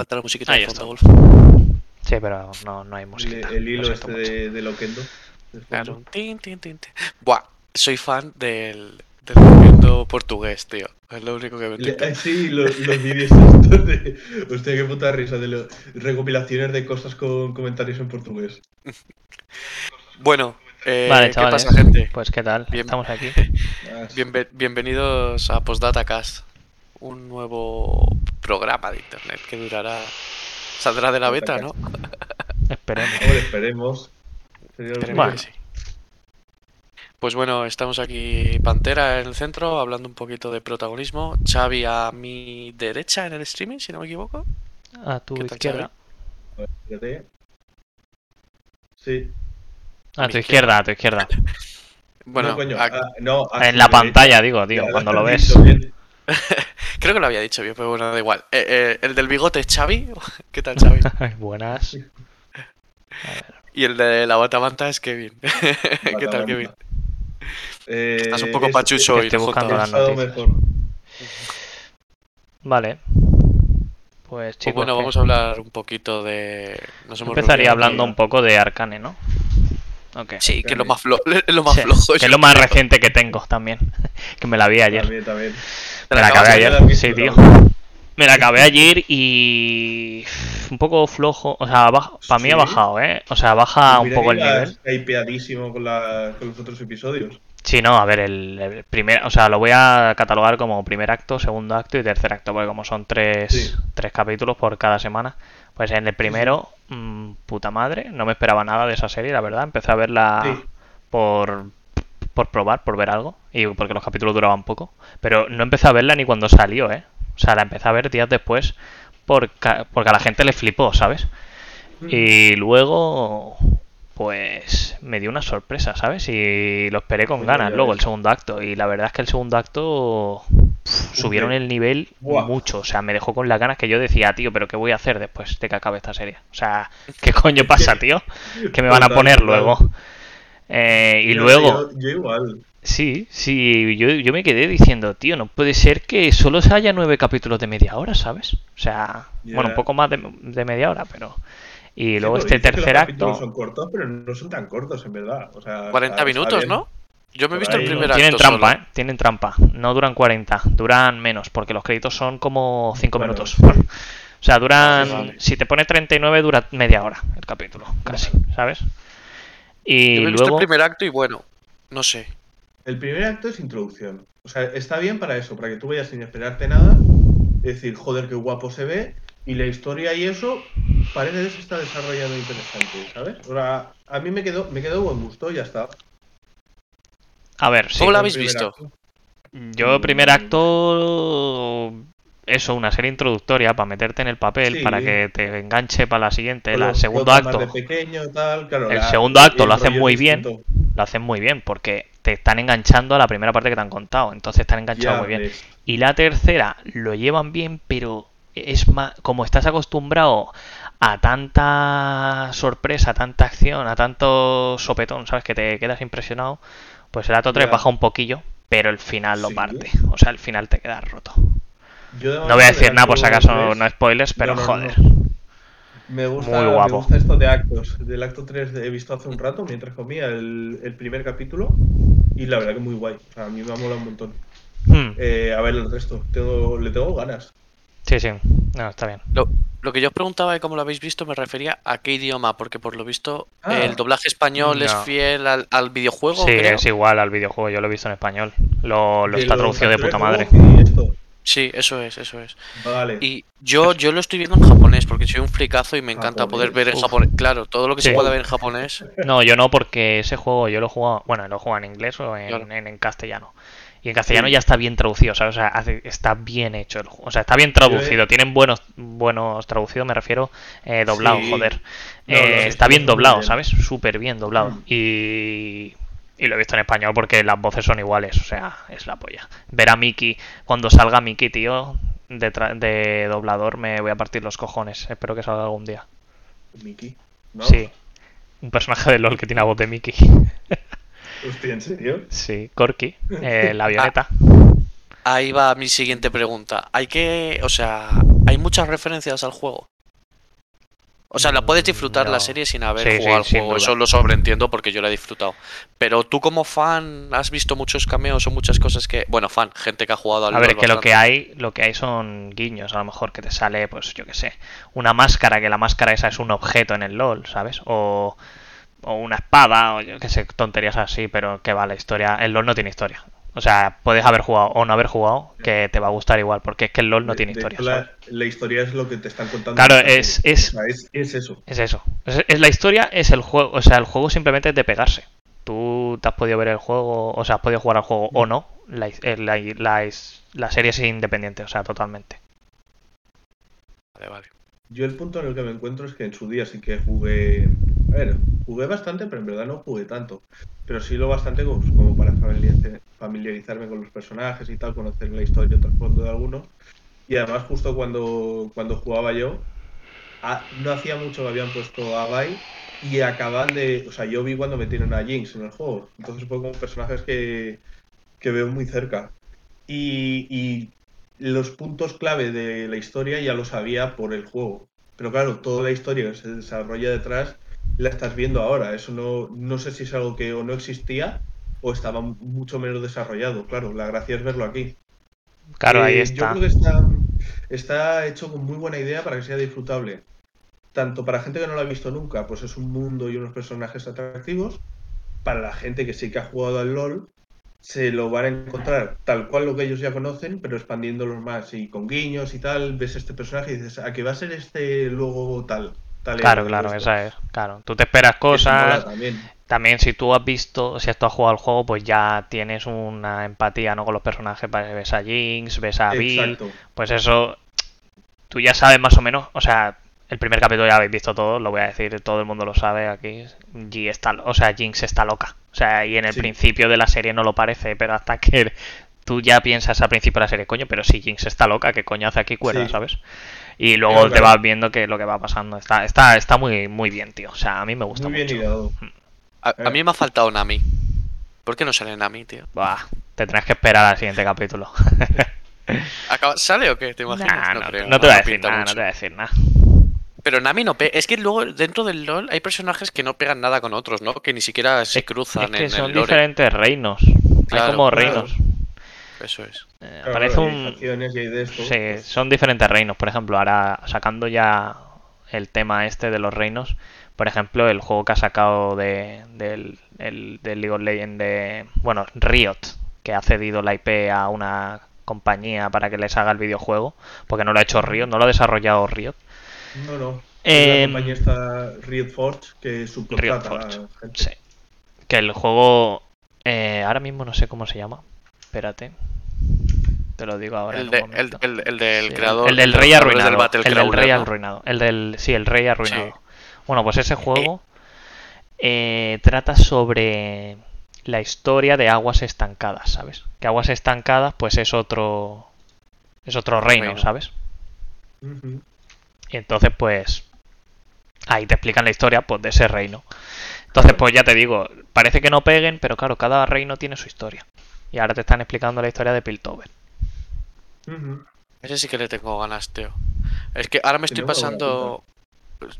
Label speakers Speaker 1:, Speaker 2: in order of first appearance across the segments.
Speaker 1: Falta la musiquita
Speaker 2: Ahí
Speaker 1: de
Speaker 2: está.
Speaker 1: fondo, Wolf.
Speaker 2: Sí, pero no, no hay
Speaker 3: El,
Speaker 2: música.
Speaker 3: el hilo este de, de Loquendo.
Speaker 1: Claro. Tin, tin, tin. Buah, soy fan del, del Nintendo portugués, tío. Es lo único que me
Speaker 3: Le- eh, sí, los, los vídeos estos de. Hostia, qué puta risa. De lo- recopilaciones de cosas con comentarios en portugués.
Speaker 1: Bueno, eh,
Speaker 2: Vale,
Speaker 1: ¿qué
Speaker 2: chavales.
Speaker 1: pasa, gente?
Speaker 2: Pues qué tal,
Speaker 1: Bien.
Speaker 2: estamos aquí.
Speaker 1: Bienve- bienvenidos a Postdata Cast, un nuevo programa de internet que durará. Saldrá de la beta, ¿no?
Speaker 2: Esperemos.
Speaker 3: Hombre, esperemos.
Speaker 2: Bueno.
Speaker 1: sí. Pues bueno, estamos aquí Pantera en el centro, hablando un poquito de protagonismo. Xavi a mi derecha en el streaming, si no me equivoco.
Speaker 2: A tu
Speaker 1: ¿Qué tal,
Speaker 2: izquierda.
Speaker 3: Sí.
Speaker 2: A tu izquierda, a tu izquierda.
Speaker 3: no,
Speaker 1: Bueno,
Speaker 3: coño.
Speaker 1: a-
Speaker 3: no, a
Speaker 2: En la pantalla, digo, tío, cuando
Speaker 3: lo
Speaker 2: ves.
Speaker 3: bien.
Speaker 1: creo que lo había dicho bien, pero bueno, da igual. Eh, eh, el del bigote es Xavi. ¿Qué tal, Xavi?
Speaker 2: Buenas.
Speaker 1: Y el de la batamanta es Kevin. ¿Qué tal, Kevin?
Speaker 3: Eh,
Speaker 1: Estás un poco
Speaker 3: es-
Speaker 1: pachucho hoy,
Speaker 2: estoy
Speaker 1: ¿no,
Speaker 2: buscando las noticias.
Speaker 3: mejor.
Speaker 2: Vale. Pues
Speaker 1: Pues
Speaker 2: chicos,
Speaker 1: bueno, vamos a hablar un poquito de. Nos hemos
Speaker 2: empezaría hablando
Speaker 1: aquí-
Speaker 2: un poco de Arcane, ¿no?
Speaker 1: Sí, que es lo más, flo- lo más
Speaker 2: Sí,
Speaker 1: flojo.
Speaker 2: que es lo más reciente que tengo también. que me la vi ayer.
Speaker 3: También, también.
Speaker 1: Te
Speaker 2: Me
Speaker 1: la
Speaker 2: acabé ayer, sí, tío. Me la acabé ayer y. Un poco flojo. O sea, para mí ha bajado, ¿eh? O sea, baja un
Speaker 3: Mira
Speaker 2: poco el nivel.
Speaker 3: hypeadísimo con, la, con los otros episodios.
Speaker 2: Sí, no, a ver, el, el primer. O sea, lo voy a catalogar como primer acto, segundo acto y tercer acto, porque como son tres,
Speaker 3: Sí.
Speaker 2: tres capítulos por cada semana. Pues en el primero, mm, puta madre, no me esperaba nada de esa serie, la verdad. Empecé a verla
Speaker 3: Sí.
Speaker 2: por, por probar, por ver algo, y porque los capítulos duraban poco. Pero no empecé a verla ni cuando salió, ¿eh? O sea, la empecé a ver días después por ca- porque a la gente le flipó, ¿sabes? Y luego, pues me dio una sorpresa, ¿sabes? Y lo esperé con ganas luego el segundo acto. Y la verdad es que el segundo acto subieron el nivel mucho. O sea, me dejó con las ganas que yo decía, tío, pero ¿qué voy a hacer después de que acabe esta serie? O sea, ¿qué coño pasa, tío? ¿Qué me van a poner luego? Eh, y
Speaker 3: No,
Speaker 2: luego,
Speaker 3: Yo, yo igual.
Speaker 2: sí, sí, yo, yo me quedé diciendo, tío, no puede ser que solo se haya nueve capítulos de media hora, ¿sabes? O sea, bueno, un poco más de, de media hora, pero... Y
Speaker 3: Sí,
Speaker 2: luego este tercer
Speaker 3: los
Speaker 2: acto...
Speaker 3: capítulos son cortos, pero no son tan cortos, en verdad. O sea,
Speaker 1: 40
Speaker 3: está- está
Speaker 1: minutos. ¿no? Yo me he visto el primer acto.
Speaker 2: Tienen trampa,
Speaker 1: solo.
Speaker 2: ¿eh? Tienen trampa. No duran 40, duran menos, porque los créditos son como 5
Speaker 3: Bueno,
Speaker 2: minutos.
Speaker 3: sí.
Speaker 2: O sea, duran...
Speaker 1: Vale.
Speaker 2: Si te pone 39, dura media hora el capítulo, casi, ¿sabes? Y
Speaker 1: Yo me he visto el
Speaker 2: luego...
Speaker 1: primer acto y bueno, no sé.
Speaker 3: El primer acto es introducción. O sea, está bien para eso, para que tú vayas sin esperarte nada. Es decir, joder, qué guapo se ve. Y la historia y eso parece que se está desarrollando interesante, ¿sabes? Ahora, a mí me quedó, me quedó buen gusto, ya está.
Speaker 2: A ver, sí.
Speaker 1: ¿Cómo
Speaker 3: El
Speaker 1: habéis visto?
Speaker 3: acto.
Speaker 2: Yo primer acto... Eso, una serie introductoria para meterte en el papel,
Speaker 3: Sí.
Speaker 2: para que te enganche para la siguiente. El segundo acto...
Speaker 3: pequeño, tal, claro,
Speaker 2: El
Speaker 3: la-
Speaker 2: segundo acto
Speaker 3: el
Speaker 2: lo hacen muy bien. Lo hacen muy bien porque te están enganchando a la primera parte que te han contado. Entonces están enganchados muy bien.
Speaker 3: ves.
Speaker 2: Y la tercera lo llevan bien, pero es más. Como estás acostumbrado a tanta sorpresa, a tanta acción, a tanto sopetón, ¿sabes? Que te quedas impresionado. Pues el acto 3
Speaker 3: Ya.
Speaker 2: baja un poquillo, pero el final lo
Speaker 3: Sí.
Speaker 2: parte. O sea, el final te queda roto.
Speaker 3: Yo de
Speaker 2: No voy a decir nada por si acaso no spoilers, pero
Speaker 3: No, no, no,
Speaker 2: joder.
Speaker 3: Me gusta,
Speaker 2: Muy
Speaker 3: me
Speaker 2: guapo.
Speaker 3: gusta esto de actos. Del acto 3 he visto hace un rato, mientras comía el, el primer capítulo. Y la verdad que muy guay. O sea, a mí me ha molado un montón.
Speaker 2: Hmm,
Speaker 3: Eh, a ver el resto. Tengo, le tengo ganas.
Speaker 2: Sí, sí. No, está bien.
Speaker 1: Lo, lo que yo os preguntaba de cómo lo habéis visto me refería a qué idioma, porque por lo visto
Speaker 3: Ah.
Speaker 1: el doblaje español es fiel al, al videojuego.
Speaker 2: Sí,
Speaker 1: creo.
Speaker 2: es igual al videojuego. Yo lo he visto en español. Lo, lo está traducido de puta madre.
Speaker 1: Sí, eso es, eso es.
Speaker 3: Vale.
Speaker 1: Y yo, yo lo estoy viendo en japonés porque soy un fricazo y me encanta
Speaker 3: Japonés,
Speaker 1: poder ver en japonés. Claro, todo lo que se pueda ver en japonés.
Speaker 2: No, yo no, porque ese juego yo lo he jugado, bueno, lo jugado en inglés o en,
Speaker 1: Claro.
Speaker 2: en- en castellano. Y en castellano
Speaker 3: Sí.
Speaker 2: ya está bien traducido, ¿sabes? O sea, hace- está bien hecho el juego. O sea, está bien traducido. Tienen buenos, buenos traducidos, me refiero, eh, doblado,
Speaker 3: Sí.
Speaker 2: joder.
Speaker 3: No,
Speaker 2: Eh,
Speaker 3: no,
Speaker 2: está
Speaker 3: sí,
Speaker 2: bien doblado,
Speaker 3: bien.
Speaker 2: ¿sabes? Súper bien doblado.
Speaker 3: Mm.
Speaker 2: Y, y lo he visto en español porque las voces son iguales, o sea, es la polla. Ver a Mickey, cuando salga Mickey, tío, de, tra- de doblador, me voy a partir los cojones. Espero que salga algún día.
Speaker 3: Mickey. ¿No?
Speaker 2: Sí. Un personaje de LOL que tiene la voz de Mickey.
Speaker 3: Hostia, ¿en serio?
Speaker 2: Sí, Corky, eh, la avioneta.
Speaker 1: Ahí va mi siguiente pregunta. Hay que, o sea, hay muchas referencias al juego. O sea, la puedes disfrutar
Speaker 2: No.
Speaker 1: la serie sin haber
Speaker 2: Sí, sí,
Speaker 1: jugado al juego. Eso lo sobreentiendo porque yo la he disfrutado. Pero tú como fan has visto muchos cameos o muchas cosas que... Bueno, fan, gente que ha jugado al
Speaker 2: A ver, que lo que hay, lo que hay son guiños, a lo mejor que te sale, pues yo qué sé, una máscara, que la máscara esa es un objeto en el LOL, ¿sabes? O, o una espada, o yo qué sé, tonterías así, pero que va, la historia, el LOL no tiene historia. O sea, puedes haber jugado o no haber jugado, que te va a gustar igual, porque es que el LOL no
Speaker 3: De-
Speaker 2: tiene
Speaker 3: de
Speaker 2: historia.
Speaker 3: la, la historia es lo que te están contando.
Speaker 2: Claro, es- es-
Speaker 3: O sea, es, es eso.
Speaker 2: Es eso. Es, es la historia, es el juego. O sea, el juego simplemente es de pegarse. Tú te has podido ver el juego, o sea, has podido jugar al juego o no. La, is- eh, la, la serie es independiente, o sea, totalmente.
Speaker 1: Vale, vale.
Speaker 3: Yo el punto en el que me encuentro es que en su día sí que jugué. A ver, jugué bastante, pero en verdad no jugué tanto. Pero sí lo bastante como, para familiariz- familiarizarme con los personajes y tal, conocer la historia y trasfondo de algunos. Y además, justo cuando, cuando jugaba yo, ah, no hacía mucho que habían puesto a Bai y acaban de. O sea, yo vi cuando metieron a Jinx en el juego. Entonces fue como personajes que, que veo muy cerca. Y, y los puntos clave de la historia ya lo sabía por el juego. Pero claro, toda la historia que se desarrolla detrás la estás viendo ahora. Eso no, no sé si es algo que o no existía o estaba mucho menos desarrollado. Claro, la gracia es verlo aquí.
Speaker 2: Claro, ahí
Speaker 3: Eh,
Speaker 2: está.
Speaker 3: Yo creo que está, está hecho con muy buena idea para que sea disfrutable. Tanto para gente que no lo ha visto nunca, pues es un mundo y unos personajes atractivos. Para la gente que sí que ha jugado al LOL, se lo van a encontrar tal cual lo que ellos ya conocen, pero expandiéndolos más y con guiños y tal. Ves este personaje y dices, ¿a qué va a ser este luego tal? Tal
Speaker 2: Claro, claro,
Speaker 3: esto".
Speaker 2: esa es. Claro, tú te esperas cosas.
Speaker 3: también.
Speaker 2: También si tú has visto, si tú has jugado al juego, pues ya tienes una empatía, ¿no? Con los personajes, ves a Jinx, ves a Bill,
Speaker 3: Exacto.
Speaker 2: pues eso, tú ya sabes más o menos, o sea, el primer capítulo ya habéis visto todo, lo voy a decir, todo el mundo lo sabe aquí, G está, o sea, Jinx está loca, o sea, y en el
Speaker 3: Sí.
Speaker 2: principio de la serie no lo parece, pero hasta que tú ya piensas al principio de la serie, coño, pero si Jinx está loca, ¿qué coño hace aquí cuerda,
Speaker 3: Sí.
Speaker 2: sabes? Y luego
Speaker 3: Claro,
Speaker 2: te
Speaker 3: claro.
Speaker 2: vas viendo que lo que va pasando, está, está, está muy, muy bien, tío, o sea, a mí me gusta
Speaker 3: Muy bien
Speaker 2: mucho.
Speaker 3: ideado.
Speaker 1: A,
Speaker 3: Eh.
Speaker 1: a mí me ha faltado Nami. ¿Por qué no sale Nami, tío?
Speaker 2: Buah, te tendrás que esperar al siguiente capítulo.
Speaker 1: Acaba- ¿Sale o qué? ¿Te imaginas?
Speaker 2: Nah, no,
Speaker 1: creo,
Speaker 2: no te voy a
Speaker 1: no
Speaker 2: decir nada, no
Speaker 1: mucho.
Speaker 2: te voy a decir nada.
Speaker 1: Pero Nami no pega. Es que luego dentro del LOL hay personajes que no pegan nada con otros, ¿no? Que ni siquiera se
Speaker 2: Es-
Speaker 1: cruzan
Speaker 2: es que
Speaker 1: en
Speaker 2: son
Speaker 1: el lore.
Speaker 2: diferentes reinos.
Speaker 1: Claro,
Speaker 2: hay como
Speaker 3: claro.
Speaker 1: Eso es.
Speaker 2: Eh,
Speaker 3: Claro,
Speaker 2: aparece un.
Speaker 3: de esto.
Speaker 2: Sí,
Speaker 3: pues,
Speaker 2: son diferentes reinos. Por ejemplo, ahora sacando ya el tema este de los reinos. Por ejemplo, el juego que ha sacado de, del, el- del League of Legends de. Bueno, Riot, que ha cedido la IP a una compañía para que les haga el videojuego. Porque no lo ha hecho Riot, no lo ha desarrollado Riot.
Speaker 3: No, no.
Speaker 2: Eh,
Speaker 3: la compañía está Riot Forge que subcontrata
Speaker 2: Riot
Speaker 3: a
Speaker 2: Forge,
Speaker 3: gente.
Speaker 2: Sí. Que el juego. eh, ahora mismo no sé cómo se llama. Espérate. Te lo digo ahora.
Speaker 1: El,
Speaker 2: en
Speaker 1: de-
Speaker 2: un
Speaker 1: el,
Speaker 2: momento.
Speaker 1: el- el del
Speaker 2: Sí,
Speaker 1: creador.
Speaker 2: El del rey arruinado.
Speaker 1: del
Speaker 2: el del rey
Speaker 1: ¿no?
Speaker 2: arruinado. El del. Sí, el rey arruinado.
Speaker 1: Sí.
Speaker 2: Bueno, pues ese juego eh, trata sobre la historia de aguas estancadas, ¿sabes? Que aguas estancadas, pues es otro. Es otro reino,
Speaker 1: Reino.
Speaker 2: ¿sabes? Y entonces, pues. Ahí te explican la historia, pues, de ese reino. Entonces, pues ya te digo, parece que no peguen, pero claro, cada reino tiene su historia. Y ahora te están explicando la historia de Piltover.
Speaker 3: Ujú.
Speaker 1: Ese sí que le tengo ganas, tío. Es que ahora me estoy pasando.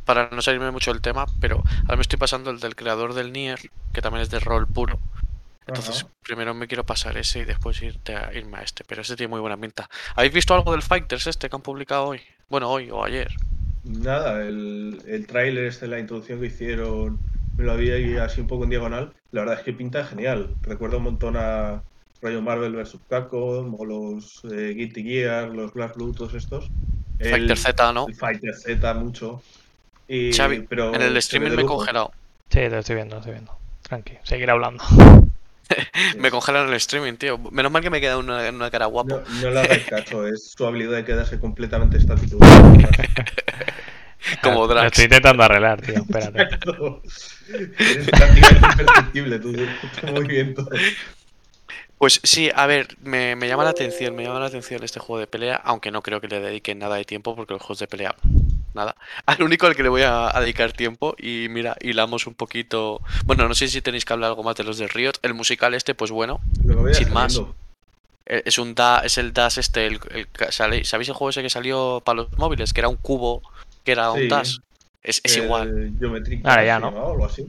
Speaker 1: Para no salirme mucho del tema, pero ahora me estoy pasando el del creador del Nier, que también es de rol puro. Entonces, primero me quiero pasar ese y después irte a, irme a este. Pero este tiene muy buena pinta. ¿Habéis visto algo del Fighters este que han publicado hoy? Bueno, hoy o ayer.
Speaker 3: Nada, el, el tráiler este, la introducción que hicieron, me lo había ahí así un poco en diagonal. La verdad es que pinta genial. Recuerda un montón a rollo Marvel vs. Capcom, o los eh, Guilty Gear, los Black Blue, todos estos. El,
Speaker 1: Fighter Z, ¿no?
Speaker 3: el Fighter Z mucho. Y,
Speaker 1: Xavi,
Speaker 3: pero
Speaker 1: en el streaming me he congelado.
Speaker 2: Sí, te estoy viendo, te estoy viendo. Tranqui, seguir hablando.
Speaker 1: Me congelan el streaming, tío. Menos mal que me queda una, una cara guapo.
Speaker 3: No, no le hagáis caso, es su habilidad de quedarse completamente estático.
Speaker 1: Como
Speaker 2: Lo
Speaker 1: Drax.
Speaker 2: estoy intentando arreglar, tío. Espérate.
Speaker 3: Eres prácticamente imperceptible tu, tu movimiento.
Speaker 1: Pues sí, a ver, me, me llama la atención, me llama la atención este juego de pelea, aunque no creo que le dediquen nada de tiempo porque los juegos de pelea, nada. Al único al que le voy a, a dedicar tiempo y mira, hilamos un poquito. Bueno, no sé si tenéis que hablar algo más de los de Riot. El musical este, pues bueno, Sin más.
Speaker 3: saliendo.
Speaker 1: Eh, Es un da, es el DAS este, el, el que sale- ¿sabéis el juego ese que salió para los móviles? Que era un cubo, que era un. DAS. Es, es
Speaker 3: El
Speaker 1: igual.
Speaker 2: Ahora ya, ¿no?
Speaker 3: llamaba o algo así.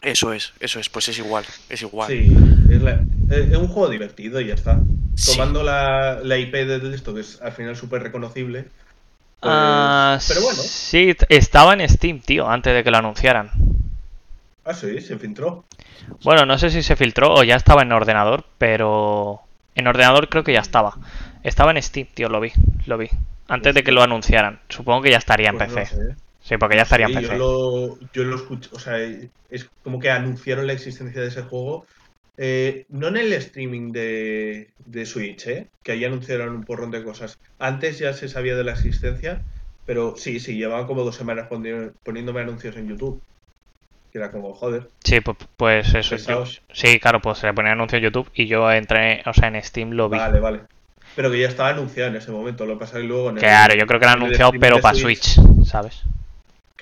Speaker 1: Eso es, eso es, pues es igual, es igual.
Speaker 3: Sí, es, la- es- es un juego divertido y ya está.
Speaker 1: Sí.
Speaker 3: Tomando la, la IP de esto, que es al final súper reconocible. pues,
Speaker 2: Ah,
Speaker 3: pero bueno,
Speaker 2: Sí, estaba en Steam, tío, antes de que lo anunciaran.
Speaker 3: ah, sí, se filtró.
Speaker 2: Bueno, no sé si se filtró o ya estaba en ordenador, pero en ordenador creo que ya estaba. Estaba en Steam, tío, lo vi, lo vi. Antes de que lo anunciaran. Supongo que ya estaría en
Speaker 3: Pues no
Speaker 2: PC.
Speaker 3: sé.
Speaker 2: Sí, porque ya estaría en PC.
Speaker 3: Yo lo, yo lo escuché, o sea, es como que anunciaron la existencia de ese juego. Eh, no en el streaming de, de Switch, ¿eh? que ahí anunciaron un porrón de cosas. Antes ya se sabía de la existencia, pero sí, sí, llevaban como dos semanas poni- poniéndome anuncios en YouTube. Que era como, joder,
Speaker 2: Sí, pu- pues eso. yo- sí, claro, pues se le ponía anuncio en YouTube y yo entré, o sea, en Steam lo vi.
Speaker 3: vale, vale. Pero que ya estaba anunciado en ese momento, lo pasaré luego en el-
Speaker 2: Claro, yo creo que lo han anunciado, pero para
Speaker 3: Switch.
Speaker 2: Switch, ¿sabes?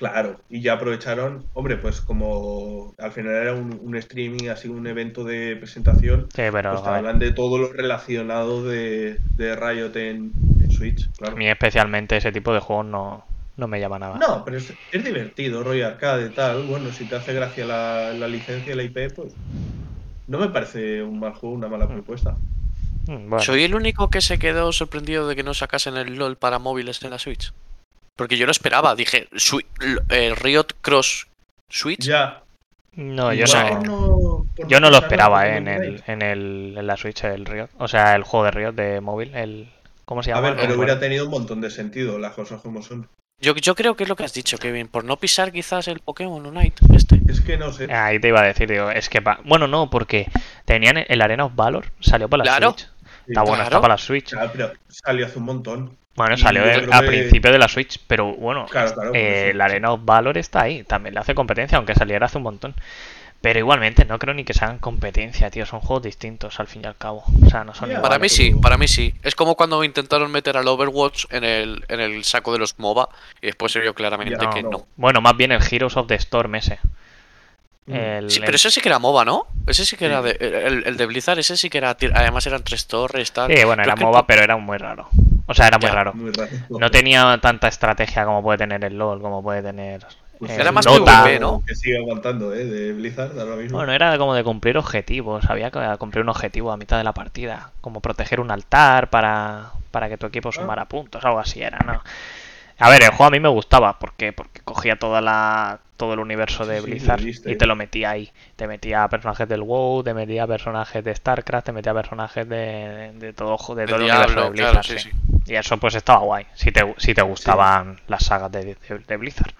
Speaker 3: Claro, y ya aprovecharon, hombre, pues como al final era un, un streaming, así un evento de presentación,
Speaker 2: Sí, pero
Speaker 3: pues te
Speaker 2: a
Speaker 3: hablan de todo lo relacionado de, de Riot en, en Switch,
Speaker 2: a
Speaker 3: claro.
Speaker 2: mí especialmente ese tipo de juegos no, no me llama nada.
Speaker 3: No, pero es, es divertido, rollo arcade y tal. Bueno, si te hace gracia la, la licencia y la IP, pues no me parece un mal juego, una mala propuesta.
Speaker 2: Mm, Bueno,
Speaker 1: ¿Soy el único que se quedó sorprendido de que no sacasen el LOL para móviles en la Switch? Porque yo lo esperaba, dije, eh, Riot Cross Switch.
Speaker 3: Ya.
Speaker 2: no, yo no. Yo no lo esperaba eh, en, el, en, el, en la Switch, el Riot. O sea, el juego de Riot de móvil. El, ¿Cómo se
Speaker 3: A
Speaker 2: llama?
Speaker 3: ver,
Speaker 2: No
Speaker 3: pero hubiera tenido un montón de sentido las cosas como son.
Speaker 1: Yo, yo creo que es lo que has dicho, Kevin, por no pisar quizás el Pokémon Unite este.
Speaker 3: Es que no sé.
Speaker 2: Ahí te iba a decir, digo, es que... pa- Bueno, no, porque tenían el Arena of Valor, salió para la
Speaker 1: Claro.
Speaker 2: Switch. Está bueno, está para la Switch.
Speaker 3: Claro, pero salió hace un montón.
Speaker 2: Bueno, salió el- a
Speaker 3: que-
Speaker 2: principio de la Switch, pero bueno,
Speaker 3: Claro,
Speaker 2: eh, el Arena of Valor está ahí, también le hace competencia, aunque saliera hace un montón. Pero igualmente, no creo ni que se hagan competencia, tío, son juegos distintos al fin y al cabo. O sea, no son
Speaker 3: Ya,
Speaker 1: Para mí sí, para mí sí. Es como cuando intentaron meter al Overwatch en el, en el saco de los MOBA y después se vio claramente que
Speaker 3: no.
Speaker 1: no.
Speaker 2: Bueno, más bien el Heroes of the Storm ese.
Speaker 3: Mm.
Speaker 2: El-
Speaker 1: Sí,
Speaker 2: el-
Speaker 1: pero ese sí que era MOBA, ¿no? Ese sí que
Speaker 3: Sí.
Speaker 1: era de, el, el de Blizzard, ese sí que era. Además eran tres torres, tal.
Speaker 2: Sí, bueno,
Speaker 1: Pero
Speaker 2: era MOBA, pero era muy raro. O sea, era muy
Speaker 1: Ya.
Speaker 2: raro.
Speaker 3: Muy raro.
Speaker 2: No tenía tanta estrategia como puede tener el LoL, como puede tener...
Speaker 3: Pues
Speaker 2: eh,
Speaker 1: Era más
Speaker 2: Dota.
Speaker 1: PvP, ¿no?
Speaker 3: Que sigue aguantando, ¿eh? De Blizzard ahora mismo.
Speaker 2: Bueno, era como de cumplir objetivos. Había que cumplir un objetivo a mitad de la partida. Como proteger un altar para, para que tu equipo
Speaker 3: Ah.
Speaker 2: sumara puntos. Algo así era, ¿no? A ver, el juego a mí me gustaba. ¿Por qué? Porque cogía toda la, todo el universo de
Speaker 3: Sí,
Speaker 2: Blizzard
Speaker 3: viste.
Speaker 2: y te lo metía ahí. Te metía personajes del WoW, te metía personajes de StarCraft, te metía personajes de, de todo, de
Speaker 1: El
Speaker 2: todo el universo de Blizzard.
Speaker 1: claro, sí,
Speaker 2: sí.
Speaker 1: sí.
Speaker 2: Y eso pues estaba guay. Si te, si te gustaban las sagas de, de- de Blizzard.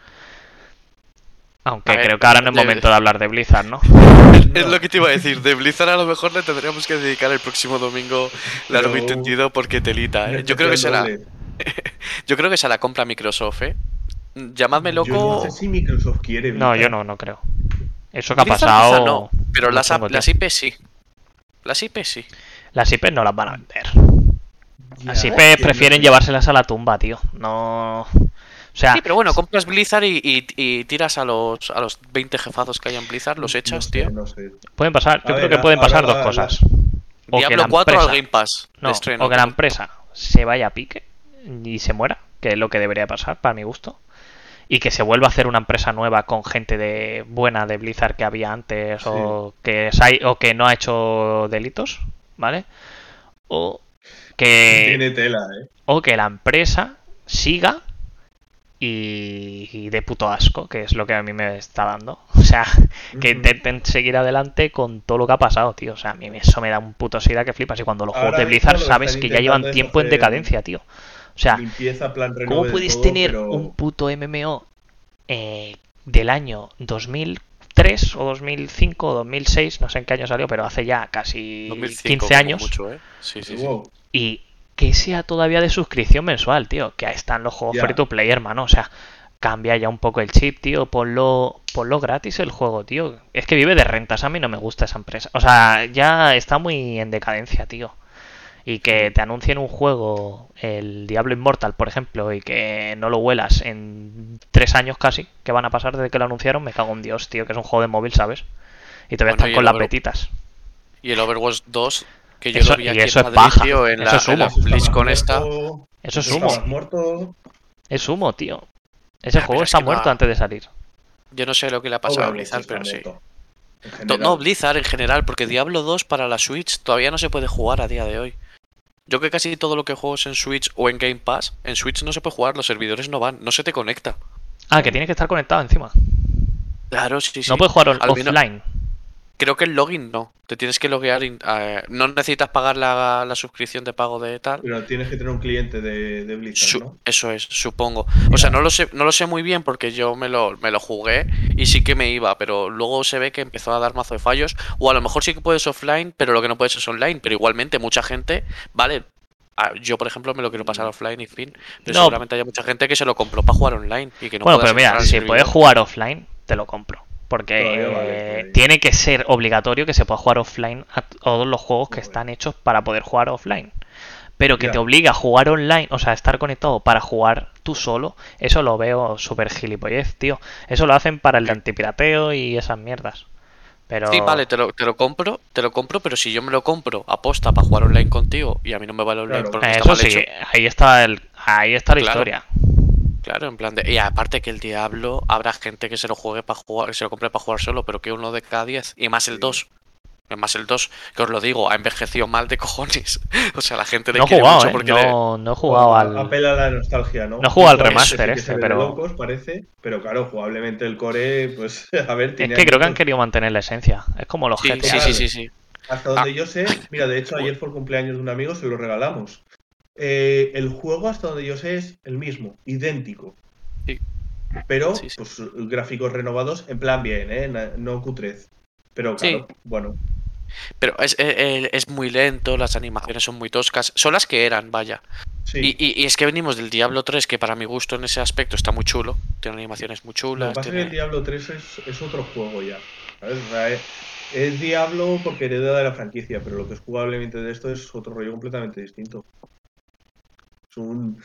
Speaker 2: Aunque
Speaker 1: ver,
Speaker 2: creo que ahora no es momento de hablar de Blizzard, ¿no?
Speaker 1: Es lo que te iba a decir. De Blizzard a lo mejor le tendríamos que dedicar el próximo domingo largo y
Speaker 3: Pero-
Speaker 1: tendido porque telita, ¿eh? Yo creo que será.
Speaker 3: doble.
Speaker 1: Yo creo que se la compra Microsoft, ¿eh? Llamadme loco.
Speaker 3: Yo no sé si Microsoft quiere.
Speaker 2: No, yo no, no creo. Eso que ha pasado.
Speaker 1: quizá no, pero
Speaker 2: no
Speaker 1: las, las. IP sí. Las IP sí.
Speaker 2: Las IP no las van a vender.
Speaker 3: Ya,
Speaker 2: Las IP
Speaker 3: que no
Speaker 2: prefieren
Speaker 3: sé.
Speaker 2: llevárselas a la tumba, tío. No. O sea,
Speaker 1: Sí, pero bueno, compras Blizzard y, y- y tiras a los, a los 20 jefazos que hay en Blizzard, los
Speaker 3: No
Speaker 1: echas,
Speaker 3: sé,
Speaker 1: tío.
Speaker 3: No sé.
Speaker 2: pueden pasar.
Speaker 3: A
Speaker 2: Yo creo
Speaker 3: ver,
Speaker 2: que pueden pasar dos cosas. O que
Speaker 1: Diablo
Speaker 2: la
Speaker 1: 4 al
Speaker 2: empresa-
Speaker 1: Game Pass.
Speaker 2: No, o que la empresa se vaya a pique y se muera, que es lo que debería pasar para mi gusto. Y que se vuelva a hacer una empresa nueva con gente de buena de Blizzard que había antes o, que o que no ha hecho delitos, ¿vale? O que,
Speaker 3: Tiene tela, ¿eh?
Speaker 2: o que la empresa siga y, y de puto asco, que es lo que a mí me está dando. O sea, que intenten seguir adelante con todo lo que ha pasado, tío. O sea, a mí eso me da un puto sida que flipas. Y cuando los
Speaker 3: Ahora
Speaker 2: juegos de Blizzard sabes que ya llevan tiempo en decadencia, tío. O sea,
Speaker 3: Limpieza, plan renove
Speaker 2: ¿cómo
Speaker 3: de
Speaker 2: puedes
Speaker 3: todo,
Speaker 2: tener
Speaker 3: pero-
Speaker 2: un puto MMO eh, del año 2003 o 2005 o 2006? No sé en qué año salió, pero hace ya casi
Speaker 1: 2005
Speaker 2: 15
Speaker 1: como
Speaker 2: años.
Speaker 1: mucho, ¿eh? Sí, sí, sí.
Speaker 3: Wow.
Speaker 2: Y que sea todavía de suscripción mensual, tío. Que ahí están los juegos free to play, hermano. O sea, cambia ya un poco el chip, tío. Ponlo, ponlo gratis el juego, tío. Es que vive de rentas. A mí no me gusta esa empresa. O sea, ya está muy en decadencia, tío. Y que te anuncien un juego, el Diablo Immortal, por ejemplo, y que no lo huelas en tres años casi, que van a pasar desde que lo anunciaron, me cago en Dios, tío, que es un juego de móvil, ¿sabes? Y todavía
Speaker 1: Bueno,
Speaker 2: están
Speaker 1: y
Speaker 2: con las betitas.
Speaker 1: Y el Overwatch 2 Que yo
Speaker 2: Eso-
Speaker 1: lo vi
Speaker 2: y
Speaker 1: aquí
Speaker 2: eso
Speaker 1: en
Speaker 2: es
Speaker 1: Madrid,
Speaker 2: paja.
Speaker 1: tío, en
Speaker 2: Eso
Speaker 1: la,
Speaker 2: es
Speaker 1: en la
Speaker 2: humo.
Speaker 3: Eso
Speaker 1: BlizzCon
Speaker 3: estabas
Speaker 1: esta.
Speaker 2: Eso es humo.
Speaker 3: muerto.
Speaker 2: Es humo, tío. Ese
Speaker 1: Ah,
Speaker 2: juego
Speaker 1: es
Speaker 2: está
Speaker 1: que
Speaker 2: muerto antes de salir.
Speaker 1: Yo no sé lo que le ha pasado a Blizzard, pero sí.
Speaker 3: en.
Speaker 1: No, Blizzard en general, porque Diablo 2 para la Switch todavía no se puede jugar a día de hoy. Yo que casi todo lo que juego es en Switch o en Game Pass, en Switch no se puede jugar, los servidores no van, no se te conecta.
Speaker 2: Ah, que tiene que estar conectado encima.
Speaker 1: Claro, sí, sí.
Speaker 2: No puedes jugar on- offline.
Speaker 1: Creo que el login no. Te tienes que loguear. in- eh, no necesitas pagar la, la suscripción de pago de tal.
Speaker 3: Pero tienes que tener un cliente de, de Blizzard,
Speaker 1: Su-
Speaker 3: ¿no?
Speaker 1: Eso es, supongo. O sea, no lo sé, no lo sé muy bien porque yo me lo, me lo jugué y sí que me iba, pero luego se ve que empezó a dar mazo de fallos. O a lo mejor sí que puedes offline, pero lo que no puedes es online. Pero igualmente, mucha gente, vale. Yo, por ejemplo, me lo quiero pasar offline y fin. Pero
Speaker 2: No.
Speaker 1: seguramente haya mucha gente que se lo compró para jugar online y que no
Speaker 2: bueno, pero mira, si
Speaker 1: servidor.
Speaker 2: puedes jugar offline, te lo compro. Porque
Speaker 3: vale,
Speaker 2: tiene que ser obligatorio que se pueda jugar offline a todos los juegos que están hechos para poder jugar offline. Pero que
Speaker 3: Ya.
Speaker 2: te obliga a jugar online, o sea, estar conectado para jugar tú solo, eso lo veo súper gilipollez, tío. Eso lo hacen para el de antipirateo y esas mierdas. Pero...
Speaker 1: Sí, vale, te lo, te lo compro, te lo compro, pero si yo me lo compro aposta para jugar online contigo y a mí no me vale online
Speaker 3: Claro.
Speaker 1: porque está
Speaker 2: Eso
Speaker 1: mal
Speaker 2: sí,
Speaker 1: hecho,
Speaker 2: ahí está el, ahí está la
Speaker 1: Claro.
Speaker 2: historia.
Speaker 1: Claro, en plan de. Y aparte que el Diablo, habrá gente que se lo juegue para jugar, que se lo compre para jugar solo, pero que uno de cada 10. Y más el
Speaker 3: Sí.
Speaker 1: 2. Y Más el 2, que os lo digo, ha envejecido mal de cojones. O sea, la gente le
Speaker 2: No he
Speaker 1: quiere
Speaker 2: jugado,
Speaker 1: mucho
Speaker 2: eh,
Speaker 1: porque le-
Speaker 2: no, no he jugado al...
Speaker 3: Apela a la nostalgia, ¿no?
Speaker 2: No he jugado al remaster
Speaker 3: de
Speaker 2: pero-
Speaker 3: locos, parece, pero claro, jugablemente el core, pues, a ver,
Speaker 2: Es
Speaker 3: tiene
Speaker 2: que creo que han querido mantener la esencia. Es como los
Speaker 1: Sí,
Speaker 2: GTA.
Speaker 1: sí, sí, sí, sí.
Speaker 3: Hasta donde
Speaker 1: Ah.
Speaker 3: yo sé, mira, de hecho ayer fue el cumpleaños de un amigo, se lo regalamos. Eh, el juego, hasta donde yo sé, es el mismo, idéntico.
Speaker 1: Sí.
Speaker 3: Pero,
Speaker 1: Sí, sí.
Speaker 3: pues, gráficos renovados, en plan bien, ¿eh? No cutrez. Pero claro, bueno,
Speaker 1: Pero es, es- es muy lento, las animaciones son muy toscas. Son las que eran, vaya.
Speaker 3: sí.
Speaker 1: Y, y- y es que venimos del Diablo 3, que para mi gusto en ese aspecto está muy chulo. Tiene animaciones muy
Speaker 3: Lo
Speaker 1: chulas.
Speaker 3: que pasa es que
Speaker 1: tiene-
Speaker 3: el Diablo 3 es, es otro juego ya. ¿sabes? O sea, es, es Diablo porque hereda de la franquicia, pero lo que es jugablemente de esto es otro rollo completamente distinto. Es un,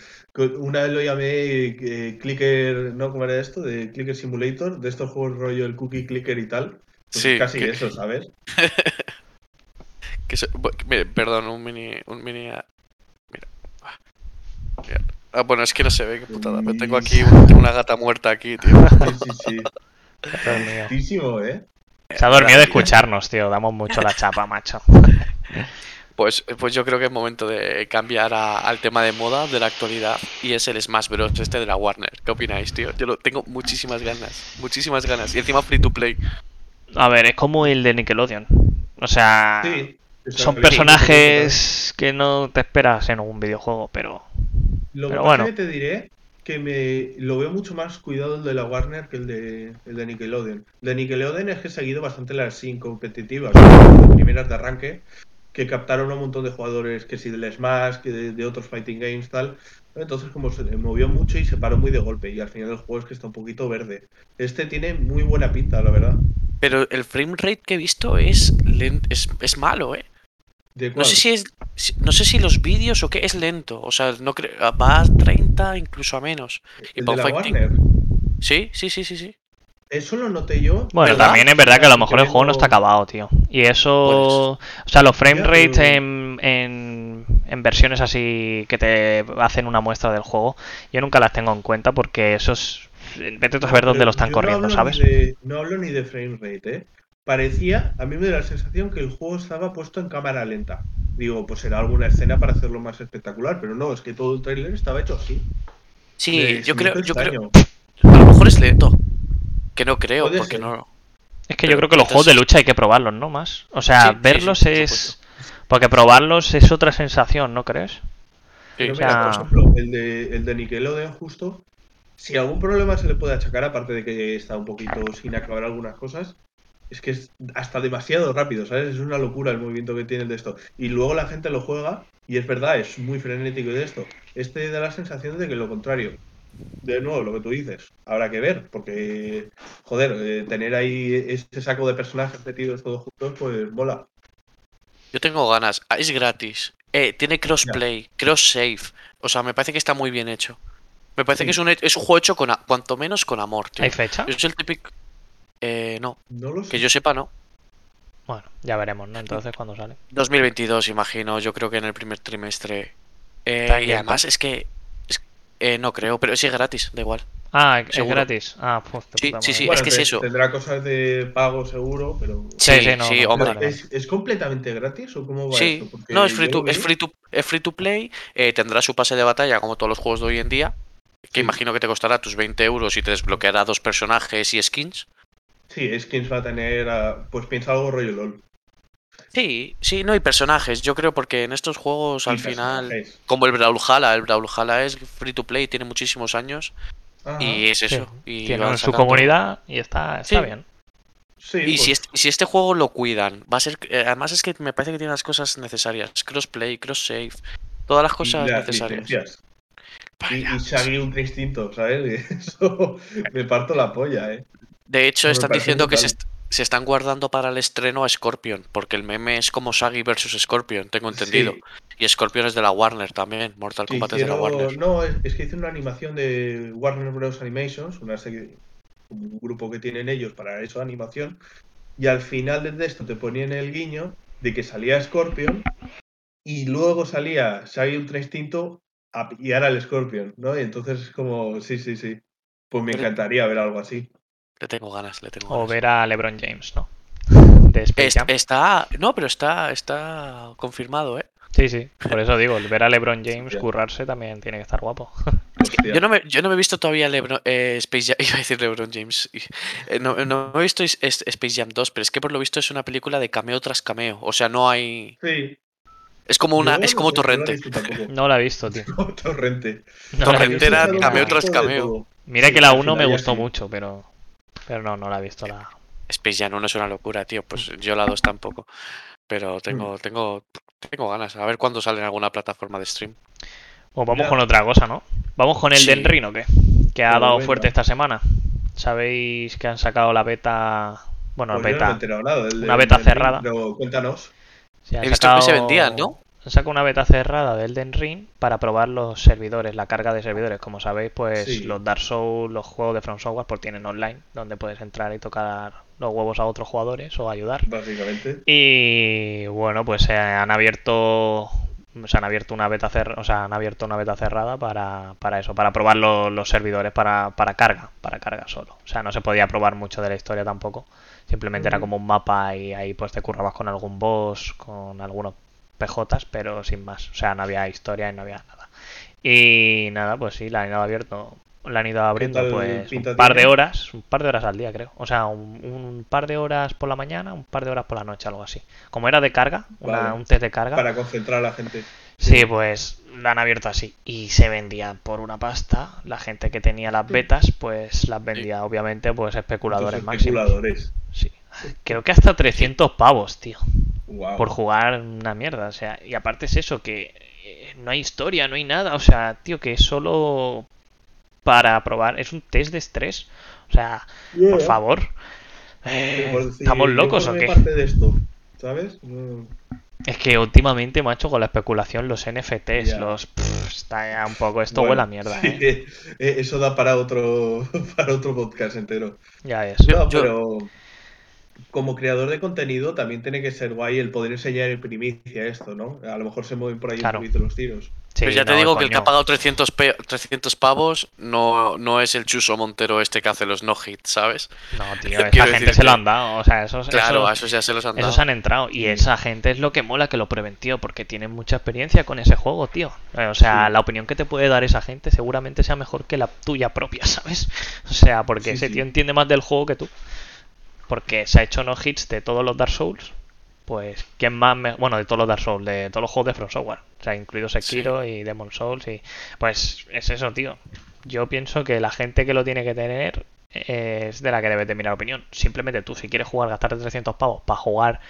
Speaker 3: una vez lo llamé eh, Clicker, ¿no? ¿Cómo era esto? De Clicker Simulator, de estos juegos rollo el Cookie Clicker y tal. Pues
Speaker 1: Sí,
Speaker 3: casi
Speaker 1: que-
Speaker 3: eso, ¿sabes?
Speaker 1: Que se- perdón, un mini. Un mini ah, mira. Ah, mira. Ah, bueno, es que no se ve, qué putada. Pero tengo aquí una, gata muerta aquí, tío.
Speaker 3: Sí, sí, sí. ¿eh?
Speaker 2: Se ha dormido de escucharnos, tío. Damos mucho la chapa, macho.
Speaker 1: Pues, pues yo creo que es momento de cambiar a- al tema de moda de la actualidad y es el Smash Bros. este de la Warner. ¿Qué opináis, tío? Yo lo tengo muchísimas ganas, muchísimas ganas. Y encima free to play.
Speaker 2: A ver, es como el de Nickelodeon. O sea,
Speaker 3: Sí.
Speaker 2: Son personajes que no te esperas en un videojuego, pero
Speaker 3: Lo que
Speaker 2: Pero
Speaker 3: pasa
Speaker 2: bueno.
Speaker 3: es que te diré que me lo veo mucho más cuidado el de la Warner que el de, el de Nickelodeon. El de Nickelodeon es que he seguido bastante las sin competitivas, las primeras de arranque, que captaron a un montón de jugadores, que si del Smash, que de, de otros fighting games, tal. Entonces como se movió mucho y se paró muy de golpe y al final el juego es que está un poquito verde. Este tiene muy buena pinta, la verdad.
Speaker 1: Pero el frame rate que he visto es, es, es malo, ¿eh?
Speaker 3: ¿De
Speaker 1: No sé si es. No sé si los vídeos o qué es lento. O sea, no creo. Va a 30, incluso a menos. Y
Speaker 3: ¿El
Speaker 1: para
Speaker 3: de la. Warner.
Speaker 1: Sí, sí, sí, sí, sí.
Speaker 3: Eso lo noté yo.
Speaker 2: bueno,
Speaker 1: ¿Verdad?
Speaker 2: también es verdad que a lo mejor el juego no está acabado, tío. Y eso, o sea, los frame rates en, en, en versiones así que te hacen una muestra del juego, yo nunca las tengo en cuenta porque eso es... Vete a saber dónde lo están
Speaker 3: no
Speaker 2: corriendo, ¿sabes?
Speaker 3: de- no hablo ni de frame rate, ¿eh? Parecía, a mí me da la sensación que el juego estaba puesto en cámara lenta. Digo, pues será alguna escena para hacerlo más espectacular, pero no, es que todo el trailer estaba hecho así.
Speaker 1: Sí, yo creo, yo creo. A lo mejor es lento. Que no creo, porque
Speaker 3: ser.
Speaker 1: no.
Speaker 2: Es que yo creo que los
Speaker 1: entonces-
Speaker 2: juegos de lucha hay que probarlos, ¿no? Más. O sea,
Speaker 1: Sí, sí, sí,
Speaker 2: verlos es... Porque probarlos es otra sensación, ¿no crees?
Speaker 1: Sí,
Speaker 3: Pero
Speaker 2: o sea-
Speaker 3: por ejemplo, el de, el de Nickelodeon justo, si algún problema se le puede achacar, aparte de que está un poquito sin acabar algunas cosas, es que es hasta demasiado rápido, ¿sabes? Es una locura el movimiento que tiene el de esto. Y luego la gente lo juega, y es verdad, es muy frenético de esto. Este da la sensación de que lo contrario. De nuevo, lo que tú dices, habrá que ver, porque, joder, eh, tener ahí este saco de personajes metidos todos juntos, pues mola.
Speaker 1: Yo tengo ganas. Ah, Es gratis. Eh, tiene crossplay, cross save. O sea, me parece que está muy bien hecho. Me parece
Speaker 3: Sí.
Speaker 1: que es un, es un juego hecho con, a- cuanto menos con amor, tío.
Speaker 2: ¿Hay fecha?
Speaker 1: Es el típico. Eh, no,
Speaker 3: No lo sé.
Speaker 1: que yo sepa, no.
Speaker 2: Bueno, ya veremos, ¿no? Entonces, cuando sale?
Speaker 1: 2022, imagino. Yo creo que en el primer trimestre. Eh, y además es que. Eh, no creo, pero sí es gratis, da igual.
Speaker 2: Ah, es
Speaker 1: Seguro.
Speaker 2: gratis. Ah, pues
Speaker 1: Sí, sí, sí.
Speaker 3: Bueno,
Speaker 1: es que es eso.
Speaker 3: Tendrá cosas de pago seguro, pero.
Speaker 2: Sí,
Speaker 1: Sí,
Speaker 2: sí,
Speaker 1: sí,
Speaker 2: no,
Speaker 1: hombre.
Speaker 3: ¿Es, es completamente gratis o cómo va
Speaker 1: Sí,
Speaker 3: esto? Porque
Speaker 1: no, es free to, es free to, es free to play. eh, tendrá su pase de batalla como todos los juegos de hoy en día. Que
Speaker 3: Sí.
Speaker 1: imagino que te costará tus 20 euros y te desbloqueará dos personajes y skins.
Speaker 3: Sí, skins va a tener. a- Pues piensa algo rollo LOL.
Speaker 1: Sí, sí, no, y personajes. Yo creo porque en estos juegos al
Speaker 3: Y
Speaker 1: final.
Speaker 3: personajes.
Speaker 1: Como el Brawlhalla, el Brawlhalla es free to play, tiene muchísimos años.
Speaker 3: Ajá.
Speaker 1: Y es eso.
Speaker 2: Sí,
Speaker 1: Y
Speaker 2: su comunidad y está, está
Speaker 1: Sí.
Speaker 2: bien.
Speaker 3: Sí,
Speaker 1: Y si
Speaker 3: pues,
Speaker 1: este, si este juego lo cuidan, va a ser. eh, además es que me parece que tiene las cosas necesarias. Crossplay, cross save, todas las
Speaker 3: y
Speaker 1: cosas
Speaker 3: las
Speaker 1: necesarias.
Speaker 3: Y, y Shaggy Ultra Instinto, ¿sabes? Eso me parto la polla, ¿eh?
Speaker 1: De hecho,
Speaker 3: me
Speaker 1: están diciendo que se, se están guardando para el estreno a Scorpion, porque el meme es como Shaggy versus Scorpion, tengo entendido.
Speaker 3: Sí,
Speaker 1: Y Scorpion es de la Warner también, Mortal Kombat es de la Warner.
Speaker 3: No, es, es que hice una animación de Warner Bros. Animations, una serie, un grupo que tienen ellos para eso, animación. Y al final de esto te ponían el guiño de que salía Scorpion y luego salía Shaggy Ultra Instinto a pillar al Scorpion, ¿no? Y entonces es como, sí, sí, sí. Pues me encantaría ver algo así.
Speaker 1: Le tengo ganas, le tengo
Speaker 2: O
Speaker 1: ganas.
Speaker 2: ver a LeBron James, ¿no? De Jam.
Speaker 1: está. No, pero está, está confirmado, ¿eh?
Speaker 2: Sí, sí. Por eso digo, el ver a LeBron James
Speaker 3: Hostia.
Speaker 2: currarse también tiene que estar guapo.
Speaker 3: Hostia.
Speaker 1: Yo no me, yo no me he visto todavía Lebron, eh, Space Jam, iba a decir LeBron James. eh, no, no me he visto es- es- Space Jam 2, pero es que por lo visto es una película de cameo tras cameo. O sea, no hay.
Speaker 3: Sí.
Speaker 1: Es como una, es como Torrente.
Speaker 2: No la he visto, tío.
Speaker 3: Torrente.
Speaker 1: Torrente era cameo tras cameo.
Speaker 2: Mira
Speaker 3: Sí,
Speaker 2: que la
Speaker 3: al
Speaker 2: 1 me gustó mucho, pero. Pero no, no la he visto la.
Speaker 1: Space Jam 1 es una locura, tío. Pues yo la 2 tampoco. Pero
Speaker 3: Mm.
Speaker 1: tengo, tengo, tengo ganas. A ver cuándo sale en alguna plataforma de stream.
Speaker 2: O vamos con otra cosa, ¿no? ¿Vamos con el
Speaker 1: Sí.
Speaker 2: O qué? Que ha
Speaker 3: Pues
Speaker 2: dado fuerte esta semana. Sabéis que han sacado la beta. Bueno,
Speaker 3: Pues yo no me he
Speaker 2: beta.
Speaker 3: nada del-
Speaker 2: Una
Speaker 3: del-
Speaker 2: beta
Speaker 3: del
Speaker 2: cerrada.
Speaker 3: Pero cuéntanos.
Speaker 2: se ha
Speaker 1: He visto que se vendían, ¿no?
Speaker 2: Han sacado una beta cerrada del Den Ring para probar los servidores, la carga de servidores. Como sabéis, pues
Speaker 3: Sí.
Speaker 2: los Dark Souls, los juegos de From Software, pues tienen online, donde puedes entrar y tocar los huevos a otros jugadores o ayudar.
Speaker 3: Básicamente.
Speaker 2: Y bueno, pues se han abierto se han abierto una beta cer- o sea, han abierto una beta cerrada para, para eso, para probar los, los servidores para, para carga, para carga solo. O sea, no se podía probar mucho de la historia tampoco. Simplemente era
Speaker 3: Ujú.
Speaker 2: como un mapa y ahí pues te currabas con algún boss, con algunos PJs, pero sin más. O sea, no había historia y no había nada. Y nada, pues sí, la han ido abierto, la han ido abriendo pues un par de horas, un par de horas al día creo. O sea, un, un par de horas por la mañana, un par de horas por la noche, algo así. Como era de carga, una-
Speaker 3: Vale.
Speaker 2: un test de carga.
Speaker 3: Para concentrar a la gente.
Speaker 2: Sí, pues la han abierto así. Y se vendía por una pasta. La gente que tenía las betas, pues las vendía, obviamente, pues especuladores
Speaker 3: Muchos
Speaker 2: máximos.
Speaker 3: especuladores.
Speaker 2: Sí. Creo que hasta 300 pavos, tío.
Speaker 3: Wow.
Speaker 2: Por jugar una mierda. O sea, y aparte es eso, que eh, no hay historia, no hay nada. O sea, tío, que es solo para probar. Es un test de estrés. O sea, por favor. Eh,
Speaker 3: Por decir,
Speaker 2: ¿Estamos locos o qué?
Speaker 3: parte de esto, ¿sabes? No-
Speaker 2: Es que últimamente, macho, con la especulación, los NFTs, los... pff, está ya un poco... Esto
Speaker 3: Bueno,
Speaker 2: huele a mierda,
Speaker 3: sí,
Speaker 2: ¿eh?
Speaker 3: eh, Eso da para otro, para otro podcast entero.
Speaker 2: Ya es.
Speaker 1: Yo-
Speaker 3: No,
Speaker 1: yo-
Speaker 3: pero como creador de contenido también tiene que ser guay el poder enseñar en primicia esto, ¿no? A lo mejor se mueven por ahí
Speaker 2: Claro.
Speaker 3: un poquito los tiros.
Speaker 2: Sí,
Speaker 1: Pero ya te
Speaker 2: no,
Speaker 1: digo que el que ha pagado 300, pe- 300 pavos no, no es el Chuso Montero este que hace los no-hits, ¿sabes?
Speaker 2: No, tío, esa gente
Speaker 1: decirte-
Speaker 2: se lo han dado. O sea, esos,
Speaker 1: Claro,
Speaker 2: esos-
Speaker 1: a esos ya se los han dado.
Speaker 2: esos han entrado. Y esa gente es lo que mola que lo prueben, tío, porque tienen mucha experiencia con ese juego, tío. Eh, O sea,
Speaker 3: Sí.
Speaker 2: la opinión que te puede dar esa gente seguramente sea mejor que la tuya propia, ¿sabes? O sea, porque
Speaker 3: Sí,
Speaker 2: ese
Speaker 3: sí.
Speaker 2: tío entiende más del juego que tú. Porque se ha hecho no hits de todos los Dark Souls. Pues, ¿quién más? me- Bueno, de todos los Dark Souls, de todos los juegos de From Software. O sea, incluido Sekiro y Demon Souls. y Pues es eso, tío. Yo pienso que la gente que lo tiene que tener es de la que debes de mirar opinión. Simplemente tú, si quieres jugar, gastarte 300 pavos para jugar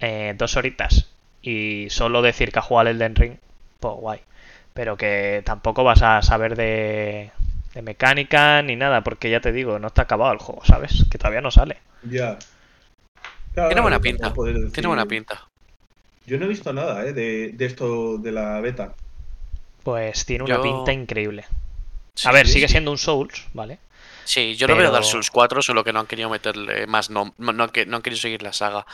Speaker 2: eh, dos horitas y solo decir que has jugado el Den Ring, pues guay. Pero que tampoco vas a saber de, de mecánica ni nada, porque ya te digo, no está acabado el juego, ¿sabes? Que todavía no sale.
Speaker 3: Ya. Claro,
Speaker 1: Tiene buena pinta, Tiene buena pinta.
Speaker 3: Yo no he visto nada ¿eh? de, de esto de la beta.
Speaker 2: Pues tiene una
Speaker 1: Yo-
Speaker 2: pinta increíble.
Speaker 1: Sí,
Speaker 2: A ver,
Speaker 1: sí,
Speaker 2: sigue
Speaker 1: sí.
Speaker 2: siendo un Souls, ¿vale?
Speaker 1: Sí, yo lo veo
Speaker 2: Pero-
Speaker 1: Dark Souls 4, solo que no han querido meterle más no, no, no, que- no han querido seguir la saga.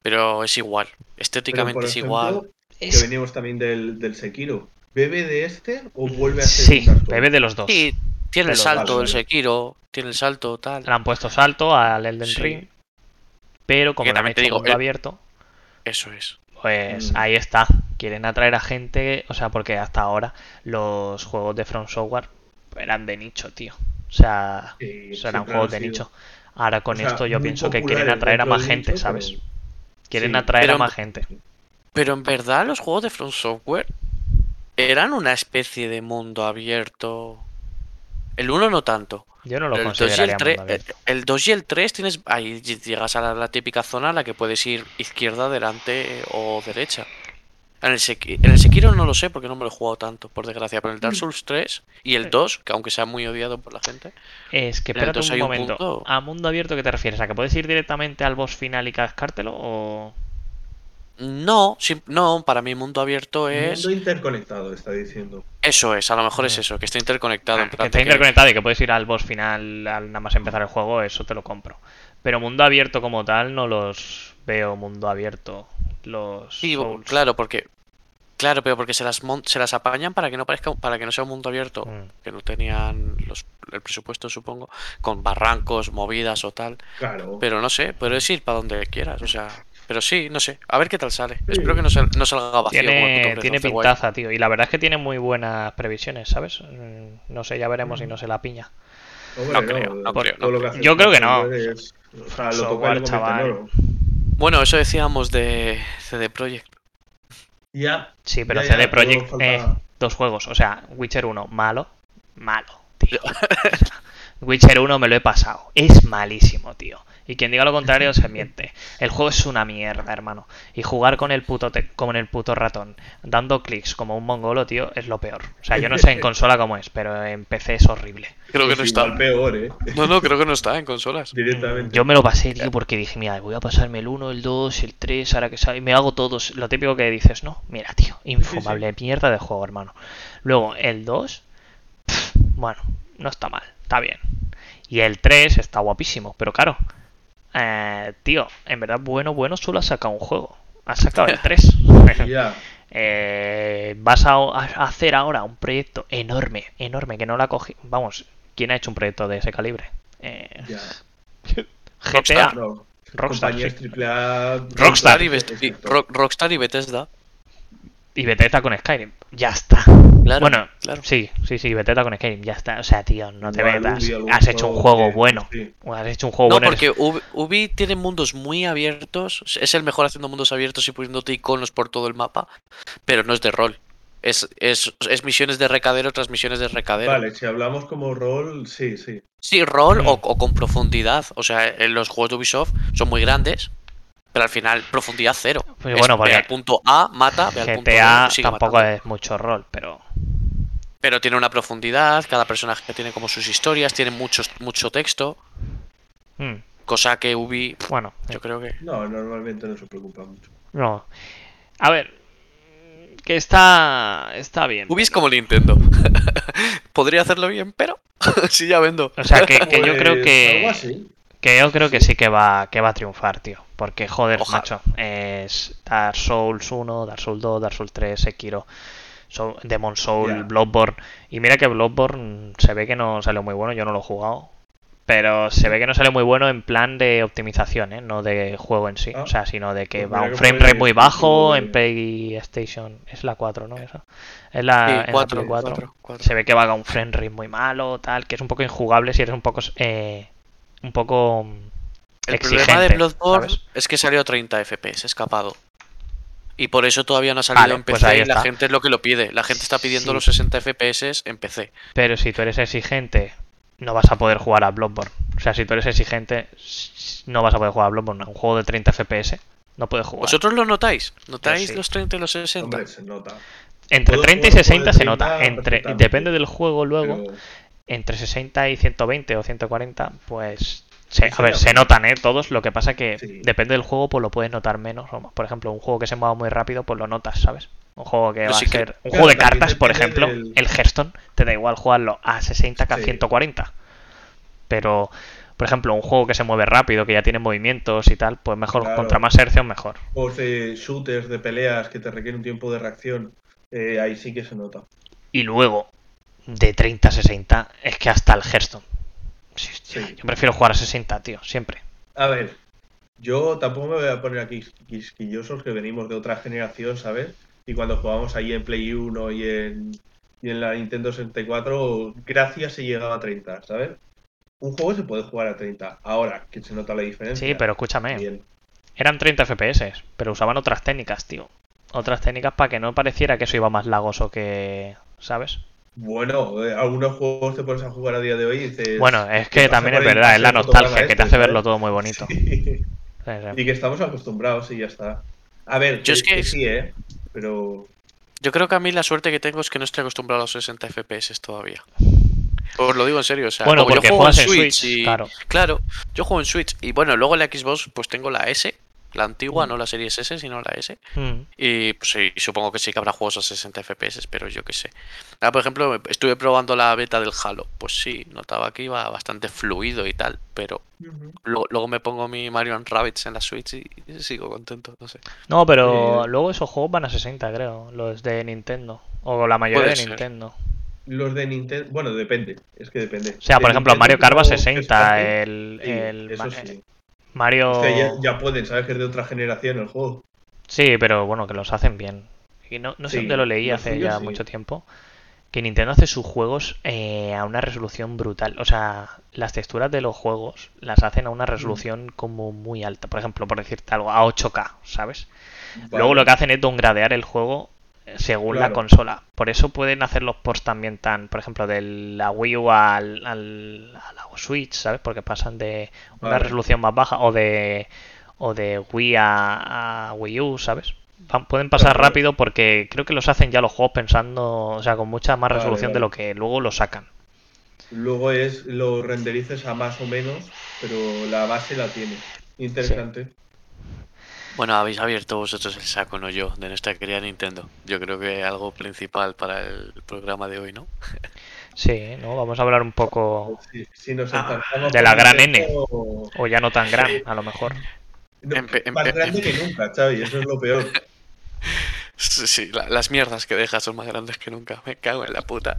Speaker 1: Pero es igual,
Speaker 3: Pero,
Speaker 1: estéticamente
Speaker 3: por
Speaker 1: es
Speaker 3: ejemplo,
Speaker 1: igual.
Speaker 3: Que
Speaker 2: Es-
Speaker 3: venimos también del, del Sekiro. ¿Bebe de este o vuelve a ser
Speaker 2: Sí, bebe de los dos.
Speaker 1: Sí, tiene el
Speaker 2: Pero
Speaker 1: salto del. Sekiro, tiene el salto, tal.
Speaker 2: Le han puesto salto al Elden
Speaker 1: Sí.
Speaker 2: Ring, pero como
Speaker 1: también te
Speaker 2: hecho
Speaker 1: digo,
Speaker 2: mundo
Speaker 1: eh,
Speaker 2: abierto,
Speaker 1: Eso es.
Speaker 2: pues
Speaker 3: Mm.
Speaker 2: ahí está. Quieren atraer a gente, o sea, porque hasta ahora los juegos de From Software eran de nicho, tío. O sea,
Speaker 3: Sí,
Speaker 2: eran juegos de nicho. Ahora con
Speaker 3: O sea,
Speaker 2: esto yo pienso que quieren atraer a más gente,
Speaker 3: nicho,
Speaker 2: ¿sabes?
Speaker 3: pero-
Speaker 2: Quieren
Speaker 3: sí.
Speaker 2: atraer
Speaker 1: Pero-
Speaker 2: a más gente.
Speaker 1: Pero en verdad los juegos de From Software eran una especie de mundo abierto. El 1 no tanto.
Speaker 2: Yo no lo
Speaker 1: el 2 y
Speaker 2: consideraría
Speaker 1: el 3,
Speaker 2: mundo abierto.
Speaker 1: el 2 y el 3 tienes ahí llegas a la, la típica zona en la que puedes ir izquierda, delante o derecha. En el, Seki- en el Sekiro no lo sé porque no me lo he jugado tanto, por desgracia, pero en el Dark Souls 3 y el 2, que aunque sea muy odiado por la gente,
Speaker 2: Es que espérate un
Speaker 1: hay un
Speaker 2: momento.
Speaker 1: punto-
Speaker 2: ¿A mundo abierto qué te refieres? ¿A que puedes ir directamente al boss final y cascártelo? ¿O.?
Speaker 1: No, no, para mí mundo abierto es
Speaker 3: Mundo interconectado, está diciendo.
Speaker 1: eso es, a lo mejor es eso, que está interconectado. en
Speaker 2: Ah, que
Speaker 1: plan
Speaker 2: está
Speaker 1: que-
Speaker 2: interconectado y que puedes ir al boss final al nada más empezar el juego, eso te lo compro. Pero mundo abierto como tal no los veo mundo abierto. Los
Speaker 1: Sí,
Speaker 2: Souls.
Speaker 1: claro, porque claro, pero porque se las mon- se las apañan para que no parezca para que no sea un mundo abierto,
Speaker 2: Mm.
Speaker 1: que no tenían los, el presupuesto, supongo, con barrancos, movidas o tal.
Speaker 3: Claro.
Speaker 1: Pero no sé, puedes ir para donde quieras, o sea, pero sí, no sé, a ver qué tal sale.
Speaker 3: Sí.
Speaker 1: Espero que no, sal- no salga vacío como el
Speaker 2: Tiene, tiene pintaza, tío. Y la verdad es que tiene muy buenas previsiones, ¿sabes? Mm, No sé, ya veremos si no se la piña.
Speaker 3: Hombre,
Speaker 1: no creo, no
Speaker 3: por
Speaker 1: creo, no creo.
Speaker 2: Yo creo que no.
Speaker 3: Es- o sea, lo
Speaker 2: Software, chaval.
Speaker 1: Bueno, eso decíamos de CD Projekt.
Speaker 3: Ya.
Speaker 2: Sí, pero CD
Speaker 3: todo
Speaker 2: Projekt, eh, dos juegos. O sea, Witcher 1, malo, malo, tío. Witcher 1 me lo he pasado. Es malísimo, tío. Y quien diga lo contrario se miente. El juego es una mierda, hermano. Y jugar con el puto te- con el puto ratón, dando clics como un mongolo, tío, es lo peor. O sea, yo no sé en consola cómo es, pero en PC es horrible.
Speaker 1: Creo que no está.
Speaker 3: peor, ¿eh?
Speaker 1: No, no, creo que no está en consolas.
Speaker 3: Directamente.
Speaker 2: Yo me lo pasé, tío, porque dije, mira, voy a pasarme el 1, el 2, el 3, ahora que sabe, y me hago todos. Lo típico que dices, no, mira, tío, infumable, mierda de juego, hermano. Luego, el 2, pf, bueno, no está mal, está bien. Y el 3 está guapísimo, pero claro, eh, tío, en verdad, bueno, bueno, solo has sacado un juego. Has sacado el 3.
Speaker 3: Ya.
Speaker 2: Eh, vas a, a hacer ahora un proyecto enorme, enorme, que no la cogí. Vamos, ¿quién ha hecho un proyecto de ese calibre? Eh,
Speaker 3: Ya.
Speaker 2: GTA.
Speaker 1: Rockstar.
Speaker 2: Rockstar, sí.
Speaker 1: y, Rockstar y Bethesda.
Speaker 2: Y Bethesda con Skyrim. Ya está.
Speaker 1: Claro,
Speaker 2: bueno,
Speaker 1: claro.
Speaker 2: sí, sí, sí, Bethesda con Skyrim. Ya está. O sea, tío, no te metas.
Speaker 3: Ubi,
Speaker 2: Has hecho un juego
Speaker 3: que-
Speaker 2: bueno.
Speaker 3: sí.
Speaker 2: Has hecho un juego
Speaker 1: No,
Speaker 2: bueno.
Speaker 1: porque Ubi, Ubi tiene mundos muy abiertos. Es el mejor haciendo mundos abiertos y poniéndote iconos por todo el mapa. Pero no es de rol. Es, es, es misiones de recadero tras misiones de recadero.
Speaker 3: Vale, si hablamos como rol, sí, sí.
Speaker 1: Sí, rol
Speaker 2: Mm.
Speaker 1: o, o con profundidad. O sea, en los juegos de Ubisoft son muy grandes. Pero al final, profundidad cero.
Speaker 2: Pues
Speaker 1: Es
Speaker 2: bueno,
Speaker 1: ve
Speaker 2: porque
Speaker 1: al punto A, mata, ve al punto B, sigue
Speaker 2: tampoco
Speaker 1: matando.
Speaker 2: es mucho rol, pero.
Speaker 1: Pero tiene una profundidad, cada personaje tiene como sus historias, tiene muchos, mucho texto.
Speaker 2: mm,
Speaker 1: Cosa que Ubi,
Speaker 2: bueno,
Speaker 1: yo creo que.
Speaker 3: No, normalmente no se preocupa mucho.
Speaker 2: no. A ver. Que está. Está bien.
Speaker 1: Ubi es como Nintendo. Podría hacerlo bien, pero sí ya vendo.
Speaker 2: O sea, que, que yo creo
Speaker 3: Pues,
Speaker 2: que.
Speaker 3: Algo así.
Speaker 2: Que yo creo que sí que va, que va a triunfar, tío. Porque, joder,
Speaker 1: Ojalá.
Speaker 2: macho, es Dark Souls 1, Dark Souls 2, Dark Souls 3, Sekiro, Soul- Demon Soul,
Speaker 3: Ya.
Speaker 2: Bloodborne. Y mira que Bloodborne se ve que no salió muy bueno, yo no lo he jugado. Pero se ve que no sale muy bueno en plan de optimización, ¿eh? No de juego en sí.
Speaker 3: Ah.
Speaker 2: O sea, sino de que
Speaker 3: Pues
Speaker 2: va un frame rate muy bajo en PlayStation. Es la 4, ¿no? Esa. Es la,
Speaker 1: Sí,
Speaker 2: en la
Speaker 1: cuatro,
Speaker 2: Play 4.
Speaker 1: cuatro, cuatro.
Speaker 2: Se ve que va a un frame rate muy malo, tal, que es un poco injugable si eres un poco... eh, un poco... mm,
Speaker 1: El
Speaker 2: exigente,
Speaker 1: problema de Bloodborne
Speaker 2: ¿sabes?
Speaker 1: es que salió a 30 FPS, escapado. Y por eso todavía no ha salido
Speaker 2: Vale,
Speaker 1: en
Speaker 2: pues
Speaker 1: PC
Speaker 2: ahí
Speaker 1: y la gente es lo que lo pide. La gente está pidiendo
Speaker 2: Sí.
Speaker 1: los 60 FPS en PC.
Speaker 2: Pero si tú eres exigente, no vas a poder jugar a Bloodborne. O sea, si tú eres exigente, no vas a poder jugar a Bloodborne. Un juego de 30 FPS no puedes jugar.
Speaker 1: ¿Vosotros lo notáis? ¿Notáis
Speaker 2: sí.
Speaker 1: los 30 y los 60?
Speaker 3: Hombre, se nota.
Speaker 2: Entre
Speaker 3: puedo
Speaker 2: 30 y
Speaker 3: jugar un
Speaker 2: 60
Speaker 3: juego
Speaker 2: se nota.
Speaker 3: 30
Speaker 2: Entre, depende del juego luego.
Speaker 3: Pero
Speaker 2: Entre 60 y 120 o 140, pues... se-
Speaker 3: Sí,
Speaker 2: a ver,
Speaker 3: sí,
Speaker 2: se notan, ¿eh? Todos. Lo que pasa que
Speaker 3: Sí.
Speaker 2: depende del juego, pues lo puedes notar menos o más. Por ejemplo, un juego que se mueva muy rápido, pues lo notas, ¿sabes? Un juego que
Speaker 1: Pero
Speaker 2: va
Speaker 1: sí
Speaker 2: a
Speaker 1: que-
Speaker 2: ser... Un
Speaker 3: claro,
Speaker 2: juego de cartas, por ejemplo,
Speaker 3: del-
Speaker 2: el Hearthstone, te da igual jugarlo a 60 que a
Speaker 3: Sí.
Speaker 2: 140. Pero, por ejemplo, un juego que se mueve rápido, que ya tiene movimientos y tal, pues mejor,
Speaker 3: Claro.
Speaker 2: contra más hercios mejor.
Speaker 3: O de shooters, de peleas que te requieren un tiempo de reacción, eh, ahí sí que se nota.
Speaker 2: Y luego, de 30 a 60, es que hasta el Hearthstone. Sí. Yo prefiero jugar a 60, tío, siempre.
Speaker 3: A ver, yo tampoco me voy a poner aquí quisquillosos que venimos de otra generación, ¿sabes? Y cuando jugábamos ahí en Play 1 y en, y en la Nintendo 64, gracias se llegaba a 30, ¿sabes? Un juego se puede jugar a 30. Ahora, que se nota la diferencia.
Speaker 2: Sí, pero escúchame,
Speaker 3: Bien.
Speaker 2: eran 30 FPS, pero usaban otras técnicas, tío. Otras técnicas para que no pareciera que eso iba más lagoso que... ¿sabes?
Speaker 3: Bueno, eh, algunos juegos te pones a jugar a día de hoy y dices...
Speaker 2: Bueno, es
Speaker 3: ¿qué
Speaker 2: que también es verdad, es la nostalgia que te
Speaker 3: este,
Speaker 2: hace verlo
Speaker 3: ¿sabes?
Speaker 2: todo muy bonito.
Speaker 3: Sí.
Speaker 2: Sí, sí.
Speaker 3: Y que estamos acostumbrados y ya está. A ver,
Speaker 1: Yo es que-
Speaker 3: sí, ¿eh? Pero...
Speaker 1: Yo creo que a mí la suerte que tengo es que no estoy acostumbrado a los 60 FPS todavía. Os lo digo en serio, o sea,
Speaker 2: Bueno,
Speaker 1: como
Speaker 2: porque
Speaker 1: yo juego en Switch, y...
Speaker 2: claro.
Speaker 1: Claro, yo juego en Switch y bueno, luego en la Xbox pues tengo la S, la antigua,
Speaker 3: Mm.
Speaker 1: no la serie S, sino la S.
Speaker 2: Mm.
Speaker 1: Y pues sí, supongo que sí que habrá juegos a 60 FPS, pero yo qué sé. Ahora, por ejemplo, estuve probando la beta del Halo. Pues sí, notaba que iba bastante fluido y tal, pero luego, luego me pongo mi Mario and Rabbids en la Switch y sigo contento, no sé.
Speaker 2: No, pero
Speaker 3: Eh,
Speaker 2: luego esos juegos van a 60, creo, los de Nintendo. O la mayoría de
Speaker 1: ser.
Speaker 2: Nintendo.
Speaker 3: Los de Nintendo, bueno, depende, es que depende.
Speaker 2: O sea,
Speaker 3: De
Speaker 2: por ejemplo,
Speaker 3: Nintendo
Speaker 2: Mario Kart va a
Speaker 3: tengo que
Speaker 2: 60,
Speaker 3: escoger-
Speaker 2: el,
Speaker 3: Sí,
Speaker 2: el
Speaker 3: eso
Speaker 2: Ma-
Speaker 3: sí.
Speaker 2: Mario...
Speaker 3: Ya, ya pueden, sabes que es de otra generación el juego.
Speaker 2: Sí, pero bueno, que los hacen bien. Y no, no sé
Speaker 3: Sí,
Speaker 2: dónde lo leí hace ya
Speaker 3: sí.
Speaker 2: mucho tiempo. Que Nintendo hace sus juegos eh, a una resolución brutal. O sea, las texturas de los juegos las hacen a una
Speaker 3: Mm.
Speaker 2: resolución como muy alta. Por ejemplo, por decirte algo, a 8K, ¿sabes?
Speaker 3: Vale.
Speaker 2: Luego lo que hacen es downgradear el juego según la consola. Por eso pueden hacer los ports también tan, por ejemplo, de la Wii U al, al- a la Switch, ¿sabes? Porque pasan de una
Speaker 3: Vale.
Speaker 2: resolución más baja o de o de Wii a, a Wii U, ¿sabes? Van- pueden pasar
Speaker 3: Claro.
Speaker 2: rápido porque creo que los hacen ya los juegos pensando, o sea, con mucha más
Speaker 3: Vale,
Speaker 2: resolución de lo que luego lo sacan.
Speaker 3: Luego es lo renderices a más o menos, pero la base la tienes. Interesante.
Speaker 1: Bueno, habéis abierto vosotros el saco, no yo, de nuestra querida Nintendo. Yo creo que algo principal para el programa de hoy, ¿no?
Speaker 2: Sí, ¿no? Vamos a hablar un poco,
Speaker 3: Si, si nos
Speaker 1: Ah,
Speaker 2: de la gran
Speaker 3: Nintendo,
Speaker 2: o ya no tan gran, a lo mejor.
Speaker 3: no, más grande que nunca, Xavi, eso es lo peor.
Speaker 1: Sí, sí, la- las mierdas que deja son más grandes que nunca. Me cago en la puta.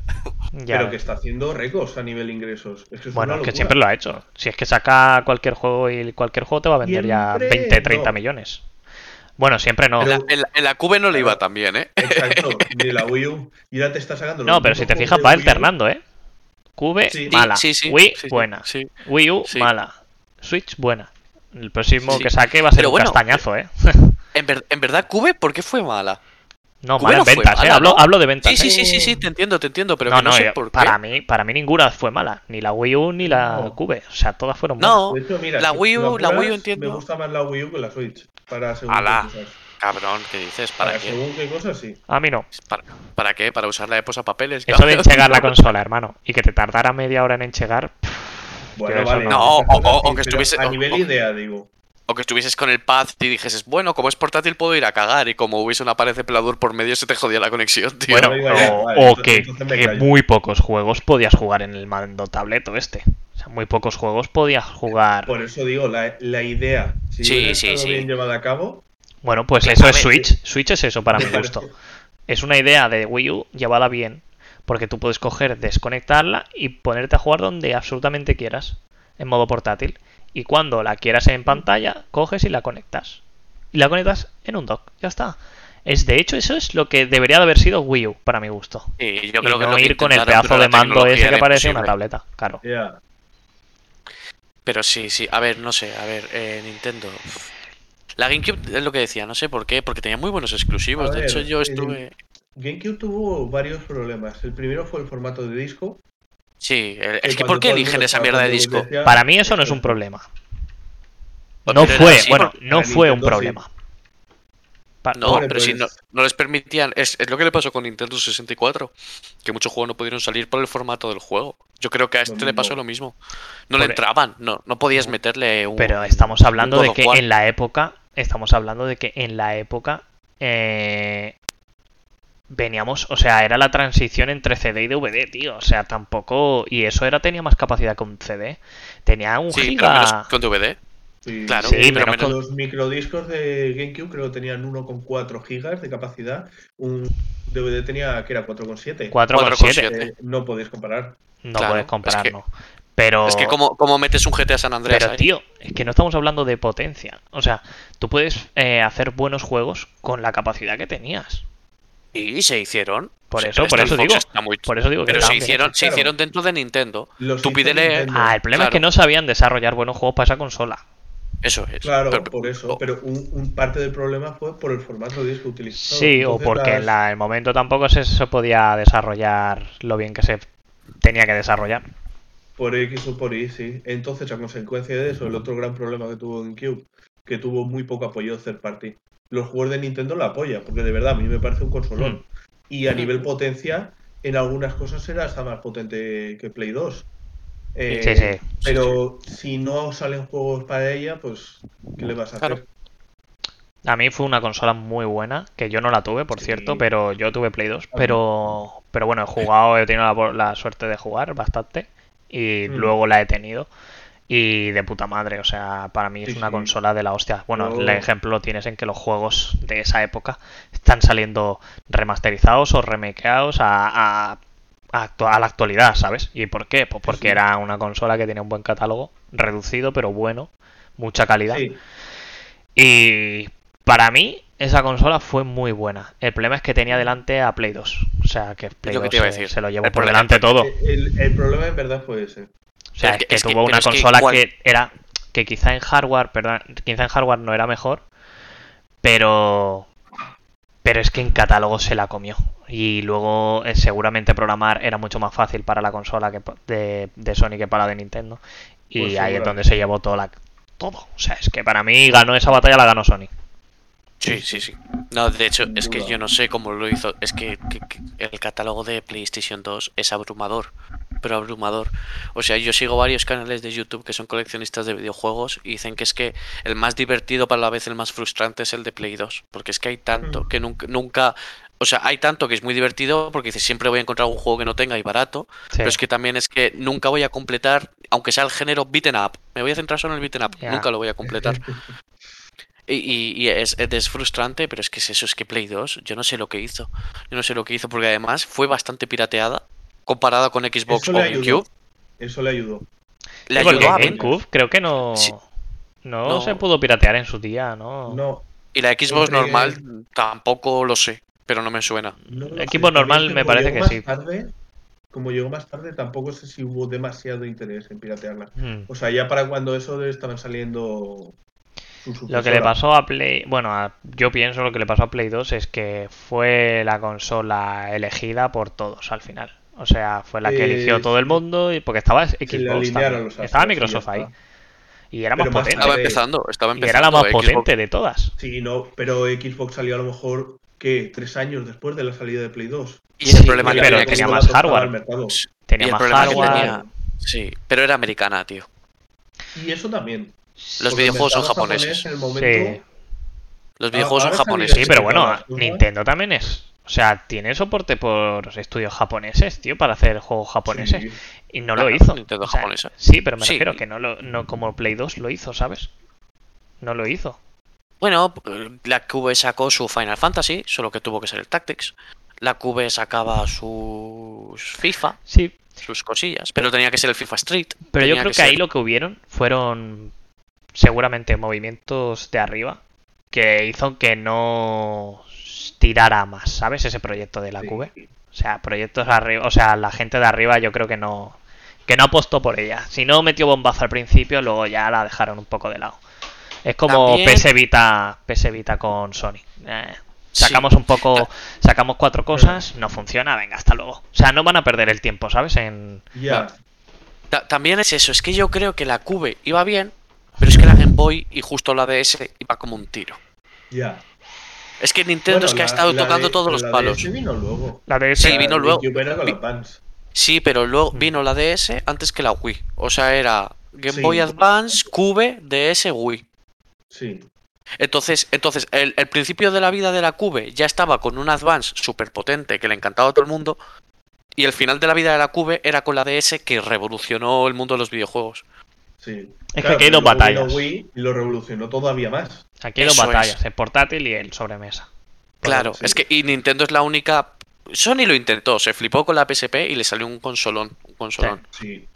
Speaker 2: Ya
Speaker 3: pero que está haciendo récords a nivel ingresos. Es que es
Speaker 2: Bueno, es que siempre lo ha hecho. Si es que saca cualquier juego y cualquier juego te va a vender ya
Speaker 3: Siempre
Speaker 2: 20, 30
Speaker 3: no.
Speaker 2: millones. Bueno, siempre no.
Speaker 1: En la, en la- en la Cube no le iba tan bien, ¿eh?
Speaker 3: Exacto, de la Wii U. Y ya te está sacando
Speaker 2: No, pero si te fijas va alternando, ¿eh? Cube,
Speaker 3: Sí.
Speaker 2: mala.
Speaker 1: Sí, sí,
Speaker 2: Wii, buena.
Speaker 1: Sí.
Speaker 2: Wii U,
Speaker 1: Sí.
Speaker 2: mala. Switch, buena. El próximo
Speaker 1: Sí.
Speaker 2: que saque va a ser
Speaker 1: Pero
Speaker 2: un
Speaker 1: bueno,
Speaker 2: castañazo, ¿eh?
Speaker 1: En, ver- en verdad, Cube, ¿por qué fue mala?
Speaker 2: No,
Speaker 1: Cube
Speaker 2: mala
Speaker 1: no
Speaker 2: en ventas, ¿eh?
Speaker 1: mala,
Speaker 2: Hablo,
Speaker 1: ¿no?
Speaker 2: hablo de ventas.
Speaker 1: Sí, sí,
Speaker 2: ¿eh?
Speaker 1: sí, sí, sí, te entiendo, te entiendo, pero
Speaker 2: no,
Speaker 1: que no,
Speaker 2: no,
Speaker 1: sé
Speaker 2: yo-
Speaker 1: por qué.
Speaker 2: para mí, para mí ninguna fue mala. Ni la Wii U ni la
Speaker 3: No.
Speaker 2: Cube. O sea, todas fueron buenas.
Speaker 1: No,
Speaker 3: De hecho, mira,
Speaker 1: la Wii U, la Wii U entiendo.
Speaker 3: Me gusta más la Wii U que la Switch. Para según
Speaker 1: Ala.
Speaker 3: qué cosas.
Speaker 1: cabrón, ¿qué dices? ¿Para,
Speaker 3: Para
Speaker 1: qué?
Speaker 3: según qué cosas, sí.
Speaker 2: A mí no.
Speaker 1: ¿Para, para qué? ¿Para usarla de posapapeles?
Speaker 2: Eso de enchegar la consola, hermano. Y que te tardara media hora en enchegar. pff,
Speaker 3: Bueno, vale.
Speaker 2: no.
Speaker 1: O- o- que estuviese-
Speaker 3: A nivel idea, digo.
Speaker 1: O que estuvieses con el pad y dijeses, bueno, como es portátil puedo ir a cagar y como hubiese una pared de pelador por medio se te jodía la conexión, tío.
Speaker 2: Bueno,
Speaker 3: Bueno, ya,
Speaker 2: o,
Speaker 3: vale,
Speaker 2: o
Speaker 3: entonces-
Speaker 2: que,
Speaker 3: entonces
Speaker 2: muy pocos juegos podías jugar en el mando tableto este. O sea, muy pocos juegos podías jugar.
Speaker 3: Por eso digo, la, la idea, si
Speaker 1: Sí, sí, sí.
Speaker 3: bien llevada a cabo,
Speaker 2: Bueno, pues eso es Switch. Switch es eso para mi gusto. Es una idea de Wii U llevada bien. Porque tú puedes coger, desconectarla y ponerte a jugar donde absolutamente quieras. En modo portátil. Y cuando la quieras en pantalla, coges y la conectas. Y la conectas en un dock. Ya está. Es de hecho, eso es lo que debería de haber sido Wii U, para mi gusto.
Speaker 1: Sí, yo
Speaker 2: y
Speaker 1: creo que
Speaker 2: no ir con el pedazo de mando ese que parece una tableta. Claro.
Speaker 1: Pero sí, sí. A ver, no sé. A ver, eh, Nintendo. La GameCube es lo que decía, no sé por qué, porque tenía muy buenos exclusivos.
Speaker 3: A
Speaker 1: de
Speaker 3: ver,
Speaker 1: hecho, yo estuve.
Speaker 3: GameCube tuvo varios problemas. El primero fue el formato de disco.
Speaker 1: Sí, el- es que ¿por qué eligen esa mierda de disco?
Speaker 2: Para mí eso no es un problema. No fue,
Speaker 1: así,
Speaker 2: bueno, no fue un problema. Pa-
Speaker 1: No, pero si
Speaker 3: pues-
Speaker 1: no, no les permitían. Es, es lo que le pasó con Nintendo 64. Que muchos juegos no pudieron salir por el formato del juego. Yo creo que a este le pasó lo mismo. No le
Speaker 2: Por- e-
Speaker 1: entraban, no, no podías meterle un.
Speaker 2: Pero estamos hablando de que en la época, estamos hablando de que en la época eh, veníamos, o sea, era la transición entre CD y DVD, tío. O sea, tampoco. Y eso era tenía más capacidad que un CD. Tenía un
Speaker 1: Sí, pero
Speaker 2: giga.
Speaker 1: menos con DVD.
Speaker 3: Sí,
Speaker 1: Claro,
Speaker 2: Sí, pero
Speaker 3: los-
Speaker 1: menos-
Speaker 3: los microdiscos de GameCube creo que tenían 1,4 gigas de capacidad. Un DVD tenía que era 4,7.
Speaker 2: 4,7.
Speaker 1: 4,7.
Speaker 3: Eh, no podéis comparar.
Speaker 2: No
Speaker 1: Claro,
Speaker 2: puedes
Speaker 1: es
Speaker 2: comparar,
Speaker 1: que-
Speaker 2: no. Pero.
Speaker 1: Es que como, como metes un GTA San Andreas
Speaker 2: Pero
Speaker 1: ahí.
Speaker 2: tío, es que no estamos hablando de potencia. O sea, tú puedes eh, hacer buenos juegos con la capacidad que tenías.
Speaker 1: Y se hicieron.
Speaker 2: Por eso,
Speaker 1: pero
Speaker 2: por eso digo.
Speaker 1: muy-
Speaker 2: Por eso digo que
Speaker 1: Pero se hicieron, se
Speaker 3: claro.
Speaker 1: hicieron dentro de Nintendo.
Speaker 3: Los
Speaker 1: Tú pídele-
Speaker 3: Nintendo.
Speaker 2: Ah, el problema es que no sabían desarrollar buenos juegos para esa consola.
Speaker 1: Eso es.
Speaker 3: Claro,
Speaker 1: Pero-
Speaker 3: por eso. Pero un, un parte del problema fue por el formato de disco utilizado.
Speaker 2: Sí, o porque en la- el momento tampoco se, se podía desarrollar lo bien que se tenía que desarrollar.
Speaker 3: Por X o por Y, sí. Entonces, a consecuencia de eso, el otro gran problema que tuvo GameCube, que tuvo muy poco apoyo de third party. Los juegos de Nintendo la apoya, porque de verdad a mí me parece un consolón.
Speaker 2: Mm.
Speaker 3: Y a nivel potencia, en algunas cosas era hasta más potente que Play 2. Eh,
Speaker 2: Sí, sí.
Speaker 3: Pero si no salen juegos para ella, pues, ¿qué le vas a
Speaker 1: Claro.
Speaker 3: hacer?
Speaker 2: A mí fue una consola muy buena, que yo no la tuve, por
Speaker 3: Sí.
Speaker 2: cierto, pero yo tuve Play 2.
Speaker 3: Ah.
Speaker 2: Pero, pero bueno, he jugado, he tenido la, la suerte de jugar bastante y
Speaker 3: Mm.
Speaker 2: luego la he tenido. Y de puta madre, o sea, para mí es
Speaker 3: Sí,
Speaker 2: una
Speaker 3: sí.
Speaker 2: consola de la hostia. Bueno, el ejemplo lo tienes en que los juegos de esa época están saliendo remasterizados o remakeados a, a, a la actualidad, ¿sabes? ¿Y por qué? Pues porque
Speaker 3: sí.
Speaker 2: era una consola que tenía un buen catálogo, reducido, pero bueno, mucha calidad.
Speaker 3: Sí,
Speaker 2: Y para mí, esa consola fue muy buena. El problema es que tenía delante a Play 2. O sea, que Play
Speaker 1: lo que
Speaker 2: 2
Speaker 1: te iba a
Speaker 2: se,
Speaker 1: decir.
Speaker 2: se lo llevó
Speaker 1: El
Speaker 2: por delante todo.
Speaker 3: el, el problema en verdad fue ese.
Speaker 2: O sea,
Speaker 1: Es
Speaker 2: es
Speaker 1: que-
Speaker 2: que
Speaker 1: es que-
Speaker 2: tuvo una
Speaker 1: es que
Speaker 2: consola que era. que quizá en hardware, perdón, quizá en hardware no era mejor. Pero. Pero es que en catálogo se la comió. Y luego, eh, seguramente programar era mucho más fácil para la consola que de, de Sony que para la de Nintendo. Y
Speaker 3: Pues
Speaker 2: ahí es donde se llevó todo la, todo. O sea, es que para mí ganó esa batalla, la ganó Sony.
Speaker 1: Sí, sí, sí. No, de hecho, es que yo no sé cómo lo hizo. Es que, que- que el catálogo de PlayStation 2 es abrumador. Pero abrumador. O sea, yo sigo varios canales de YouTube que son coleccionistas de videojuegos y dicen que es que el más divertido, para la vez el más frustrante, es el de Play 2. Porque es que hay tanto
Speaker 3: Mm.
Speaker 1: que nunca, nunca. O sea, hay tanto que es muy divertido porque dices siempre voy a encontrar un juego que no tenga y barato.
Speaker 2: Sí.
Speaker 1: Pero es que también es que nunca voy a completar, aunque sea el género beaten up. Me voy a centrar solo en el beaten up. Nunca lo voy a completar. Y, y- y es, es frustrante, pero es que es eso, es que Play 2, yo no sé lo que hizo. Yo no sé lo que hizo, porque además fue bastante pirateada comparada con Xbox
Speaker 3: Eso
Speaker 1: o. GameCube.
Speaker 3: Eso le ayudó.
Speaker 1: Le ayudó a.
Speaker 2: GameCube creo que no,
Speaker 1: Sí.
Speaker 2: no,
Speaker 1: No.
Speaker 2: se pudo piratear en su día, ¿no?
Speaker 3: No,
Speaker 1: Y la Xbox
Speaker 3: Entre-
Speaker 1: normal tampoco lo sé, pero no me suena.
Speaker 3: no sé.
Speaker 2: normal me parece que
Speaker 3: más
Speaker 2: sí.
Speaker 3: tarde, como llegó más tarde, tampoco sé si hubo demasiado interés en piratearla.
Speaker 2: Mm.
Speaker 3: O sea, ya para cuando eso estaban saliendo. su
Speaker 2: Lo que le pasó a Play, bueno, a- yo pienso lo que le pasó a Play 2 es que fue la consola elegida por todos al final. O sea, fue la que
Speaker 3: Eh,
Speaker 2: eligió todo el
Speaker 3: sí.
Speaker 2: mundo y porque estaba Xbox Estaba Microsoft ahí y era más
Speaker 3: Pero más
Speaker 2: potente.
Speaker 1: Estaba empezando, estaba
Speaker 2: Y era la más
Speaker 1: Xbox.
Speaker 2: potente de todas.
Speaker 3: Sí, no, pero Xbox salió a lo mejor que tres años después de la salida de Play 2.
Speaker 1: Y el
Speaker 2: Sí,
Speaker 1: problema que
Speaker 2: pero
Speaker 1: tenía,
Speaker 2: tenía
Speaker 1: que-
Speaker 2: más hardware.
Speaker 3: mercado.
Speaker 2: Tenía
Speaker 1: Y el
Speaker 2: más
Speaker 1: problema que
Speaker 2: hardware.
Speaker 1: tenía- Sí, pero era americana, tío.
Speaker 3: Y eso también.
Speaker 1: Los videojuegos son
Speaker 3: el
Speaker 1: japoneses.
Speaker 3: japonés En el momento,
Speaker 2: Sí.
Speaker 1: Los videojuegos son japoneses.
Speaker 2: Sí, pero bueno. Nintendo también es. O sea, tiene soporte por estudios japoneses, tío, para hacer juegos japoneses.
Speaker 3: Sí.
Speaker 2: Y no
Speaker 1: Claro,
Speaker 2: lo hizo.
Speaker 1: Nintendo
Speaker 2: O sea,
Speaker 1: japonesa.
Speaker 2: Sí, pero me
Speaker 1: Sí.
Speaker 2: refiero que no lo, no como Play 2 lo hizo, ¿sabes? No lo hizo.
Speaker 1: Bueno, la Cube sacó su Final Fantasy, solo que tuvo que ser el Tactics. La Cube sacaba sus FIFA,
Speaker 2: Sí,
Speaker 1: sus cosillas, pero tenía que ser el FIFA Street.
Speaker 2: pero yo creo que,
Speaker 1: ser-
Speaker 2: ahí lo que hubieron fueron seguramente movimientos de arriba que hizo que no tirara más, ¿sabes? Ese proyecto de la
Speaker 3: Sí.
Speaker 2: Cube. O sea, proyectos arriba, o sea, la gente de arriba yo creo que no que no apostó por ella. Si no metió bombazo al principio, luego ya la dejaron un poco de lado. Es como
Speaker 1: También-
Speaker 2: PS Vita, PS Vita con Sony. Eh,
Speaker 1: Sí.
Speaker 2: sacamos un poco, sacamos cuatro cosas, no funciona, venga, hasta luego. O sea, no van a perder el tiempo, ¿sabes? En.
Speaker 1: Ta- También es eso, es que yo creo que la Cube iba bien, pero es que la Game Boy y justo la DS iba como un tiro.
Speaker 3: Ya.
Speaker 1: Es que Nintendo es que ha estado tocando
Speaker 3: de-
Speaker 1: todos los
Speaker 3: la
Speaker 1: palos.
Speaker 3: DS vino luego.
Speaker 2: la de
Speaker 1: Sí,
Speaker 3: La
Speaker 1: vino luego.
Speaker 3: GameCube era con
Speaker 1: Vi-
Speaker 3: la Advance.
Speaker 1: Sí, pero luego
Speaker 2: Mm.
Speaker 1: vino la DS antes que la Wii. O sea, era Game
Speaker 3: Sí.
Speaker 1: Boy Advance, Cube, DS, Wii.
Speaker 3: Sí.
Speaker 1: Entonces, entonces el, el principio de la vida de la Cube ya estaba con un Advance súper potente que le encantaba a todo el mundo. Y el final de la vida de la Cube era con la DS que revolucionó el mundo de los videojuegos.
Speaker 3: Sí.
Speaker 2: Es que aquí hay dos batallas.
Speaker 3: Wii y lo revolucionó todavía más.
Speaker 2: Aquí hay dos batallas,
Speaker 1: es.
Speaker 2: el portátil y el sobremesa.
Speaker 1: Claro,
Speaker 3: sí.
Speaker 1: es que y Nintendo es la única. Sony lo intentó, se flipó con la PSP y le salió un consolón. Un consolón.
Speaker 3: Sí.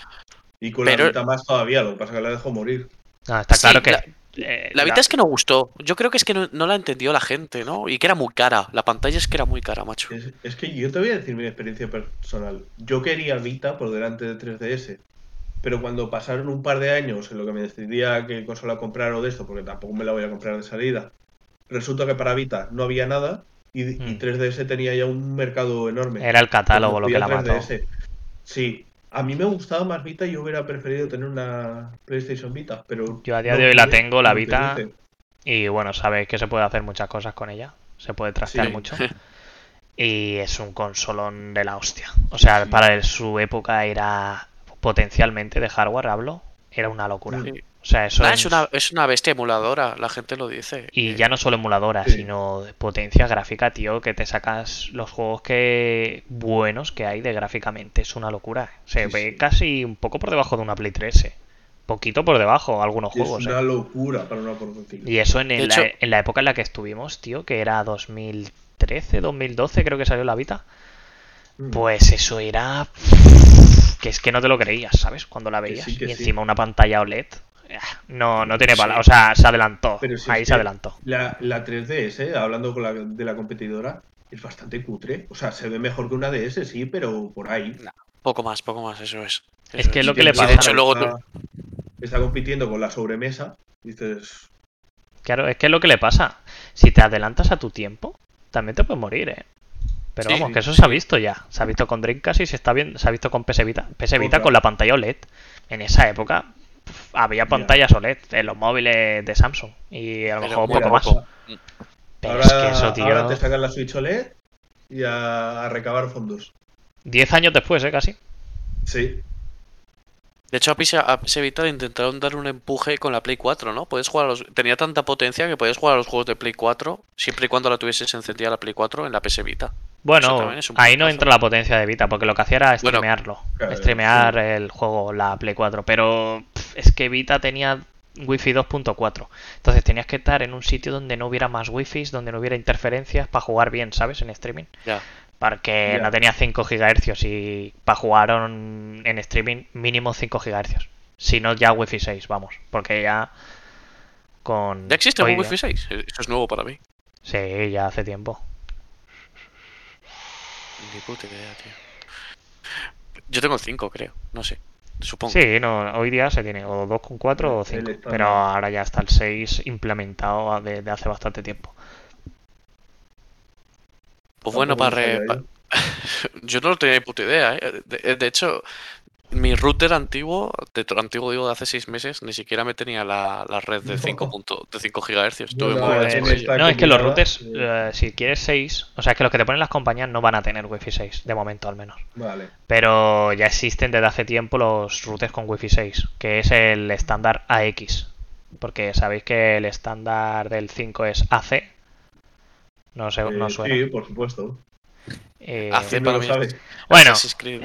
Speaker 3: Y con
Speaker 1: Pero-
Speaker 3: la Vita más todavía, lo que pasa es que la dejó morir.
Speaker 2: No, está
Speaker 1: Sí,
Speaker 2: claro que.
Speaker 1: la-
Speaker 2: eh,
Speaker 1: La Vita es que no gustó. Yo creo que es que no, no la entendió la gente, ¿no? Y que era muy cara. La pantalla es que era muy cara, macho.
Speaker 3: Es, es que yo te voy a decir mi experiencia personal. Yo quería Vita por delante de 3DS. Pero cuando pasaron un par de años en lo que me decidía qué consola comprar o de esto, porque tampoco me la voy a comprar de salida, resulta que para Vita no había nada y, y
Speaker 2: Mm.
Speaker 3: 3DS tenía ya un mercado enorme.
Speaker 2: Era el catálogo lo que la mató.
Speaker 3: 3DS. Sí, a mí me gustaba más Vita y yo hubiera preferido tener una PlayStation Vita, pero...
Speaker 2: Yo a día
Speaker 3: no
Speaker 2: de hoy la tengo, la Vita. Y bueno, sabéis que se puede hacer muchas cosas con ella. Se puede trastear
Speaker 3: Sí.
Speaker 2: mucho. Y es un consolón de la hostia. O sea,
Speaker 3: Sí.
Speaker 2: para su época era potencialmente de hardware, hablo, era una locura.
Speaker 3: Sí.
Speaker 2: O sea, eso
Speaker 1: Nah,
Speaker 2: es...
Speaker 1: es, una, es una bestia emuladora, la gente lo dice.
Speaker 2: Y
Speaker 1: Eh,
Speaker 2: ya no solo emuladora,
Speaker 3: Sí.
Speaker 2: sino de potencia gráfica, tío, que te sacas los juegos que buenos que hay de gráficamente. Es una locura. Se
Speaker 3: Sí,
Speaker 2: ve
Speaker 3: sí.
Speaker 2: casi un poco por debajo de una Play 3. eh. Poquito por debajo, algunos
Speaker 3: Y es
Speaker 2: juegos.
Speaker 3: una
Speaker 2: eh.
Speaker 3: locura para una portátil.
Speaker 2: Y eso en,
Speaker 1: hecho-
Speaker 2: en la época en la que estuvimos, tío, que era 2013, 2012, creo que salió la Vita.
Speaker 3: Mm.
Speaker 2: Pues eso era. Que es que no te lo creías, ¿sabes? Cuando la
Speaker 3: Que
Speaker 2: veías.
Speaker 3: sí, que
Speaker 2: y
Speaker 3: sí.
Speaker 2: encima una pantalla OLED. eh, No, no tiene
Speaker 1: Sí.
Speaker 2: palabras. O sea, se adelantó.
Speaker 3: Pero si
Speaker 2: Ahí
Speaker 3: es
Speaker 2: se adelantó.
Speaker 3: La, la 3DS, hablando con la, de la competidora, es bastante cutre. O sea, se ve mejor que una DS, sí, pero por ahí.
Speaker 1: Poco más, poco más, eso es.
Speaker 2: Es que lo
Speaker 3: Y
Speaker 2: que le pasa-
Speaker 1: de hecho, luego
Speaker 3: está, está compitiendo con la sobremesa. Dices,
Speaker 2: Claro, es que es lo que le pasa. Si te adelantas a tu tiempo, también te puedes morir, ¿eh? Pero
Speaker 1: Sí,
Speaker 2: vamos,
Speaker 3: sí,
Speaker 2: que eso se ha visto ya. Se ha visto con Dreamcast y se está viendo, se ha visto con PS Vita. PS Vita con la pantalla OLED. En esa época había pantallas OLED en los móviles de Samsung. Y a lo mejor
Speaker 1: muy
Speaker 2: poco más. Pero
Speaker 3: ahora,
Speaker 2: es que eso, tío.
Speaker 3: ahora te sacan la Switch OLED y a, a recabar fondos.
Speaker 2: 10 años después, ¿eh? Casi.
Speaker 3: Sí,
Speaker 1: De hecho, a PS, a PS Vita le intentaron dar un empuje con la Play 4, ¿no? Puedes jugar a los... Tenía tanta potencia que podías jugar a los juegos de Play 4 siempre y cuando la tuvieses encendida la Play 4 en la PS Vita.
Speaker 2: Bueno, ahí no entra la potencia de Vita, porque lo que hacía era
Speaker 1: Bueno,
Speaker 2: streamearlo.
Speaker 3: claro,
Speaker 2: streamear
Speaker 3: sí.
Speaker 2: el juego, la Play 4. Pero es que Vita tenía Wi-Fi 2.4. Entonces tenías que estar en un sitio donde no hubiera más Wi-Fi, donde no hubiera interferencias para jugar bien, ¿sabes? En streaming.
Speaker 1: Ya.
Speaker 2: Porque
Speaker 3: Ya.
Speaker 2: no tenía 5 GHz y para jugar en, en streaming mínimo 5 GHz. Si no, ya Wi-Fi 6, vamos. Porque ya con...
Speaker 1: ¿Ya existe un Wi-Fi 6? Eso es nuevo para mí.
Speaker 2: Sí, ya hace tiempo.
Speaker 1: Ni puta idea, tío. Yo tengo 5, creo. No sé. Supongo.
Speaker 2: Sí, no, hoy día se tiene o 2.4 o
Speaker 3: El
Speaker 2: 5,
Speaker 3: estándar.
Speaker 2: pero ahora ya está el 6 implementado desde hace bastante tiempo.
Speaker 1: Pues bueno, para... Re- Yo no tenía ni puta idea, ¿eh? De, de hecho, mi router antiguo, de antiguo digo de hace 6 meses, ni siquiera me tenía la, la red de 5, punto- de 5 GHz. Estuve
Speaker 3: No,
Speaker 1: muy
Speaker 3: no, esta
Speaker 2: No, es que los routers,
Speaker 3: eh,
Speaker 2: si quieres 6, o sea, que los que te ponen las compañías no van a tener Wi-Fi 6, de momento al menos.
Speaker 3: Vale.
Speaker 2: Pero ya existen desde hace tiempo los routers con Wi-Fi 6, que es el estándar AX. Porque sabéis que el estándar del 5 es AC. No sé, no
Speaker 3: Eh,
Speaker 2: suena.
Speaker 3: sí, por supuesto.
Speaker 2: Eh,
Speaker 1: AC
Speaker 3: ¿Quién no
Speaker 1: para
Speaker 3: lo
Speaker 1: mí
Speaker 2: bueno,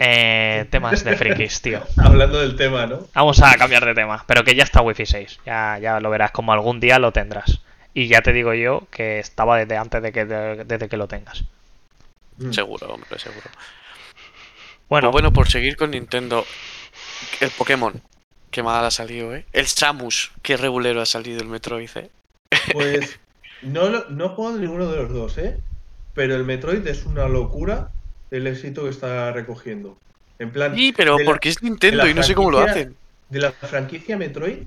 Speaker 2: eh, temas de frikis, tío.
Speaker 3: Hablando del tema, ¿no?
Speaker 2: Vamos a cambiar de tema, pero que ya está Wi-Fi 6. Ya, ya lo verás, como algún día lo tendrás. Y ya te digo yo que estaba desde antes de que, de- desde que lo tengas.
Speaker 3: Mm.
Speaker 1: Seguro, hombre, seguro.
Speaker 2: Bueno,
Speaker 1: Pues bueno, por seguir con Nintendo, el Pokémon, qué mal ha salido, ¿eh? El Samus, qué regulero ha salido el Metroid, ¿eh?
Speaker 3: Pues no, no he jugado ninguno de los dos, ¿eh? Pero el Metroid es una locura el éxito que está recogiendo. En plan,
Speaker 1: Sí, pero
Speaker 3: de la-
Speaker 1: porque es Nintendo y no sé cómo lo hacen.
Speaker 3: de la franquicia Metroid,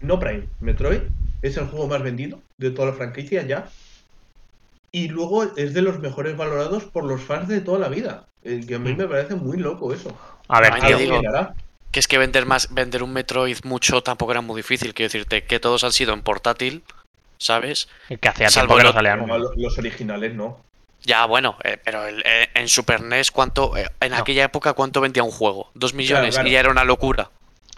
Speaker 3: no Prime, Metroid es el juego más vendido de toda la franquicia ya. Y luego es de los mejores valorados por los fans de toda la vida. eh, que a mí me parece muy loco eso.
Speaker 2: a ver, tío,
Speaker 1: digo-. Que es que vender más, vender un Metroid mucho tampoco era muy difícil. Quiero decirte que todos han sido en portátil, ¿sabes?
Speaker 2: el que hacía
Speaker 1: Salvo
Speaker 2: tiempo que no
Speaker 3: Los originales no.
Speaker 1: Ya, bueno, eh, pero el- eh, en Super NES, ¿cuánto, eh, en
Speaker 2: No.
Speaker 1: aquella época, ¿cuánto vendía un juego? Dos millones
Speaker 3: claro.
Speaker 1: y ya era una locura.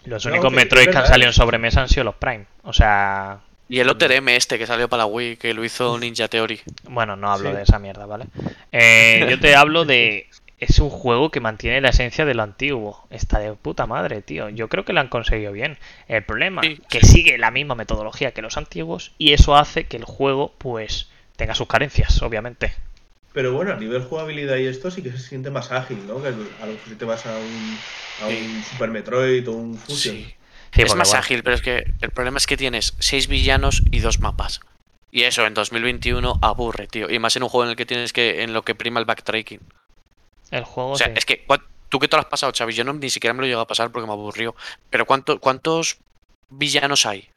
Speaker 2: Los
Speaker 3: No,
Speaker 2: únicos Metroid que han salido en sobremesa han sido los Prime. O sea,
Speaker 1: Y el Otter M este que salió para la Wii, que lo hizo Ninja Theory.
Speaker 2: Bueno, no hablo
Speaker 3: Sí.
Speaker 2: de esa mierda, ¿vale? Eh, yo te hablo de. Es un juego que mantiene la esencia de lo antiguo. Está de puta madre, tío. Yo creo que lo han conseguido bien. El problema
Speaker 1: Sí,
Speaker 2: que sigue la misma metodología que los antiguos y eso hace que el juego, pues, tenga sus carencias, obviamente.
Speaker 3: Pero bueno, a nivel jugabilidad y esto sí que se siente más ágil, ¿no? Que a lo mejor si te vas a un, a
Speaker 1: Sí.
Speaker 3: un Super Metroid o un Fusion.
Speaker 1: Sí.
Speaker 2: Sí,
Speaker 1: es más
Speaker 2: bueno,
Speaker 1: ágil, pero es que el problema es que tienes seis villanos y dos mapas. Y eso en 2021 aburre, tío. Y más en un juego en el que tienes que, en lo que prima el backtracking.
Speaker 2: El juego.
Speaker 1: O sea,
Speaker 2: sí.
Speaker 1: es que ¿cuán- tú que te lo has pasado, Xavi, yo no, ni siquiera me lo llego a pasar porque me aburrió. Pero ¿cuánto, ¿cuántos villanos hay?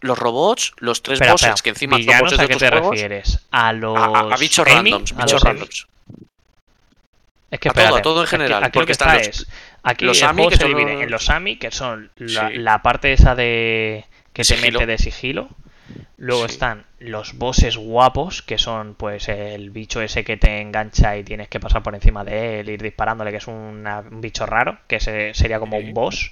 Speaker 1: Los robots, los tres bosses, que encima son
Speaker 2: ¿Villanos
Speaker 1: bosses
Speaker 2: a
Speaker 1: de
Speaker 2: qué
Speaker 1: otros
Speaker 2: te
Speaker 1: juegos.
Speaker 2: refieres? ¿A los.
Speaker 1: A, a- a bichos randoms,
Speaker 2: ¿A
Speaker 1: bichos
Speaker 2: los-
Speaker 1: randoms.
Speaker 2: Es que
Speaker 1: A todo, a todo en general,
Speaker 2: Aquí, lo
Speaker 1: porque
Speaker 2: que
Speaker 1: están
Speaker 2: está
Speaker 1: los-
Speaker 2: es. Aquí
Speaker 1: los
Speaker 2: el
Speaker 1: AMI,
Speaker 2: juego
Speaker 1: que
Speaker 2: se divide en los AMI, que son la,
Speaker 1: Sí.
Speaker 2: la parte esa de. que te
Speaker 1: Sigilo.
Speaker 2: mete de sigilo. Luego
Speaker 1: Sí.
Speaker 2: están los bosses guapos, que son pues el bicho ese que te engancha y tienes que pasar por encima de él, ir disparándole, que es una- un bicho raro, que ese sería como
Speaker 1: Sí.
Speaker 2: un boss.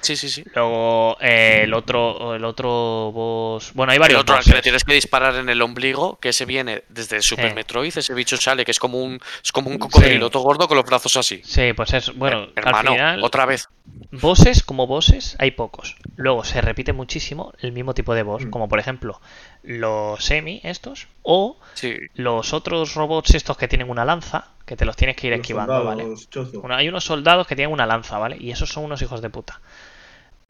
Speaker 1: Sí, sí, sí.
Speaker 2: Luego eh, el otro el otro boss. Bueno, hay
Speaker 1: El
Speaker 2: varios
Speaker 1: otro al que le tienes que disparar en el ombligo, que ese viene desde Super
Speaker 2: Sí.
Speaker 1: Metroid, ese bicho sale, que es como un, es como un cocodrilo todo gordo con los brazos así.
Speaker 2: Sí, pues es. Bueno,
Speaker 1: Eh, hermano,
Speaker 2: al final.
Speaker 1: otra vez.
Speaker 2: Bosses como bosses hay pocos. Luego se repite muchísimo el mismo tipo de boss,
Speaker 3: Mm.
Speaker 2: como por ejemplo los semi estos o
Speaker 1: Sí.
Speaker 2: los otros robots estos que tienen una lanza, que te los tienes que ir
Speaker 3: Los
Speaker 2: esquivando, ¿vale?
Speaker 3: soldados chozo.
Speaker 2: Bueno, hay unos soldados que tienen una lanza, ¿vale? Y esos son unos hijos de puta.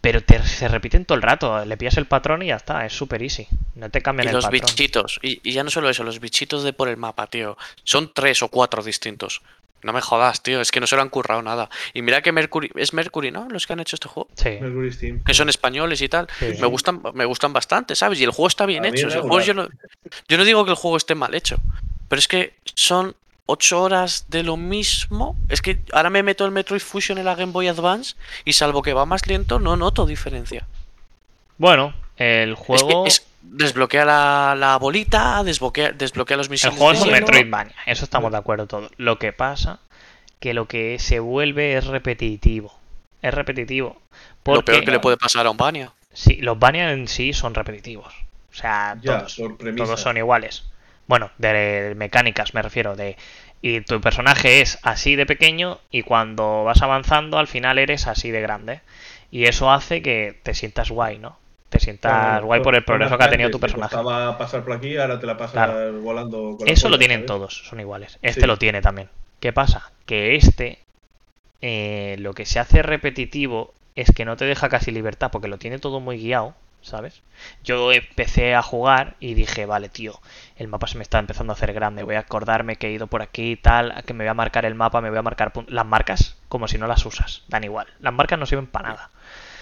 Speaker 2: Pero te- se repiten todo el rato, le pillas el patrón y ya está, es súper easy. No te cambian
Speaker 1: Y
Speaker 2: el
Speaker 1: los
Speaker 2: patrón.
Speaker 1: bichitos. Y, y ya no solo eso, los bichitos de por el mapa, tío. Son tres o cuatro distintos. No me jodas, tío. Es que no se lo han currado nada. Y mira que Mercury. Es Mercury, ¿no? Los que han hecho este juego.
Speaker 2: Sí,
Speaker 3: Mercury Steam.
Speaker 1: Que son españoles y tal.
Speaker 2: sí.
Speaker 1: Me gustan, me gustan bastante, ¿sabes? Y el juego está bien
Speaker 3: A
Speaker 1: hecho. o sea, el
Speaker 3: regular.
Speaker 1: juego yo, no, yo no digo que el juego esté mal hecho. Pero es que son ocho horas de lo mismo. Es que ahora me meto el Metroid Fusion en la Game Boy Advance. Y salvo que va más lento, no noto diferencia.
Speaker 2: Bueno, el
Speaker 1: Es que
Speaker 2: juego.
Speaker 1: es- desbloquea la, la bolita, desbloquea, desbloquea los
Speaker 2: El
Speaker 1: misiles.
Speaker 2: juego es un. Metroidvania, eso estamos de acuerdo todos. Lo que pasa que lo que se vuelve es repetitivo. Es repetitivo.
Speaker 1: Lo peor que le puede pasar a un Bania.
Speaker 2: sí, los Bania en sí son repetitivos. O sea,
Speaker 3: Ya,
Speaker 2: todos, todos son iguales. Bueno, de mecánicas me refiero, de y tu personaje es así de pequeño y cuando vas avanzando al final eres así de grande. Y eso hace que te sientas guay, ¿no? Te sientas
Speaker 3: Claro,
Speaker 2: guay por el progreso que ha tenido tu personaje.
Speaker 3: costaba pasar por aquí, ahora te la pasas
Speaker 2: Claro.
Speaker 3: volando. con la
Speaker 2: Eso lo tienen
Speaker 3: ¿sabes?
Speaker 2: todos, son iguales. Este
Speaker 3: Sí.
Speaker 2: lo tiene también. ¿Qué pasa? Que este, eh, lo que se hace repetitivo es que no te deja casi libertad porque lo tiene todo muy guiado, ¿sabes? Yo empecé a jugar y dije, vale, tío, el mapa se me está empezando a hacer grande, voy a acordarme que he ido por aquí y tal, que me voy a marcar el mapa, me voy a marcar las marcas como si no las usas, dan igual. Las marcas no sirven para nada.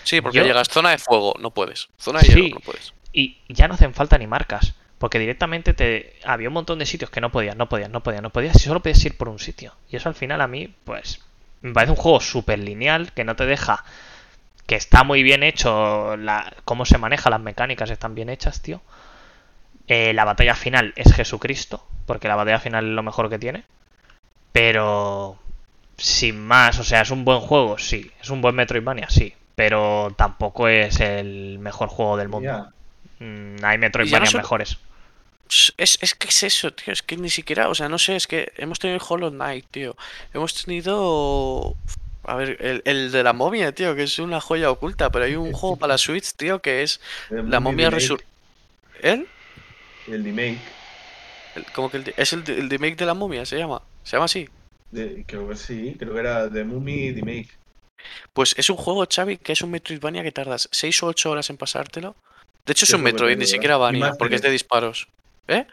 Speaker 1: Sí, porque
Speaker 2: Yo-
Speaker 1: llegas zona de fuego, no puedes. Zona de
Speaker 2: Sí.
Speaker 1: hielo, no puedes.
Speaker 2: Y ya no hacen falta ni marcas. Porque directamente te había un montón de sitios que no podías, no podías, no podías, no podías, y solo podías ir por un sitio. Y eso al final a mí, pues, me parece un juego súper lineal que no te deja. Que está muy bien hecho, la, cómo se maneja, las mecánicas están bien hechas, tío. Eh, la batalla final es Jesucristo, porque la batalla final es lo mejor que tiene. Pero, sin más, o sea, es un buen juego, sí. Es un buen Metroidvania, sí. Pero tampoco es el mejor juego del mundo. Mm, hay Metroidvanias
Speaker 1: solo-
Speaker 2: mejores.
Speaker 1: Es, es que es eso, tío. Es que ni siquiera, o sea, no sé, es que hemos tenido Hollow Knight, tío. Hemos tenido. A ver, el, el de la momia, tío, que es una joya oculta, pero hay un juego para la Switch, tío, que es
Speaker 3: El
Speaker 1: la momia resur... ¿El?
Speaker 3: El remake.
Speaker 1: Como que el es el, el remake de la momia, se llama. Se llama así.
Speaker 3: de- creo que sí, creo que era The Mummy Remake.
Speaker 1: Pues es un juego, Xavi, que es un Metroidvania que tardas 6 o 8 horas en pasártelo. De hecho, es un Metroid, ni siquiera Vania,
Speaker 3: Mastered.
Speaker 1: porque es de disparos. ¿Eh?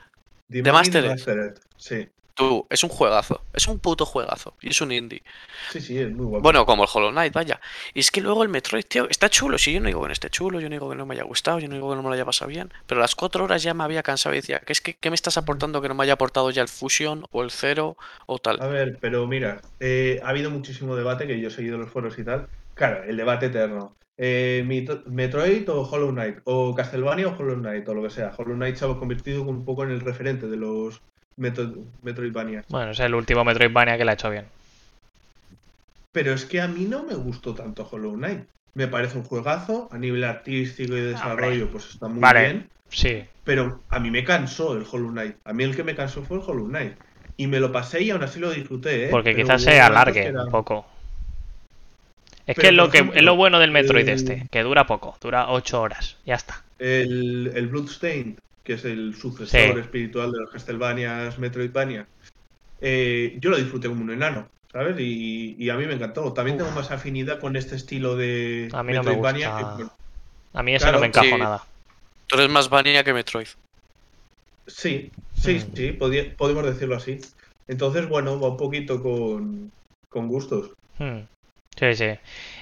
Speaker 3: The
Speaker 1: The Mastered.
Speaker 3: Remastered. Sí,
Speaker 1: Tú, es un juegazo. Es un puto juegazo. Y es un indie.
Speaker 3: sí, sí, es muy guapo.
Speaker 1: Bueno, como el Hollow Knight, vaya. Y es que luego el Metroid, tío, está chulo. Si yo no digo que no esté chulo, yo no digo que no me haya gustado, yo no digo que no me lo haya pasado bien. Pero a las cuatro horas ya me había cansado y decía, ¿qué es que qué me estás aportando que no me haya aportado ya el Fusion o el Zero o tal?
Speaker 3: A ver, pero mira, eh, ha habido muchísimo debate, que yo he seguido los foros y tal. Claro, el debate eterno. Eh, Metroid o Hollow Knight, o Castlevania o Hollow Knight, o lo que sea. Hollow Knight se ha convertido un poco en el referente de los Metro- Metroidvania.
Speaker 2: Bueno, es el último Metroidvania que la ha hecho bien.
Speaker 3: Pero es que a mí no me gustó tanto Hollow Knight. Me parece un juegazo. A nivel artístico y de desarrollo, pues está muy
Speaker 2: Vale.
Speaker 3: bien.
Speaker 2: Sí.
Speaker 3: Pero a mí me cansó el Hollow Knight. A mí el que me cansó fue el Hollow Knight. Y me lo pasé y aún así lo disfruté, ¿eh?
Speaker 2: Porque
Speaker 3: Pero
Speaker 2: quizás se alargue
Speaker 3: era-
Speaker 2: un poco. Es
Speaker 3: Pero,
Speaker 2: que es lo
Speaker 3: por
Speaker 2: que
Speaker 3: ejemplo,
Speaker 2: es lo bueno del Metroid
Speaker 3: el-
Speaker 2: este, que dura poco, dura 8 horas, ya está.
Speaker 3: El, el Bloodstained, que es el sucesor
Speaker 2: Sí.
Speaker 3: espiritual de los Castlevanias, Metroidvania, eh, yo lo disfruté como un enano, ¿sabes? Y, y a mí me encantó. También tengo más afinidad con este estilo de
Speaker 2: A mí no me
Speaker 3: Metroidvania.
Speaker 2: gusta.
Speaker 3: que-
Speaker 2: A mí ese
Speaker 3: Claro,
Speaker 2: no me encajo
Speaker 1: sí.
Speaker 2: nada.
Speaker 1: Tú eres más vanilla que Metroid.
Speaker 3: Sí, sí,
Speaker 2: Mm.
Speaker 3: sí, podía- podemos decirlo así. Entonces, bueno, va un poquito con, con gustos.
Speaker 2: Hmm. Sí, sí.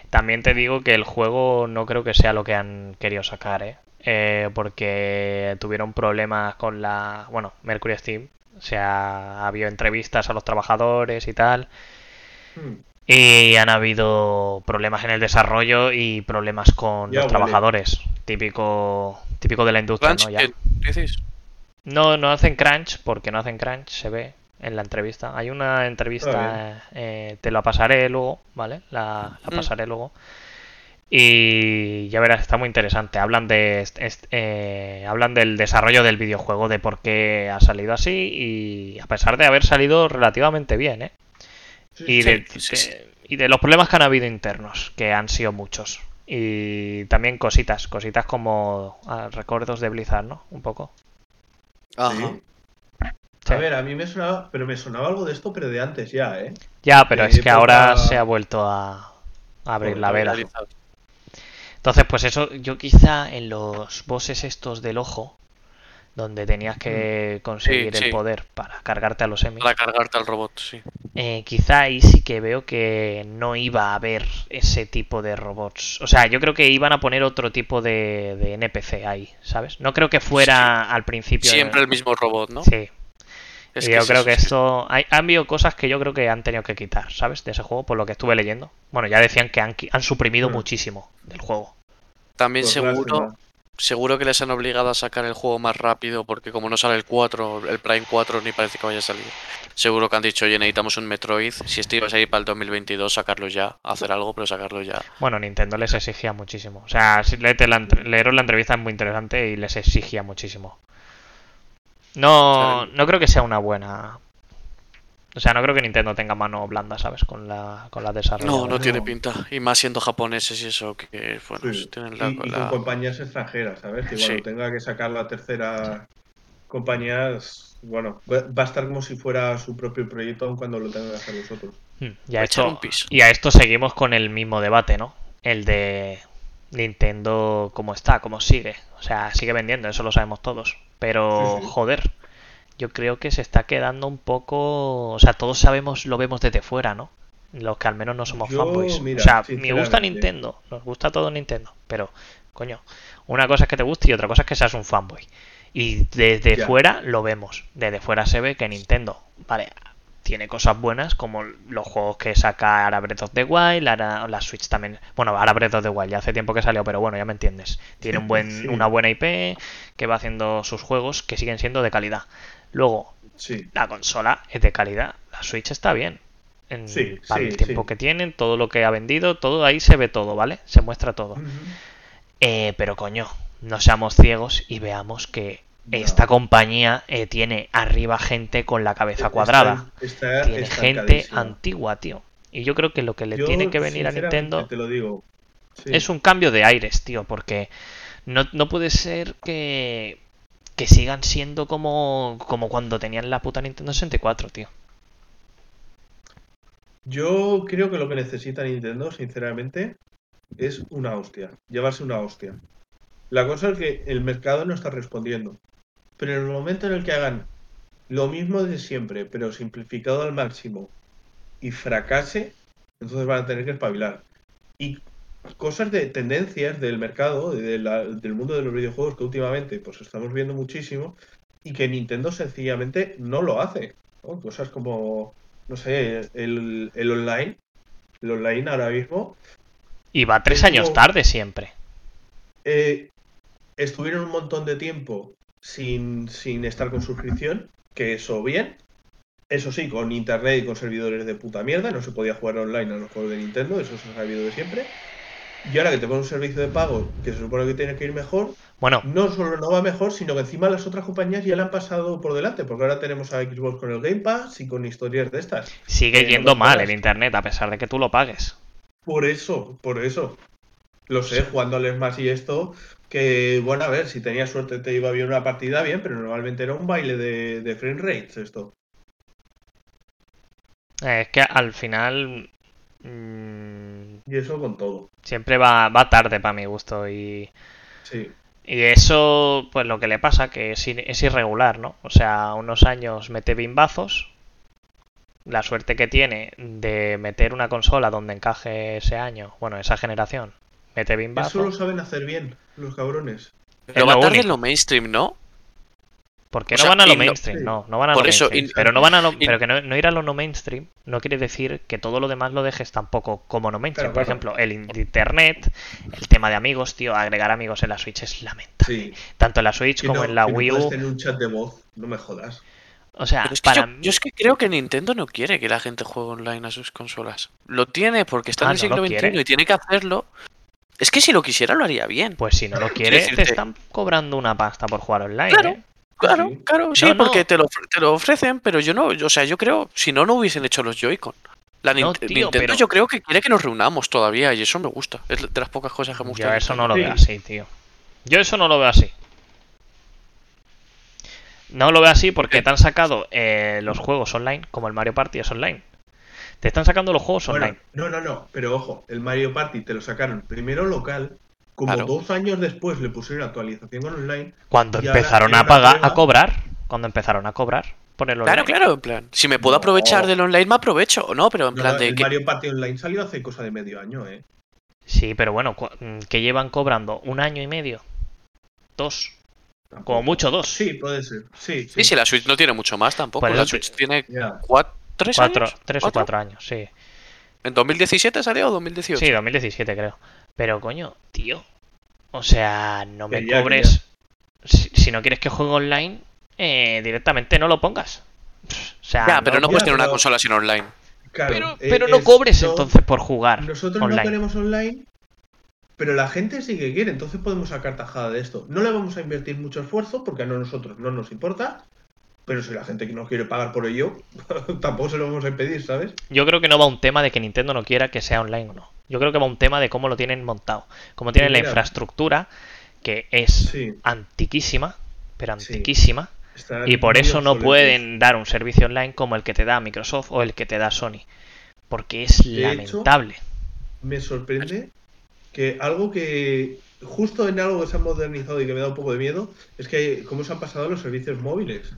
Speaker 2: También te digo que el juego no creo que sea lo que han querido sacar, ¿eh? Eh, porque tuvieron problemas con la, bueno, Mercury Steam. O sea, ha habido entrevistas a los trabajadores y tal.
Speaker 3: Hmm.
Speaker 2: Y han habido problemas en el desarrollo y problemas con
Speaker 3: Ya
Speaker 2: los trabajadores. Típico, típico de la industria,
Speaker 1: Crunch,
Speaker 2: ¿no? Ya.
Speaker 1: ¿qué dices?
Speaker 2: No, no hacen crunch, porque no hacen crunch, se ve en la entrevista. Hay una entrevista, eh, te la pasaré luego, ¿vale? La, la
Speaker 1: Mm.
Speaker 2: pasaré luego. Y ya verás, está muy interesante. Hablan de eh, hablan del desarrollo del videojuego, de por qué ha salido así y a pesar de haber salido relativamente bien, ¿eh? Y
Speaker 1: Sí,
Speaker 2: de,
Speaker 1: sí, sí.
Speaker 2: de- y de los problemas que han habido internos, que han sido muchos. Y también cositas, cositas como ah, recuerdos de Blizzard, ¿no? Un poco.
Speaker 1: Ajá.
Speaker 3: Sí. A ver, a mí me sonaba, pero me sonaba algo de esto, pero de antes ya, ¿eh?
Speaker 2: Ya, pero
Speaker 3: de
Speaker 2: es que ahora se ha vuelto a, a abrir la veda. Entonces, pues eso, yo quizá en los bosses estos del ojo, donde tenías que conseguir
Speaker 1: Mm. Sí,
Speaker 2: el poder para cargarte a los emis,
Speaker 1: Para cargarte al robot, sí.
Speaker 2: eh, quizá ahí sí que veo que no iba a haber ese tipo de robots. O sea, yo creo que iban a poner otro tipo de, de NPC ahí, ¿sabes? No creo que fuera al principio.
Speaker 1: Siempre el mismo robot, ¿no?
Speaker 2: Sí,
Speaker 1: Es
Speaker 2: y yo
Speaker 1: es
Speaker 2: creo
Speaker 1: eso,
Speaker 2: que
Speaker 1: sí.
Speaker 2: esto. Hay, han habido cosas que yo creo que han tenido que quitar, ¿sabes? De ese juego, por lo que estuve leyendo. Bueno, ya decían que han, suprimido
Speaker 3: Mm.
Speaker 2: muchísimo del juego.
Speaker 1: También
Speaker 3: Pues
Speaker 1: seguro,
Speaker 3: lástima.
Speaker 1: seguro que les han obligado a sacar el juego más rápido porque como no sale el 4, el Prime 4 ni parece que vaya a salir. Seguro que han dicho, oye, necesitamos un Metroid. Si este iba a salir para el 2022, sacarlo ya. Hacer algo, pero sacarlo ya.
Speaker 2: Bueno, Nintendo les exigía muchísimo. O sea, si léete la, leeros la entrevista es muy interesante y les exigía muchísimo. No, no creo que sea una buena. O sea, no creo que Nintendo tenga mano blanda, ¿sabes? Con la, con la
Speaker 1: No,
Speaker 2: desarrolladora.
Speaker 1: no tiene pinta. Y más siendo japoneses y eso, que bueno,
Speaker 3: Sí.
Speaker 1: tienen la...
Speaker 3: Y, y
Speaker 1: la-
Speaker 3: con compañías extranjeras, ¿sabes? Que cuando
Speaker 1: Sí.
Speaker 3: tenga que sacar la tercera compañía, bueno, va a estar como si fuera su propio proyecto, aun cuando lo tengan que hacer vosotros.
Speaker 2: Hmm, Y a, esto,
Speaker 1: un piso.
Speaker 2: y a esto seguimos con el mismo debate, ¿no? El de Nintendo, ¿cómo está? ¿Cómo sigue? O sea, sigue vendiendo, eso lo sabemos todos. Pero,
Speaker 3: Sí, sí.
Speaker 2: joder, yo creo que se está quedando un poco... O sea, todos sabemos, lo vemos desde fuera, ¿no? Los que al menos no somos
Speaker 3: Yo,
Speaker 2: fanboys.
Speaker 3: mira,
Speaker 2: o sea, me gusta. Nintendo, nos gusta todo Nintendo, pero, coño, una cosa es que te guste y otra cosa es que seas un fanboy. Y desde
Speaker 3: Ya.
Speaker 2: fuera lo vemos. Desde fuera se ve que Nintendo, vale, tiene cosas buenas como los juegos que saca ahora Breath of the Wild, ahora la Switch también. Bueno, ahora Breath of the Wild ya hace tiempo que salió, pero bueno, ya me entiendes. Tiene un buen,
Speaker 3: Sí.
Speaker 2: una buena IP que va haciendo sus juegos que siguen siendo de calidad. Luego,
Speaker 3: Sí.
Speaker 2: la consola es de calidad, la Switch está bien. En,
Speaker 3: Sí,
Speaker 2: para el tiempo que tienen, todo lo que ha vendido, todo ahí se ve todo, ¿vale? Se muestra todo. Eh, pero coño, no seamos ciegos y veamos que
Speaker 3: No.
Speaker 2: esta compañía eh, tiene arriba gente con la cabeza cuadrada.
Speaker 3: Está, está
Speaker 2: tiene gente antigua, tío. Y yo creo que lo que le
Speaker 3: Yo,
Speaker 2: tiene que venir a Nintendo
Speaker 3: Te lo digo. Sí.
Speaker 2: es un cambio de aires, tío, porque no, no puede ser que, que sigan siendo como, como cuando tenían la puta Nintendo 64, tío.
Speaker 3: Yo creo que lo que necesita Nintendo, sinceramente, es una hostia. Llevarse una hostia. La cosa es que el mercado no está respondiendo. Pero en el momento en el que hagan lo mismo de siempre, pero simplificado al máximo, y fracase, entonces van a tener que espabilar. Y cosas de tendencias del mercado, de la- del mundo de los videojuegos que últimamente pues estamos viendo muchísimo, y que Nintendo sencillamente no lo hace. ¿no? Cosas como no sé, el, el online, el online ahora mismo,
Speaker 2: Y va tres
Speaker 3: Es
Speaker 2: años
Speaker 3: como-
Speaker 2: tarde siempre.
Speaker 3: eh, estuvieron un montón de tiempo sin, sin estar con suscripción, que eso bien. Eso sí, con internet y con servidores de puta mierda, no se podía jugar online a los juegos de Nintendo, eso se ha sabido de siempre. Y ahora que te ponen un servicio de pago que se supone que tiene que ir mejor,
Speaker 2: Bueno,
Speaker 3: no solo no va mejor, sino que encima las otras compañías ya le han pasado por delante, porque ahora tenemos a Xbox con el Game Pass y con historias de estas.
Speaker 2: sigue
Speaker 3: Eh,
Speaker 2: yendo
Speaker 3: no
Speaker 2: mal el internet a pesar de que tú lo pagues.
Speaker 3: Por eso, por eso. Lo sé, jugando al más y esto, que bueno, a ver, si tenías suerte te iba bien una partida, bien, pero normalmente era un baile de, de frame rates esto.
Speaker 2: Es que al final mm,
Speaker 3: Y eso con todo.
Speaker 2: siempre va, va tarde para mi gusto y,
Speaker 3: Sí.
Speaker 2: y eso pues lo que le pasa que es, es irregular, ¿no? O sea, unos años mete bimbazos, la suerte que tiene de meter una consola donde encaje ese año, bueno, esa generación, mete
Speaker 3: Eso lo saben hacer bien, los cabrones.
Speaker 1: Pero
Speaker 2: Es
Speaker 1: va
Speaker 2: lo
Speaker 1: tarde en lo mainstream, ¿no?
Speaker 2: ¿Por qué
Speaker 1: O
Speaker 2: no
Speaker 1: sea,
Speaker 2: van a lo
Speaker 1: y no-
Speaker 2: mainstream?
Speaker 3: sí.
Speaker 2: No, no van a
Speaker 1: Por
Speaker 2: lo
Speaker 1: eso,
Speaker 2: mainstream.
Speaker 1: y-
Speaker 2: pero no van a lo,
Speaker 1: y-
Speaker 2: pero que no, no ir a lo no mainstream no quiere decir que todo lo demás lo dejes tampoco como no mainstream.
Speaker 3: Claro,
Speaker 2: Por
Speaker 3: claro.
Speaker 2: ejemplo, el in- internet, el tema de amigos, tío, agregar amigos en la Switch es lamentable.
Speaker 3: Sí.
Speaker 2: Tanto en la Switch
Speaker 3: Que
Speaker 2: como
Speaker 3: no-
Speaker 2: en la Wii U.
Speaker 3: tener un chat de voz, no me jodas.
Speaker 2: O sea,
Speaker 1: es que
Speaker 2: para
Speaker 1: yo, yo es que creo que Nintendo no quiere que la gente juegue online a sus consolas. Lo tiene porque está
Speaker 2: Ah,
Speaker 1: en el
Speaker 2: ¿no
Speaker 1: siglo
Speaker 2: lo
Speaker 1: XXI
Speaker 2: quiere?
Speaker 1: y tiene que hacerlo. Es que si lo quisiera lo haría bien.
Speaker 2: pues si no lo quiere, te están cobrando una pasta por jugar online.
Speaker 1: Claro.
Speaker 2: ¿eh?
Speaker 1: Claro,
Speaker 3: Sí.
Speaker 1: claro, sí,
Speaker 2: No, no.
Speaker 1: porque te lo, te lo ofrecen, pero yo no, o sea, yo creo, si no, no hubiesen hecho los Joy-Con. La
Speaker 2: No,
Speaker 1: Nint-
Speaker 2: tío,
Speaker 1: Nintendo
Speaker 2: pero-
Speaker 1: yo creo que quiere que nos reunamos todavía y eso me gusta. Es de las pocas cosas que me gusta.
Speaker 2: Yo eso no lo veo
Speaker 3: Sí.
Speaker 2: así, tío. Yo eso no lo veo así. No lo veo así porque te han sacado eh, los juegos online, como el Mario Party es online. Te están sacando los juegos
Speaker 3: Bueno,
Speaker 2: online.
Speaker 3: no, no, no, pero ojo, el Mario Party te lo sacaron primero local, como
Speaker 1: Claro.
Speaker 3: dos años después le pusieron actualización con online.
Speaker 2: Cuando
Speaker 3: y
Speaker 2: empezaron a pagar, a cobrar. Cuando empezaron a cobrar por el online.
Speaker 1: Claro, claro, en plan. Si me puedo
Speaker 3: No.
Speaker 1: aprovechar del online, me aprovecho. ¿o No, pero en
Speaker 3: No,
Speaker 1: plan
Speaker 3: no,
Speaker 1: de
Speaker 3: el
Speaker 1: que.
Speaker 3: Mario Party Online salió hace cosa de medio año, ¿eh?
Speaker 2: Sí, pero bueno, mm, que llevan cobrando un año y medio. Dos. Como mucho dos.
Speaker 3: Sí, puede ser. Sí, sí.
Speaker 1: Sí, sí, la Switch no tiene mucho más tampoco.
Speaker 2: Por
Speaker 1: La Switch tiene cuatro, tres
Speaker 2: Cuatro,
Speaker 1: años.
Speaker 2: tres o cuatro años, sí.
Speaker 1: ¿En 2017 salió o 2018?
Speaker 2: Sí, 2017 creo. Pero coño, tío. O sea, no me
Speaker 3: ya,
Speaker 2: cobres. Si, si no quieres que juegue online, eh, directamente no lo pongas. O sea,
Speaker 1: ya, pero no,
Speaker 3: ya,
Speaker 1: puedes tener una
Speaker 3: pero-
Speaker 1: consola sin online.
Speaker 3: Claro,
Speaker 2: pero,
Speaker 3: eh,
Speaker 2: no
Speaker 3: es-
Speaker 2: cobres
Speaker 3: no-
Speaker 2: entonces por jugar
Speaker 3: Nosotros no queremos online, pero la gente sí que quiere, entonces podemos sacar tajada de esto. No le vamos a invertir mucho esfuerzo porque a nosotros no nos importa, pero si la gente que no quiere pagar por ello, tampoco se lo vamos a impedir, ¿sabes?
Speaker 2: Yo creo que no va un tema de que Nintendo no quiera que sea online o no. Yo creo que va un tema de cómo lo tienen montado. Cómo tienen la infraestructura, que es
Speaker 3: Sí.
Speaker 2: antiquísima, pero antiquísima. Y por eso no pueden dar un servicio online como el que te da Microsoft o el que te da Sony. Porque es
Speaker 3: De hecho,
Speaker 2: lamentable.
Speaker 3: Me sorprende que algo que justo en algo que se ha modernizado y que me da un poco de miedo es que cómo se han pasado los servicios móviles.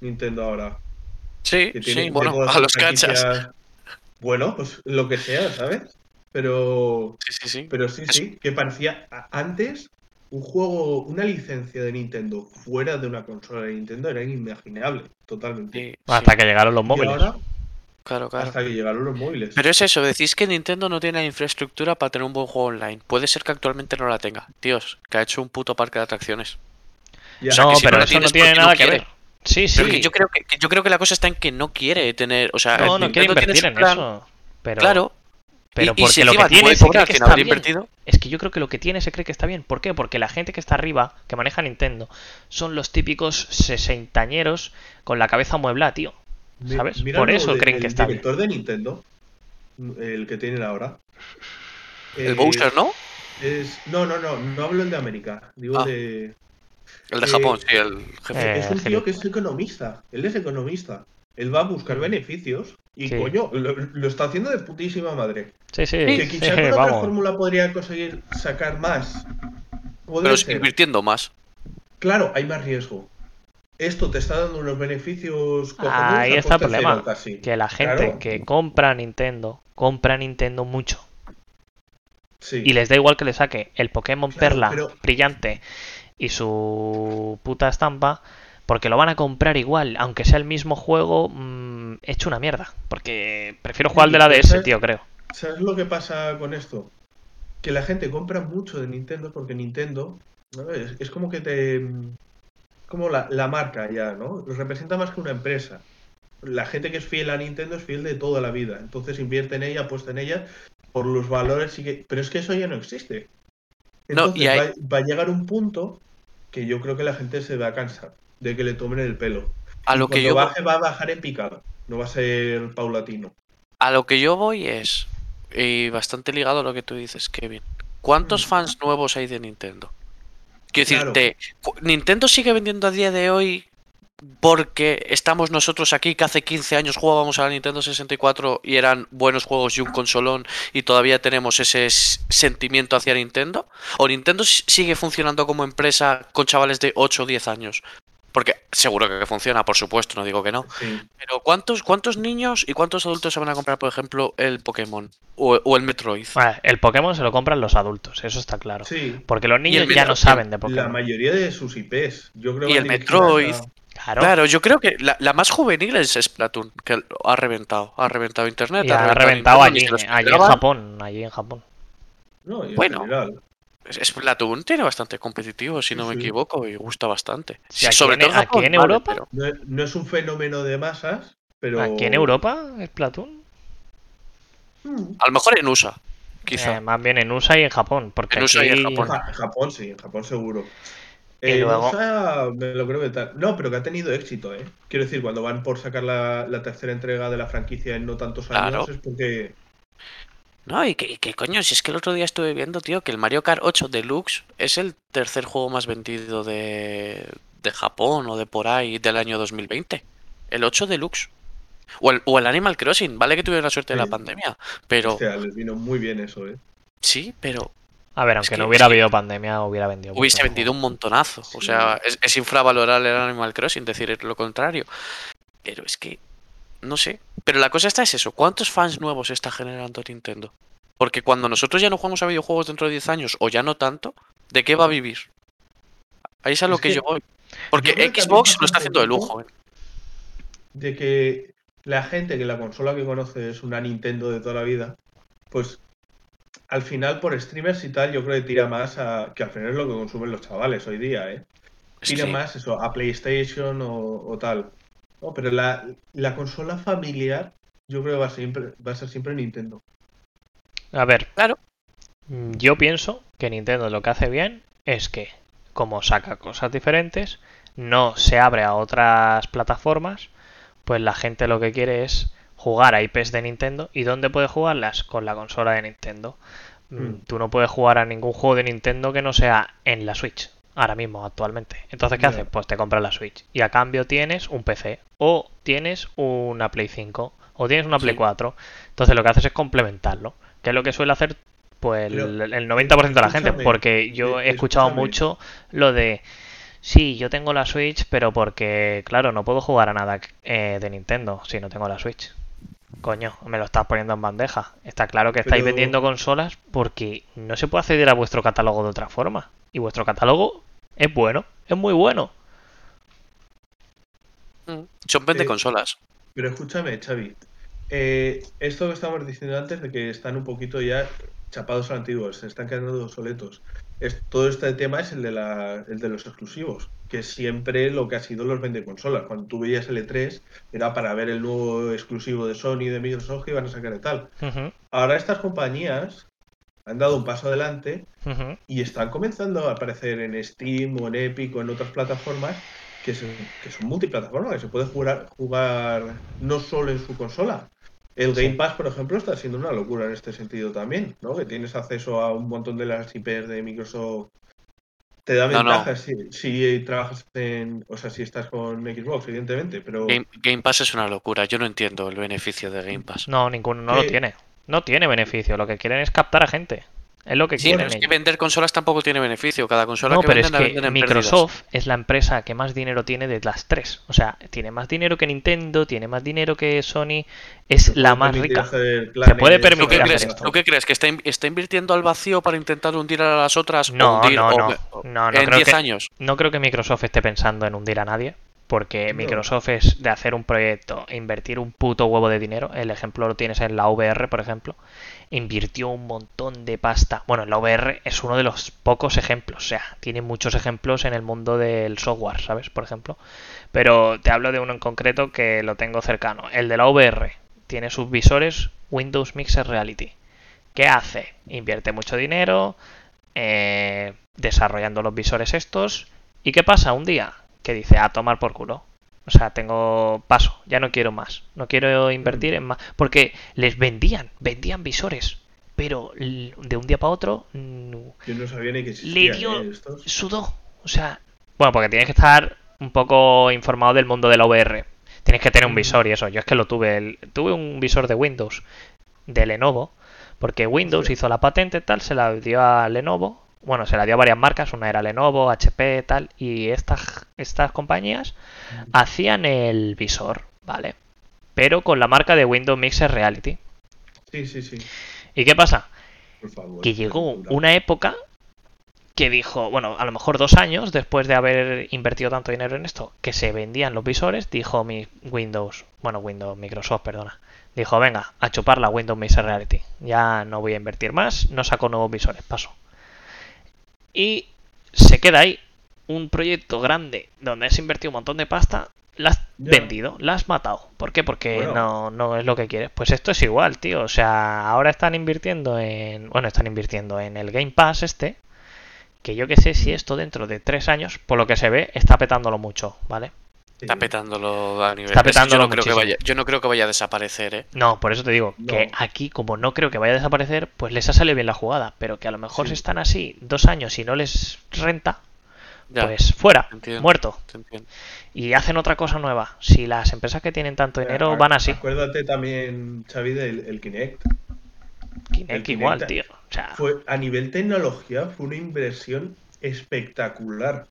Speaker 3: Nintendo ahora.
Speaker 1: Sí,
Speaker 3: que tiene
Speaker 1: sí, bueno, a los cachas.
Speaker 3: Bueno, pues lo que sea, ¿sabes? Pero
Speaker 1: Sí, sí, sí.
Speaker 3: Pero sí, sí, que parecía antes un juego, una licencia de Nintendo fuera de una consola de Nintendo era inimaginable, totalmente.
Speaker 1: Sí,
Speaker 2: Hasta
Speaker 1: sí.
Speaker 2: que llegaron los
Speaker 3: Y
Speaker 2: móviles.
Speaker 3: ahora,
Speaker 1: Claro, claro.
Speaker 3: hasta que llegaron los móviles.
Speaker 1: Pero es eso, decís que Nintendo no tiene la infraestructura para tener un buen juego online. Puede ser que actualmente no la tenga. Dios, que ha hecho un puto parque de atracciones.
Speaker 3: Ya,
Speaker 1: sea,
Speaker 2: no,
Speaker 1: si
Speaker 2: pero
Speaker 1: no
Speaker 2: eso no tiene
Speaker 1: no
Speaker 2: nada que
Speaker 1: quiere.
Speaker 2: ver. Sí, sí.
Speaker 1: Pero yo creo que, yo creo que la cosa está en que no quiere tener, o sea,
Speaker 2: no, no quiere invertir en
Speaker 1: plan,
Speaker 2: eso. Pero,
Speaker 1: Claro.
Speaker 2: pero
Speaker 1: y, y
Speaker 2: porque
Speaker 1: si
Speaker 2: lo que tiene se cree que
Speaker 1: sin
Speaker 2: está bien.
Speaker 1: invertido.
Speaker 2: Es que yo creo que lo que tiene se cree que está bien. ¿Por qué? Porque la gente que está arriba, que maneja Nintendo, son los típicos sesentañeros con la cabeza mueblada, tío. ¿sabes?
Speaker 3: mira
Speaker 2: Por eso
Speaker 3: de-
Speaker 2: creen
Speaker 3: el
Speaker 2: que está bien.
Speaker 3: director de Nintendo, el que tienen ahora.
Speaker 1: El
Speaker 3: eh,
Speaker 1: Bowser, ¿no?
Speaker 3: Es, no, no, no, no hablo el de América, digo
Speaker 1: Ah.
Speaker 3: de...
Speaker 1: El de
Speaker 3: eh,
Speaker 1: Japón, sí, el jefe.
Speaker 2: Eh,
Speaker 3: es un tío que es economista, él es economista. Él va a buscar beneficios y
Speaker 2: Sí.
Speaker 3: coño, lo, lo está haciendo de putísima madre.
Speaker 2: Sí, sí,
Speaker 3: Que
Speaker 2: sí,
Speaker 3: quizá con otra
Speaker 2: vamos.
Speaker 3: fórmula podría conseguir sacar más.
Speaker 1: Pero
Speaker 3: ser.
Speaker 1: invirtiendo más.
Speaker 3: Claro, hay más riesgo. Esto te está dando unos beneficios
Speaker 2: Ahí está el problema.
Speaker 3: cero casi.
Speaker 2: Que la gente
Speaker 3: Claro.
Speaker 2: que compra Nintendo, compra Nintendo mucho.
Speaker 3: Sí.
Speaker 2: Y les da igual que le saque el Pokémon
Speaker 3: Claro,
Speaker 2: Perla
Speaker 3: pero-
Speaker 2: brillante y su puta estampa, porque lo van a comprar igual, aunque sea el mismo juego mm, hecho una mierda. Porque prefiero jugar al de la DS,
Speaker 3: ¿sabes?
Speaker 2: tío, creo.
Speaker 3: ¿Sabes lo que pasa con esto? Que la gente compra mucho de Nintendo porque Nintendo ¿no? es, es como que te. como la, la marca ya, ¿no? Representa más que una empresa. La gente que es fiel a Nintendo es fiel de toda la vida. Entonces invierte en ella, apuesta en ella. por los valores, sí que... pero es que eso ya no existe.
Speaker 1: No,
Speaker 3: Entonces
Speaker 1: y hay-
Speaker 3: va, va a llegar un punto que yo creo que la gente se va a cansar de que le tomen el pelo.
Speaker 1: A lo que yo
Speaker 3: baje va a bajar en picado, no va a ser paulatino.
Speaker 1: A lo que yo voy es, y bastante ligado a lo que tú dices, Kevin. ¿Cuántos
Speaker 3: Mm.
Speaker 1: fans nuevos hay de Nintendo? Quiero
Speaker 3: Claro.
Speaker 1: decirte, Nintendo sigue vendiendo a día de hoy porque estamos nosotros aquí que hace 15 años jugábamos a la Nintendo 64 y eran buenos juegos y un consolón y todavía tenemos ese sentimiento hacia Nintendo. ¿O Nintendo sigue funcionando como empresa con chavales de 8 o 10 años? Porque seguro que funciona, por supuesto, no digo que no.
Speaker 3: Sí.
Speaker 1: Pero ¿cuántos, cuántos niños y cuántos adultos se van a comprar, por ejemplo, el Pokémon o, o el Metroid?
Speaker 2: Bueno, el Pokémon se lo compran los adultos, eso está claro.
Speaker 3: Sí.
Speaker 2: Porque los niños ya no saben de
Speaker 3: La
Speaker 2: Pokémon.
Speaker 3: mayoría de sus IPs. Yo creo
Speaker 1: Y
Speaker 3: que
Speaker 1: el Metroid.
Speaker 2: Claro.
Speaker 1: Claro, yo creo que la, la más juvenil es Splatoon, que ha reventado. Ha reventado internet.
Speaker 2: Y ha reventado allí, en. Japón, allí en Japón.
Speaker 3: No, y en
Speaker 1: Bueno.
Speaker 3: general.
Speaker 1: Splatoon tiene bastante competitivo, si no
Speaker 3: Sí,
Speaker 1: me
Speaker 3: sí.
Speaker 1: equivoco, y gusta bastante.
Speaker 2: Sí, aquí
Speaker 1: Sobre
Speaker 2: en-
Speaker 1: todo
Speaker 2: aquí en Europa,
Speaker 1: pero-
Speaker 3: No, es- no es un fenómeno de masas, pero.
Speaker 2: Aquí en Europa, Splatoon.
Speaker 3: Mm.
Speaker 1: a lo mejor en USA, quizá.
Speaker 2: Eh, más bien en USA y en Japón. Porque
Speaker 1: En USA y en Japón.
Speaker 3: Ja- En Japón sí, en Japón seguro.
Speaker 2: Luego-
Speaker 3: USA me lo creo que tal. No, pero que ha tenido éxito, ¿eh? Quiero decir, cuando van por sacar la, la tercera entrega de la franquicia en no tantos años
Speaker 1: Claro.
Speaker 3: es porque.
Speaker 1: No, y que, y que coño, si es que el otro día estuve viendo, tío, que el Mario Kart 8 Deluxe es el tercer juego más vendido de, de Japón o de por ahí del año 2020. El 8 Deluxe. O el, o el Animal Crossing, vale que tuvieron la suerte de la pandemia, pero
Speaker 3: Hostia, les vino muy bien eso, ¿eh?
Speaker 1: sí, pero
Speaker 2: A ver,
Speaker 1: Es
Speaker 2: aunque
Speaker 1: que-
Speaker 2: no hubiera
Speaker 1: es que-
Speaker 2: habido pandemia, hubiera vendido.
Speaker 1: hubiese vendido un montonazo. O sea, es, es infravalorar el Animal Crossing, decir lo contrario. Pero es que, no sé. Pero la cosa está es eso, ¿cuántos fans nuevos está generando Nintendo? Porque cuando nosotros ya no jugamos a videojuegos dentro de 10 años, o ya no tanto, ¿de qué va a vivir? Ahí es a lo
Speaker 3: Es
Speaker 1: que,
Speaker 3: que
Speaker 1: yo voy. Porque
Speaker 3: yo
Speaker 1: Xbox lo está haciendo de lujo. ¿eh?
Speaker 3: De que la gente que la consola que conoce es una Nintendo de toda la vida, pues al final por streamers y tal, yo creo que tira más a. que al final es lo que consumen los chavales hoy día, ¿eh? Tira más eso, a PlayStation o, o tal. No, pero la, la consola familiar, yo creo que va a, siempre, va a ser siempre Nintendo.
Speaker 2: A ver.
Speaker 1: Claro.
Speaker 2: mm, Yo pienso que Nintendo lo que hace bien es que, como saca cosas diferentes, no se abre a otras plataformas, pues la gente lo que quiere es jugar a IPs de Nintendo. ¿Y dónde puede jugarlas? Con la consola de Nintendo. Mm,
Speaker 3: Mm.
Speaker 2: Tú no puedes jugar a ningún juego de Nintendo que no sea en la Switch. Ahora mismo, actualmente. Entonces, ¿qué haces? Pues te compras la Switch. Y a cambio tienes un PC. O tienes una Play 5. O tienes una Play
Speaker 1: Sí.
Speaker 2: 4. Entonces lo que haces es complementarlo. Que es lo que suele hacer pues
Speaker 3: Pero,
Speaker 2: el, el 90% de la gente. Porque yo he escuchado mucho lo de... Sí, yo tengo la Switch, pero porque, claro, no puedo jugar a nada eh, de Nintendo si no tengo la Switch. Coño, me lo estás poniendo en bandeja. Está claro que estáis
Speaker 3: Pero-
Speaker 2: vendiendo consolas porque no se puede acceder a vuestro catálogo de otra forma. Y vuestro catálogo es bueno, es muy bueno.
Speaker 1: Mm, Son 20
Speaker 3: Eh,
Speaker 1: consolas.
Speaker 3: Pero escúchame, Xavi. eh, esto que estábamos diciendo antes de que están un poquito ya chapados a la antigua, se están quedando obsoletos. Es, todo este tema es el de, la, el de los exclusivos, que siempre lo que ha sido los vende consolas. Cuando tú veías el E3 era para ver el nuevo exclusivo de Sony de Microsoft que iban a sacar y tal.
Speaker 2: Ujú,
Speaker 3: Ahora estas compañías han dado un paso adelante
Speaker 2: ujú.
Speaker 3: y están comenzando a aparecer en Steam o en Epic o en otras plataformas que, se- que son multiplataformas, que se puede jugar, jugar no solo en su consola. El. Game Pass, por ejemplo, está siendo una locura en este sentido también, ¿no? Que tienes acceso a un montón de las IPs de Microsoft. Te da
Speaker 1: No, no.
Speaker 3: ventajas si, si trabajas en. O sea, si estás con Xbox, evidentemente, pero.
Speaker 1: Game, Game Pass es una locura. Yo no entiendo el beneficio de Game Pass.
Speaker 2: No, ninguno, no lo
Speaker 3: ¿Qué?
Speaker 2: tiene. No tiene beneficio. Lo que quieren es captar a gente. Es lo que
Speaker 1: Sí,
Speaker 2: quieren
Speaker 1: pero es que vender consolas tampoco tiene beneficio. Cada consola
Speaker 2: No,
Speaker 1: que
Speaker 2: pero es
Speaker 1: venden la
Speaker 2: que
Speaker 1: venden.
Speaker 2: Microsoft es la empresa que más dinero tiene de las tres. O sea, tiene más dinero que Nintendo, tiene más dinero que Sony, es
Speaker 3: se
Speaker 2: la más rica.
Speaker 3: hacer
Speaker 2: puede permitir
Speaker 1: ¿Tú qué,
Speaker 2: hacer
Speaker 1: crees,
Speaker 2: esto.
Speaker 1: ¿Tú qué crees? ¿Que está, in- está invirtiendo al vacío para intentar hundir a las otras?
Speaker 2: No,
Speaker 1: hundir-
Speaker 2: no, no.
Speaker 1: o-
Speaker 2: No, no
Speaker 1: en
Speaker 2: creo
Speaker 1: 10
Speaker 2: que-
Speaker 1: años.
Speaker 2: No creo que Microsoft esté pensando en hundir a nadie, porque. Microsoft es de hacer un proyecto e invertir un puto huevo de dinero. El ejemplo lo tienes en la VR, por ejemplo. Invirtió un montón de pasta. Bueno, la VR es uno de los pocos ejemplos. O sea, tiene muchos ejemplos en el mundo del software, ¿sabes? Por ejemplo. Pero te hablo de uno en concreto que lo tengo cercano. El de la VR tiene sus visores Windows Mixed Reality. ¿Qué hace? Invierte mucho dinero eh, desarrollando los visores estos. ¿Y qué pasa un día? Que dice, a tomar por culo. O sea, tengo paso, ya no quiero más. No quiero invertir en más. Porque les vendían, vendían visores. Pero de un día para otro no,
Speaker 3: Yo no sabía ni que
Speaker 2: le dio
Speaker 3: ¿eh? estos.
Speaker 2: sudó. O sea, bueno, porque tienes que estar un poco informado del mundo de la VR. Tienes que tener un
Speaker 3: Ujú.
Speaker 2: visor y eso. Yo es que lo tuve. el- tuve un visor de Windows de Lenovo. Porque Windows hizo la patente tal, se la dio a Lenovo. Bueno, se la dio a varias marcas. Una era Lenovo, HP, tal. Y estas, estas compañías hacían el visor, ¿vale? Pero con la marca de Windows Mixer Reality.
Speaker 3: Sí, sí, sí.
Speaker 2: ¿Y qué pasa?
Speaker 3: Por favor.
Speaker 2: que llegó una época que dijo, bueno, a lo mejor dos años después de haber invertido tanto dinero en esto, que se vendían los visores, dijo mi Windows, bueno, Windows, Microsoft, perdona, dijo, venga, a chupar la Windows Mixed Reality, ya no voy a invertir más, no saco nuevos visores, paso. Y se queda ahí un proyecto grande donde has invertido un montón de pasta, la has vendido, la has matado. ¿Por qué? Porque
Speaker 3: Bueno.
Speaker 2: no, no es lo que quieres. Pues esto es igual, tío. O sea, ahora están invirtiendo en. Bueno, están invirtiendo en el Game Pass este. Que yo que sé si esto dentro de tres años, por lo que se ve, está petándolo mucho, ¿vale?
Speaker 1: Está petándolo a nivel.
Speaker 2: Está
Speaker 1: es que
Speaker 2: petándolo
Speaker 1: yo, no creo que vaya, yo no creo que vaya a desaparecer, ¿eh?
Speaker 2: No, por eso te digo que aquí, como no creo que vaya a desaparecer, pues les ha salido bien la jugada. Pero que a lo mejor
Speaker 3: Sí.
Speaker 2: si están así dos años y no les renta,
Speaker 1: Ya,
Speaker 2: pues fuera,
Speaker 1: entiendo.
Speaker 2: muerto.
Speaker 1: entiendo.
Speaker 2: Y hacen otra cosa nueva. Si las empresas que tienen tanto dinero
Speaker 3: Ac-
Speaker 2: van así,
Speaker 3: Acuérdate también, Xavi, del el Kinect.
Speaker 2: Kinect
Speaker 3: el
Speaker 2: igual,
Speaker 3: Kinect
Speaker 2: tío. O sea,
Speaker 3: Fue, a nivel tecnología fue una inversión espectacular.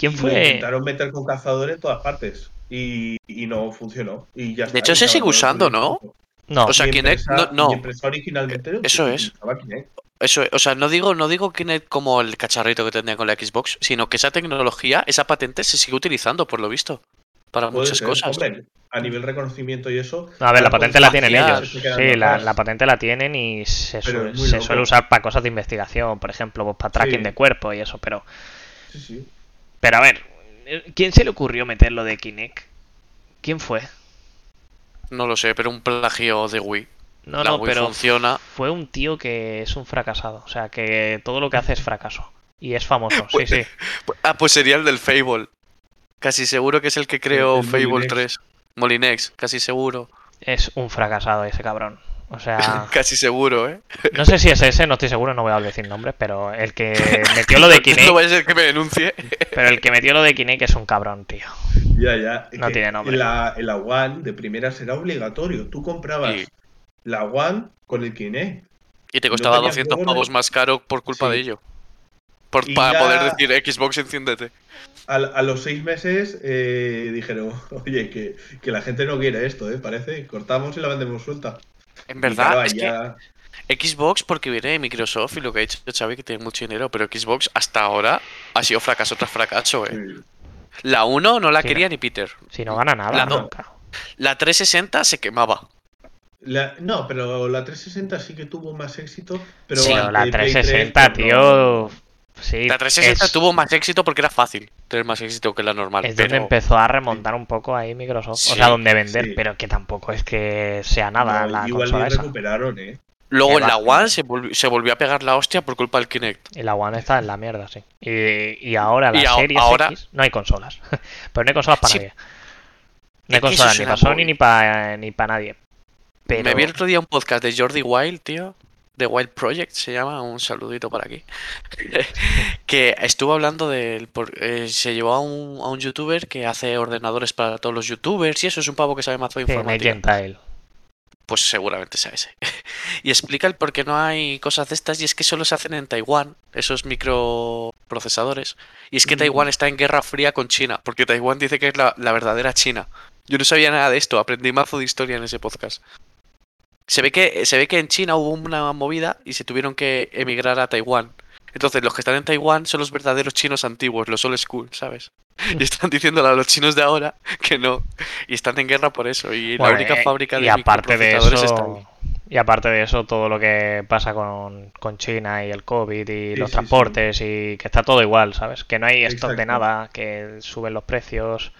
Speaker 2: ¿Quién
Speaker 3: Y Lo
Speaker 2: fue?
Speaker 3: intentaron meter con cazadores en todas partes. Y, y no funcionó. Y ya está,
Speaker 1: hecho, se sigue usando, ¿no?
Speaker 2: No,
Speaker 1: O sea,
Speaker 3: Mi
Speaker 1: Kinect,
Speaker 3: empresa-
Speaker 1: no- no.
Speaker 3: Mi empresa originalmente
Speaker 1: Eso es.
Speaker 3: Kinect.
Speaker 1: Eso, o sea, no digo, no digo Kinect como el cacharrito que tenía con la Xbox, sino que esa tecnología, esa patente se sigue utilizando, por lo visto. Para
Speaker 3: Puede
Speaker 1: muchas
Speaker 3: ser.
Speaker 1: cosas.
Speaker 3: Hombre, a nivel reconocimiento y eso.
Speaker 2: a ver, la patente la tienen ellos. Sí, la, patente la tienen y se, suele,
Speaker 3: es
Speaker 2: se usar para cosas de investigación, por ejemplo, pues para tracking
Speaker 3: Sí.
Speaker 2: de cuerpo y eso. Pero,
Speaker 3: Sí, sí.
Speaker 2: Pero a ver, ¿quién se le ocurrió meterlo de Kinect? ¿Quién fue?
Speaker 1: No lo sé, pero un plagio de Wii.
Speaker 2: No,
Speaker 1: la
Speaker 2: no,
Speaker 1: Wii
Speaker 2: pero
Speaker 1: funciona.
Speaker 2: fue un tío que es un fracasado. O sea, que todo lo que hace es fracaso. Y es famoso, sí, sí.
Speaker 1: Ah, pues sería el del Fable. Casi seguro que es el que creó
Speaker 3: el
Speaker 1: Fable
Speaker 3: Molinex.
Speaker 1: 3. Molinex, casi seguro.
Speaker 2: Es un fracasado ese cabrón. O sea,
Speaker 1: Casi seguro, ¿eh?
Speaker 2: no sé si es ese, no estoy seguro, no voy a decir nombres, pero el que metió lo de Kinect,
Speaker 1: No vaya a ser que me denuncie.
Speaker 2: pero el que metió lo de Kinect es un cabrón, tío.
Speaker 3: Ya, ya.
Speaker 2: No
Speaker 3: Que
Speaker 2: tiene nombre.
Speaker 3: La, la One de primeras era obligatorio. Tú comprabas
Speaker 1: Y-
Speaker 3: la One con el Kinect.
Speaker 1: Y te
Speaker 3: No
Speaker 1: costaba
Speaker 3: tenía
Speaker 1: 200
Speaker 3: juego,
Speaker 1: pavos
Speaker 3: ¿no?
Speaker 1: más caro por culpa
Speaker 3: Sí.
Speaker 1: de ello. Por,
Speaker 3: Y
Speaker 1: para
Speaker 3: ya-
Speaker 1: poder decir Xbox, enciéndete.
Speaker 3: A, a los seis meses eh, dijeron, oye, que, que la gente no quiere esto, ¿eh? Parece. Cortamos y la vendemos suelta.
Speaker 1: En verdad,
Speaker 3: claro,
Speaker 1: es que Xbox, porque viene de Microsoft y lo que ha dicho Xavi que tiene mucho dinero, pero Xbox hasta ahora ha sido fracaso tras fracaso, ¿eh?
Speaker 3: sí.
Speaker 1: La 1 no la quería
Speaker 2: no.
Speaker 1: ni Peter.
Speaker 2: Si no gana nada,
Speaker 1: La do-
Speaker 2: nunca.
Speaker 1: La 360 se quemaba.
Speaker 3: La- no, pero la 360 sí que tuvo más éxito. Pero,
Speaker 1: Sí,
Speaker 2: la
Speaker 3: ante Play
Speaker 2: 360,
Speaker 3: 3,
Speaker 2: tío.
Speaker 3: no.
Speaker 2: Sí,
Speaker 1: La 360
Speaker 2: es,
Speaker 1: tuvo más éxito porque era fácil tener más éxito que la normal.
Speaker 2: es donde empezó a remontar un poco ahí Microsoft.
Speaker 1: Sí,
Speaker 2: o sea, donde vender,
Speaker 3: sí.
Speaker 2: pero que tampoco es que sea nada
Speaker 3: No,
Speaker 2: la
Speaker 3: igual
Speaker 2: consola esa.
Speaker 3: recuperaron, ¿eh?
Speaker 1: luego en la. One se volvió, se volvió a pegar la hostia por culpa del Kinect.
Speaker 2: Y la One está en la mierda, sí. Y, y ahora la
Speaker 1: Y a-
Speaker 2: Series
Speaker 1: ahora-
Speaker 2: X no hay consolas. pero no hay consolas para
Speaker 1: Sí.
Speaker 2: nadie. No hay consolas ni para Sony ni para ni para nadie. Pero
Speaker 1: Me vi el otro día un podcast de Jordi Wild, tío. The Wild Project se llama, un saludito por aquí. que estuvo hablando del. por- eh, se llevó a un, a un youtuber que hace ordenadores para todos los youtubers y eso es un pavo que sabe mazo de
Speaker 2: sí,
Speaker 1: informática.
Speaker 2: Nightengale.
Speaker 1: Pues seguramente sea ese. y explica el por qué no hay cosas de estas y es que solo se hacen en Taiwán, esos microprocesadores. Y es que
Speaker 3: Mm.
Speaker 1: Taiwán está en guerra fría con China, porque Taiwán dice que es la, la verdadera China. Yo no sabía nada de esto, aprendí mazo de historia en ese podcast. Se ve que, se ve que en China hubo una movida y se tuvieron que emigrar a Taiwán. Entonces los que están en Taiwán son los verdaderos chinos antiguos, los old school, ¿sabes? Y están diciéndole a los chinos de ahora que no. Y están en guerra por eso. Y
Speaker 2: Bueno,
Speaker 1: la única
Speaker 2: eh,
Speaker 1: fábrica de
Speaker 2: y aparte de
Speaker 1: microprocesadores está ahí.
Speaker 2: eso y aparte de eso todo lo que pasa con, con China y el COVID y
Speaker 3: Sí,
Speaker 2: los
Speaker 3: sí,
Speaker 2: transportes y que está todo igual sabes que no hay stock de nada que suben los precios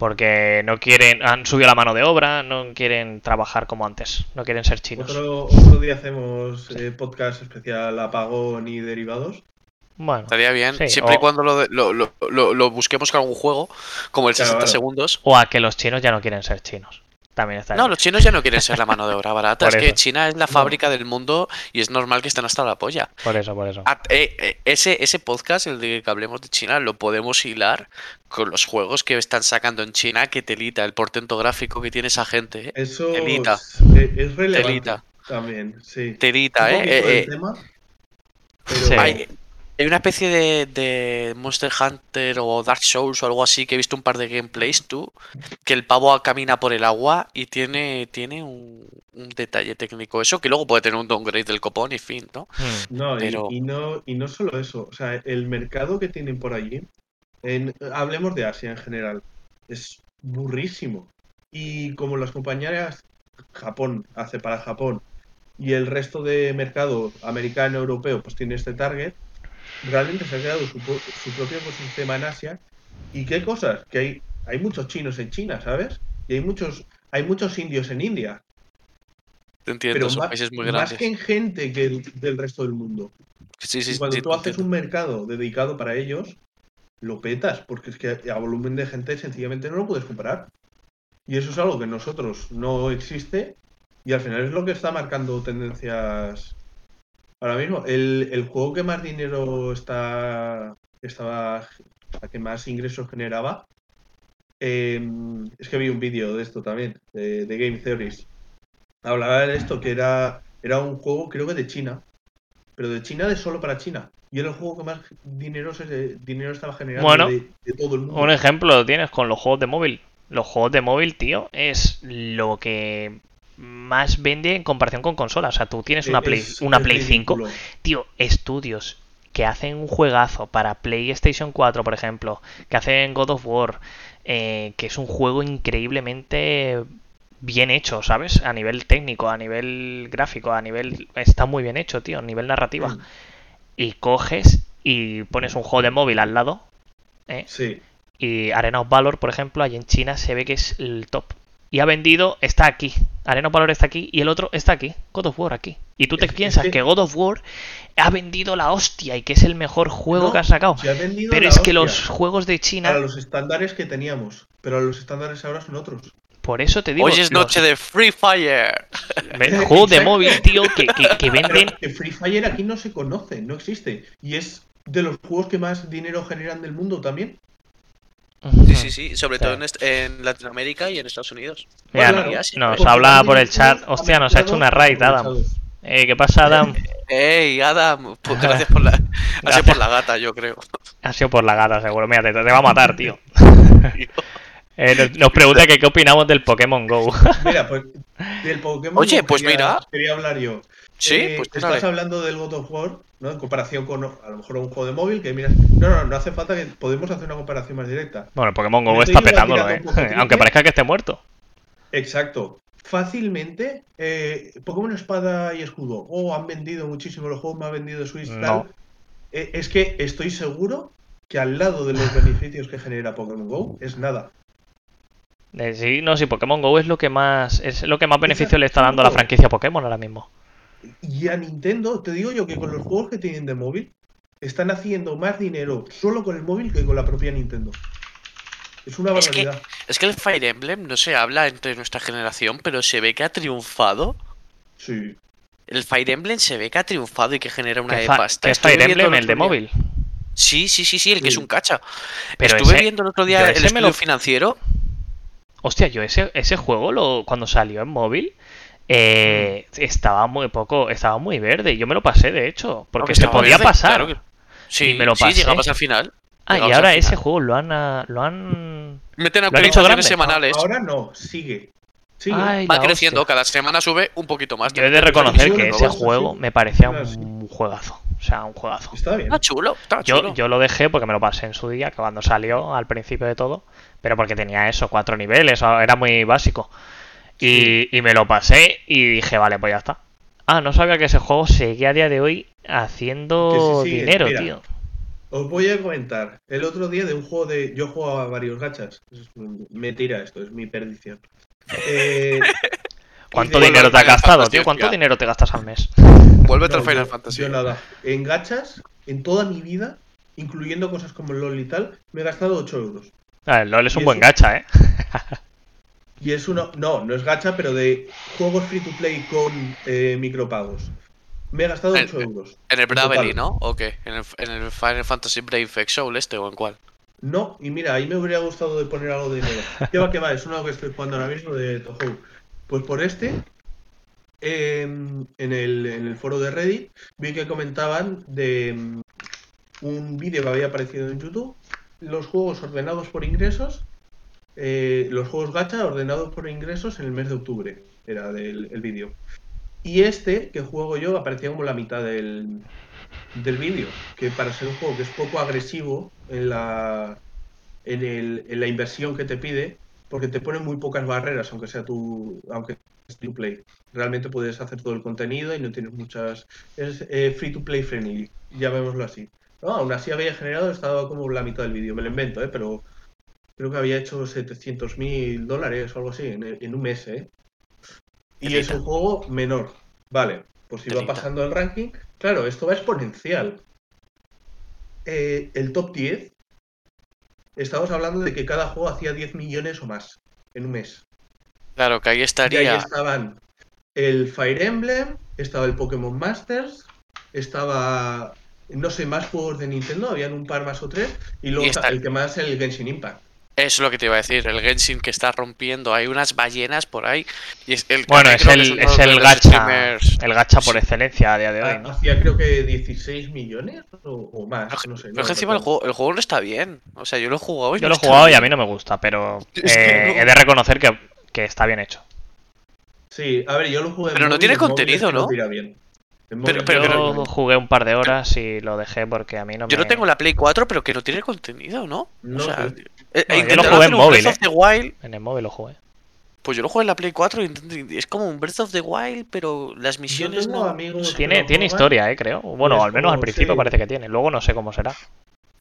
Speaker 2: Porque no quieren, han subido la mano de obra, no quieren trabajar como antes, no quieren ser chinos.
Speaker 3: Otro, otro día hacemos eh, podcast especial apagón y derivados.
Speaker 2: Bueno,
Speaker 1: Estaría bien,
Speaker 2: Sí,
Speaker 1: siempre y cuando lo, lo- lo- lo- lo busquemos con algún juego, como el
Speaker 3: Claro,
Speaker 1: 60
Speaker 3: claro.
Speaker 1: segundos.
Speaker 2: o a que los chinos ya no quieren ser chinos. También está
Speaker 1: No, los chinos ya no quieren ser la mano de obra barata.
Speaker 2: Por
Speaker 1: es que. China es la fábrica del mundo y es normal que estén hasta la polla.
Speaker 2: Por eso, por eso.
Speaker 1: Eh, eh, ese, ese podcast, el de que hablemos de China, lo podemos hilar con los juegos que están sacando en China, que telita, el portento gráfico que tiene esa gente. eh.
Speaker 3: Eso
Speaker 1: Telita.
Speaker 3: es, relevante
Speaker 1: Telita.
Speaker 3: también, sí.
Speaker 1: Telita, ¿eh? Eh, eh,
Speaker 3: tema, pero
Speaker 2: Sí.
Speaker 1: hay, hay una especie de, de Monster Hunter o Dark Souls o algo así que he visto un par de gameplays, tú, que el pavo camina por el agua y tiene, tiene un, un detalle técnico. Eso que luego puede tener un downgrade del copón y fin, ¿no?
Speaker 2: Hmm.
Speaker 3: No, y-
Speaker 1: Pero-
Speaker 3: y, no, y no solo eso, o sea, el mercado que tienen por allí, en, hablemos de Asia en general, es burrísimo. Y como las compañías Japón hace para Japón y el resto de mercado americano, europeo, pues tiene este target, realmente se ha creado su, propio ecosistema en Asia. ¿Y qué cosas? Que hay, hay muchos chinos en China, ¿sabes? Y hay muchos, hay muchos indios en India.
Speaker 1: Te entiendo,
Speaker 3: Pero
Speaker 1: son
Speaker 3: más,
Speaker 1: países muy
Speaker 3: más
Speaker 1: grandes.
Speaker 3: que en gente que el- del resto del mundo.
Speaker 1: Sí, sí,
Speaker 3: Y cuando
Speaker 1: sí,
Speaker 3: tú haces
Speaker 1: entiendo.
Speaker 3: un mercado dedicado para ellos, lo petas, porque es que a volumen de gente sencillamente no lo puedes comparar. Y eso es algo que en nosotros no existe y al final es lo que está marcando tendencias ahora mismo. El, el juego que más dinero está estaba que más ingresos generaba. eh, es que vi un vídeo de esto también, de, de Game Theories. Hablaba de esto, que era, era un juego, creo que de China, pero de China de solo para China. Y era el juego que más dinero, se, dinero estaba generando
Speaker 2: Bueno,
Speaker 3: de, de todo el mundo.
Speaker 2: Un ejemplo lo tienes con los juegos de móvil. Los juegos de móvil, tío, es lo que más vende en comparación con consolas. O sea, tú tienes una Play,
Speaker 3: Es-
Speaker 2: una
Speaker 3: es
Speaker 2: Play 5,
Speaker 3: ridículo.
Speaker 2: tío, estudios que hacen un juegazo para PlayStation 4, por ejemplo, que hacen God of War, eh, que es un juego increíblemente bien hecho, ¿sabes? A nivel técnico, a nivel gráfico, a nivel... Está muy bien hecho, tío, a nivel narrativa.
Speaker 3: Mm.
Speaker 2: Y coges y pones un juego de móvil al lado, ¿eh?
Speaker 3: Sí.
Speaker 2: Y Arena of Valor, por ejemplo, ahí en China se ve que es el top. Y ha vendido, está aquí. Arena of Valor está aquí y el otro está aquí. God of War aquí. Y tú te
Speaker 3: Es- es
Speaker 2: piensas
Speaker 3: que-
Speaker 2: que... God of War ha vendido la hostia y que es el mejor juego
Speaker 3: No,
Speaker 2: que ha sacado.
Speaker 3: se ha vendido
Speaker 2: Pero
Speaker 3: la
Speaker 2: es que los juegos de
Speaker 3: Para
Speaker 2: China,
Speaker 3: los estándares que teníamos, pero los estándares ahora son otros.
Speaker 2: por eso te digo,
Speaker 1: Hoy es
Speaker 2: los-
Speaker 1: noche de Free Fire.
Speaker 2: ven- juegos de móvil, tío, que, que- venden.
Speaker 3: que Free Fire aquí no se conoce, no existe. Y es de los juegos que más dinero generan del mundo también.
Speaker 1: Sí, sí, sí, sobre
Speaker 2: Sí.
Speaker 1: todo en, Latinoamérica y en Estados Unidos.
Speaker 2: Mira,
Speaker 3: Claro,
Speaker 1: no-
Speaker 2: nos habla por el chat. Hostia, nos ha hecho una raid, Adam. Eh, ¿Qué pasa, Adam?
Speaker 1: Ey, Adam, pues gracias por la, gracias por la gata, yo creo.
Speaker 2: Ha sido por la gata, seguro. Mira, te, te va a matar, tío. Eh, nos, nos pregunta que qué opinamos del Pokémon Go.
Speaker 3: Mira, pues del Pokémon.
Speaker 1: Oye,
Speaker 3: Go
Speaker 1: pues
Speaker 3: quería-
Speaker 1: mira.
Speaker 3: Quería hablar yo.
Speaker 1: Sí,
Speaker 3: Eh,
Speaker 1: pues
Speaker 3: estás hablando del God of War, ¿no? En comparación con a lo mejor un juego de móvil que miras. No, no, no hace falta que podemos hacer una comparación más directa.
Speaker 2: Bueno, el Pokémon Go
Speaker 3: Me
Speaker 2: está petándolo, eh. Aunque parezca que esté muerto.
Speaker 3: Exacto. Fácilmente, eh, Pokémon Espada y Escudo. Oh, han vendido muchísimo los juegos, me ha vendido Switch.
Speaker 2: No.
Speaker 3: Tal. Eh, es que estoy seguro que al lado de los beneficios que genera Pokémon Go es nada.
Speaker 2: Eh, sí, no, sí, Pokémon Go es lo que más es lo que más beneficio le está dando a la franquicia Pokémon ahora mismo.
Speaker 3: Y a Nintendo, te digo yo que con los juegos que tienen de móvil, están haciendo más dinero solo con el móvil que con la propia Nintendo. Es una
Speaker 1: Es que-
Speaker 3: barbaridad.
Speaker 1: Es que el Fire Emblem no se habla entre nuestra generación, pero se ve que ha triunfado.
Speaker 3: Sí.
Speaker 1: El Fire Emblem se ve que ha triunfado y que genera una
Speaker 2: ¿Qué
Speaker 1: de pasta.
Speaker 2: qué es Fire
Speaker 1: viendo
Speaker 2: Emblem,
Speaker 1: el
Speaker 2: de móvil?
Speaker 1: Sí, sí, sí, sí, el que es un cacha.
Speaker 2: Pero
Speaker 1: Estuve
Speaker 2: ese-
Speaker 1: viendo el otro día el estudio
Speaker 2: lo-
Speaker 1: financiero.
Speaker 2: Hostia, yo ese, ese juego lo, cuando salió en móvil eh, estaba muy poco, estaba muy verde. Yo me lo pasé, de hecho, porque se podía
Speaker 1: verde,
Speaker 2: pasar.
Speaker 1: claro que- Sí,
Speaker 2: Y me lo
Speaker 1: sí,
Speaker 2: pasé.
Speaker 1: llegabas al final.
Speaker 2: Ah, y ahora ese
Speaker 1: final.
Speaker 2: juego lo han, lo han
Speaker 1: Meten
Speaker 2: lo han hecho
Speaker 1: actualizaciones semanales.
Speaker 3: Ahora no, sigue. Sigue.
Speaker 2: Ay,
Speaker 1: Va creciendo,
Speaker 2: hostia.
Speaker 1: cada semana sube un poquito más.
Speaker 2: Yo he de reconocer
Speaker 3: sí,
Speaker 2: que
Speaker 3: sí,
Speaker 2: ese
Speaker 3: sí,
Speaker 2: juego
Speaker 3: sí.
Speaker 2: me parecía
Speaker 3: sí.
Speaker 2: un juegazo. O sea, un juegazo.
Speaker 3: Está bien.
Speaker 1: Está chulo, está
Speaker 2: Yo,
Speaker 1: chulo.
Speaker 2: yo lo dejé porque me lo pasé en su día, que cuando salió al principio de todo, pero porque tenía eso, cuatro niveles, era muy básico. Y, y me lo pasé y dije, vale, pues ya está. Ah, no sabía que ese juego seguía a día de hoy haciendo
Speaker 3: Que sí, sí,
Speaker 2: dinero,
Speaker 3: mira.
Speaker 2: tío.
Speaker 3: Os voy a comentar. El otro día de un juego de. Yo jugaba a varios gachas. Es mentira esto, es mi perdición. Eh,
Speaker 2: ¿Cuánto dinero te has gastado, tío? ¿Cuánto dinero te gastas al mes?
Speaker 1: Vuélvete al
Speaker 3: No,
Speaker 1: Final Fantasy.
Speaker 3: Yo nada. En gachas, en toda mi vida, incluyendo cosas como el LOL y tal, me he gastado 8 euros.
Speaker 2: Ah, el LOL es un buen
Speaker 3: eso-
Speaker 2: gacha, ¿eh?
Speaker 3: Y es uno. No, no es gacha, pero de juegos free to play con eh, micropagos. Me he gastado
Speaker 1: Eh,
Speaker 3: 8 euros.
Speaker 1: En el
Speaker 3: en
Speaker 1: Bravely. ¿no? ¿O qué? ¿En el, en el Final Fantasy Brave Soul este o en cuál?
Speaker 3: No, y mira, ahí me hubiera gustado de poner algo de dinero. ¿Qué va, qué va? Es uno que estoy jugando ahora mismo de Toho. Pues por este, em, en, el, en el foro de Reddit, vi que comentaban de em, un vídeo que había aparecido en YouTube, los juegos ordenados por ingresos, eh, los juegos gacha ordenados por ingresos en el mes de octubre, era del el vídeo. Y este que juego yo aparecía como la mitad del, del vídeo, que para ser un juego que es poco agresivo en la, en, el- en la inversión que te pide, porque te pone muy pocas barreras, aunque sea tu, aunque to play. Realmente puedes hacer todo el contenido y no tienes muchas, es eh, free to play friendly, llamémoslo así. No, aún así había generado, estaba como la mitad del vídeo, me lo invento, ¿eh? pero creo que había hecho 700 mil dólares o algo así en, en un mes, ¿eh? Y es un juego menor. Vale, pues si va pasando el ranking, claro, esto va exponencial. Eh, el top 10, estamos hablando de que cada juego hacía 10 millones o más en un mes.
Speaker 1: Claro, que ahí
Speaker 3: Y ahí
Speaker 1: estaría.
Speaker 3: estaban el Fire Emblem, estaba el Pokémon Masters, estaba, no sé, más juegos de Nintendo, habían un par más o tres, y luego
Speaker 1: Y está-
Speaker 3: el que más el Genshin Impact.
Speaker 1: Eso es lo que te iba a decir. El Genshin que está rompiendo. Hay unas ballenas por ahí. Y es el
Speaker 2: Bueno,
Speaker 1: que
Speaker 2: es el, es el gacha.
Speaker 1: streamers-
Speaker 2: El gacha por
Speaker 1: Sí.
Speaker 2: excelencia a día de hoy, ¿no?
Speaker 3: Hacía creo que 16 millones o, o más,
Speaker 1: Pero,
Speaker 3: no sé.
Speaker 1: pero
Speaker 3: no
Speaker 1: es que encima el juego, el juego no está bien. O sea, yo lo he jugado y
Speaker 2: Yo
Speaker 1: no
Speaker 2: lo he jugado y a mí no me gusta, pero
Speaker 1: Es que
Speaker 2: eh,
Speaker 1: no.
Speaker 2: he de reconocer que, que está bien hecho.
Speaker 3: Sí, a ver, yo lo jugué
Speaker 1: Pero no tiene contenido, ¿no?
Speaker 3: bien.
Speaker 1: Pero- pero-
Speaker 2: Yo jugué un par de horas y lo dejé porque a mí no me...
Speaker 1: Yo lo tengo en la Play 4, pero que no tiene contenido, ¿no?
Speaker 3: No
Speaker 1: o sea. Eh,
Speaker 2: No, yo lo jugué en móvil,
Speaker 1: Breath of
Speaker 2: eh.
Speaker 1: the Wild.
Speaker 2: En el móvil lo jugué.
Speaker 1: Pues yo lo jugué en la Play 4 y es como un Breath of the Wild, pero las misiones no.
Speaker 3: amigos
Speaker 2: Tiene, tiene historia, eh, creo. Bueno,
Speaker 3: es
Speaker 2: al menos al principio
Speaker 3: sí.
Speaker 2: parece que tiene. Luego no sé cómo será.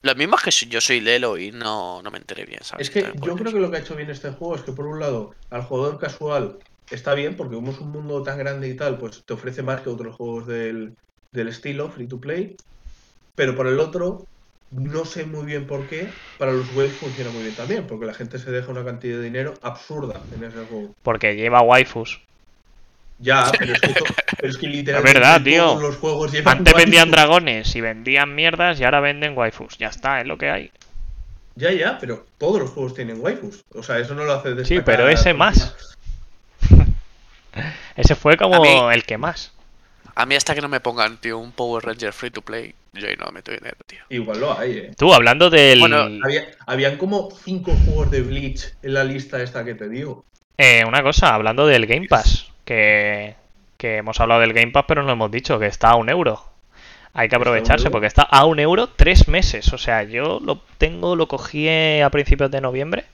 Speaker 1: Lo mismo es que si- yo soy Lelo y no, no me enteré bien, ¿sabes?
Speaker 3: Es que yo
Speaker 1: puede
Speaker 3: creo que lo que ha hecho bien este juego es que por un lado al jugador casual está bien porque como es un mundo tan grande y tal, pues te ofrece más que otros juegos del, del estilo free to play. Pero por el otro, no sé muy bien por qué, para los webs funciona muy bien también, porque la gente se deja una cantidad de dinero absurda en ese juego.
Speaker 2: Porque lleva waifus.
Speaker 3: Ya, pero es que, pero es que literalmente
Speaker 2: verdad, tío.
Speaker 3: todos los juegos llevan
Speaker 2: Antes vendían
Speaker 3: waifus.
Speaker 2: dragones y vendían mierdas y ahora venden waifus. Ya está, es lo que hay.
Speaker 3: Ya, ya, pero todos los juegos tienen waifus. O sea, eso no lo hace
Speaker 2: Sí, pero ese más. Ese fue como
Speaker 1: mí-
Speaker 2: el que más.
Speaker 1: A mí hasta que no me pongan, tío, un Power Ranger free to play, yo ahí no meto dinero, tío.
Speaker 3: Igual lo hay, eh.
Speaker 2: Tú, hablando del...
Speaker 1: Bueno,
Speaker 3: Había, habían como cinco juegos de Bleach en la lista esta que te digo.
Speaker 2: Eh, una cosa, hablando del Game Pass, que, que hemos hablado del Game Pass, pero no hemos dicho que está a un euro. Hay que
Speaker 3: ¿Está a un
Speaker 2: aprovecharse porque está a un euro tres meses. O sea, yo lo tengo, lo cogí a principios de noviembre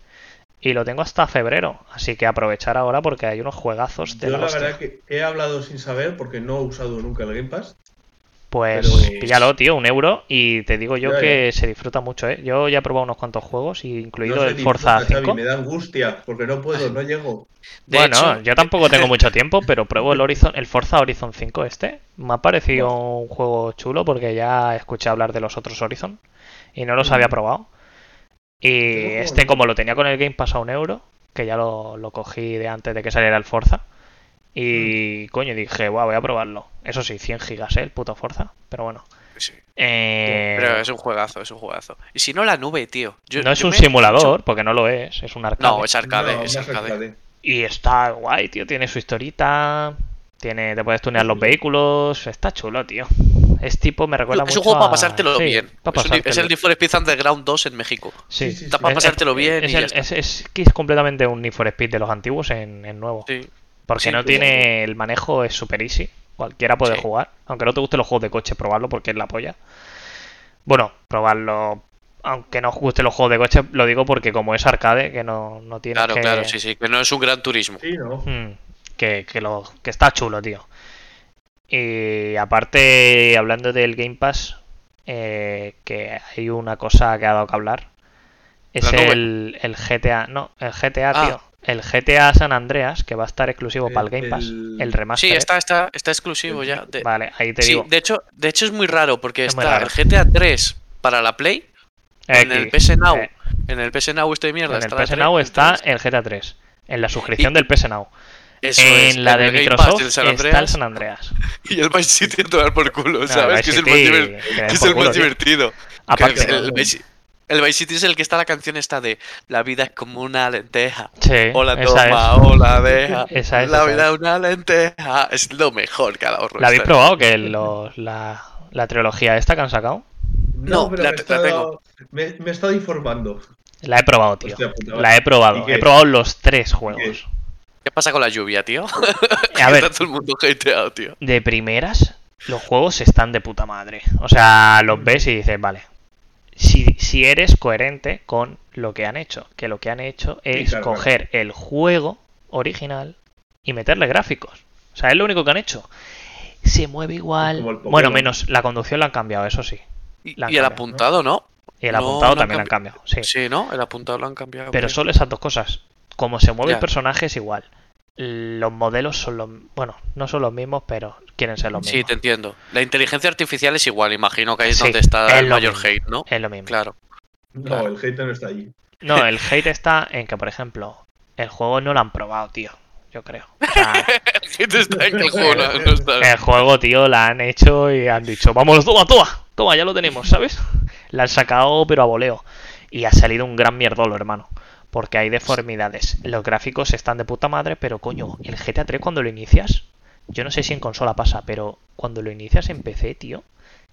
Speaker 2: y lo tengo hasta febrero. Así que aprovechar ahora porque hay unos juegazos de
Speaker 3: Yo
Speaker 2: la
Speaker 3: verdad que he hablado sin saber porque no he usado nunca el Game Pass.
Speaker 2: Pues
Speaker 3: pero-
Speaker 2: píllalo, tío, un euro y te digo yo
Speaker 3: Ya,
Speaker 2: que se disfruta mucho, ¿eh? Yo ya he probado unos cuantos juegos, incluido
Speaker 3: No
Speaker 2: el Forza
Speaker 3: disfruta,
Speaker 2: 5.
Speaker 3: Xavi, me da angustia porque no puedo, no llego.
Speaker 1: De
Speaker 2: bueno,
Speaker 1: hecho,
Speaker 2: yo tampoco tengo mucho tiempo, pero pruebo el Horizon, el Forza Horizon 5 este. Me ha parecido un juego chulo porque ya escuché hablar de los otros Horizon y no los
Speaker 3: Mm.
Speaker 2: había probado. Y este, como lo tenía con el Game Pass a un euro, que ya lo, lo cogí de antes de que saliera el Forza.
Speaker 3: Mm.
Speaker 2: Y coño, dije, guau, voy a probarlo. Eso sí, 100 gigas, ¿eh? El puto Forza. Pero bueno.
Speaker 1: sí.
Speaker 2: Eh,
Speaker 1: Pero es un juegazo, es un juegazo. Y si no, la nube, tío. Yo-
Speaker 2: no es un simulador, porque no lo es, es un arcade.
Speaker 1: No, es arcade,
Speaker 3: No,
Speaker 1: es arcade.
Speaker 3: arcade.
Speaker 2: Y está guay, tío. Tiene su historita. Tiene, te puedes tunear los vehículos. Está chulo, tío. Es tipo, me recuerda
Speaker 1: Es
Speaker 2: mucho
Speaker 1: un juego
Speaker 2: a-
Speaker 1: para pasártelo
Speaker 2: sí,
Speaker 1: bien.
Speaker 2: para
Speaker 1: Es, un- es
Speaker 2: pasártelo.
Speaker 1: el Need for Speed Underground 2 en México.
Speaker 2: Sí,
Speaker 3: Sí, sí,
Speaker 1: Está para
Speaker 2: Es-
Speaker 1: pasártelo bien
Speaker 2: es,
Speaker 1: y ya
Speaker 2: el-
Speaker 1: está.
Speaker 2: es, es que es completamente un Need for Speed de los antiguos en, en nuevo.
Speaker 1: Sí.
Speaker 2: Porque
Speaker 1: sí,
Speaker 2: no tiene el manejo, es super easy. Cualquiera puede
Speaker 1: Sí.
Speaker 2: jugar. Aunque no te gusten los juegos de coche, probarlo porque es la polla. Bueno, probarlo. Aunque no os gusten los juegos de coche, lo digo porque como es arcade, que no, no tiene
Speaker 1: Claro,
Speaker 2: que...
Speaker 1: claro, sí, sí. Que no es un gran turismo.
Speaker 3: Sí, ¿no?
Speaker 2: Mm, que, que lo, que está chulo, tío. Y aparte, hablando del Game Pass, eh, que hay una cosa que ha dado que hablar. Es el, el GTA, no, el GTA,
Speaker 1: Ah.
Speaker 2: tío. El GTA San Andreas, que va a estar exclusivo
Speaker 3: El-
Speaker 2: para el Game Pass.
Speaker 3: el-
Speaker 2: El remaster.
Speaker 1: Sí, está, está, está exclusivo ya. de-
Speaker 2: Vale, ahí te
Speaker 1: sí,
Speaker 2: digo.
Speaker 1: de hecho, de hecho es muy raro porque
Speaker 2: Es
Speaker 1: está
Speaker 2: raro.
Speaker 1: el GTA 3 para la Play, en el. PS Now,
Speaker 2: Eh,
Speaker 1: en el PS Now este de mierda.
Speaker 2: en el PS
Speaker 1: 3,
Speaker 2: Now está
Speaker 1: entonces,
Speaker 2: el GTA 3. En la suscripción
Speaker 1: Y-
Speaker 2: del PS Now.
Speaker 1: eso
Speaker 2: en
Speaker 1: es,
Speaker 2: la
Speaker 1: en
Speaker 2: de
Speaker 1: Pass
Speaker 2: Microsoft
Speaker 1: San
Speaker 2: está el San Andreas.
Speaker 1: y el Vice City a tomar por culo, ¿sabes? Que es el más, diver-
Speaker 2: que den
Speaker 1: que es
Speaker 2: por
Speaker 1: el
Speaker 2: culo,
Speaker 1: más
Speaker 2: tío.
Speaker 1: divertido.
Speaker 2: Aparte,
Speaker 1: Que el, el el Vice City es el que está la canción esta de La vida es como una lenteja.
Speaker 2: sí,
Speaker 1: O la toma,
Speaker 2: es.
Speaker 1: o la deja.
Speaker 2: Esa es,
Speaker 1: la
Speaker 2: esa
Speaker 1: vida
Speaker 2: es.
Speaker 1: una lenteja. Es lo mejor que ha dado
Speaker 2: ¿La habéis probado? Que los- la, la trilogía esta que han sacado.
Speaker 1: No,
Speaker 3: pero
Speaker 1: la-
Speaker 3: me, he
Speaker 1: la
Speaker 3: estado-
Speaker 1: tengo.
Speaker 3: me, me he estado informando.
Speaker 2: La he probado, tío.
Speaker 3: Hostia puta,
Speaker 2: La he probado. He probado los tres juegos.
Speaker 1: ¿Qué pasa con la lluvia, tío?
Speaker 2: A ver,
Speaker 1: Está todo el mundo hateado, tío.
Speaker 2: de primeras, los juegos están de puta madre. O sea, los ves y dices, vale. Si, si eres coherente con lo que han hecho, que lo que han hecho es
Speaker 3: claro,
Speaker 2: coger el juego original y meterle gráficos. O sea, es lo único que han hecho. Se mueve igual. Bueno, menos la conducción la han cambiado, eso sí.
Speaker 1: Y,
Speaker 2: La han
Speaker 1: y el apuntado, ¿no?
Speaker 2: Y el
Speaker 1: No,
Speaker 2: apuntado
Speaker 1: no han
Speaker 2: también han cambiado. Sí.
Speaker 1: Sí, ¿no? El apuntado lo han cambiado.
Speaker 2: Pero solo esas dos cosas. Como se mueve
Speaker 1: Ya.
Speaker 2: el personaje es igual. Los modelos son los... Bueno, no son los mismos, pero quieren ser los
Speaker 1: Sí,
Speaker 2: mismos.
Speaker 1: te entiendo. La inteligencia artificial es igual, imagino que ahí es
Speaker 2: Sí,
Speaker 1: donde está
Speaker 2: es
Speaker 1: el
Speaker 2: lo
Speaker 1: mayor
Speaker 2: mismo.
Speaker 1: hate, ¿no?
Speaker 2: Es lo mismo.
Speaker 1: Claro.
Speaker 3: No,
Speaker 1: Claro.
Speaker 3: el hater no está allí.
Speaker 2: No, el hate está en que, por ejemplo, el juego no lo han probado, tío. Yo creo. O sea,
Speaker 1: El hate está en que el juego no, no está.
Speaker 2: el juego, tío, la han hecho y han dicho, vámonos, toma, toma, toma, ya lo tenemos, ¿sabes? La han sacado, pero a voleo. Y ha salido un gran mierdolo, hermano. Porque hay deformidades. Los gráficos están de puta madre, pero coño, el GTA 3 cuando lo inicias, yo no sé si en consola pasa, pero cuando lo inicias en PC, tío,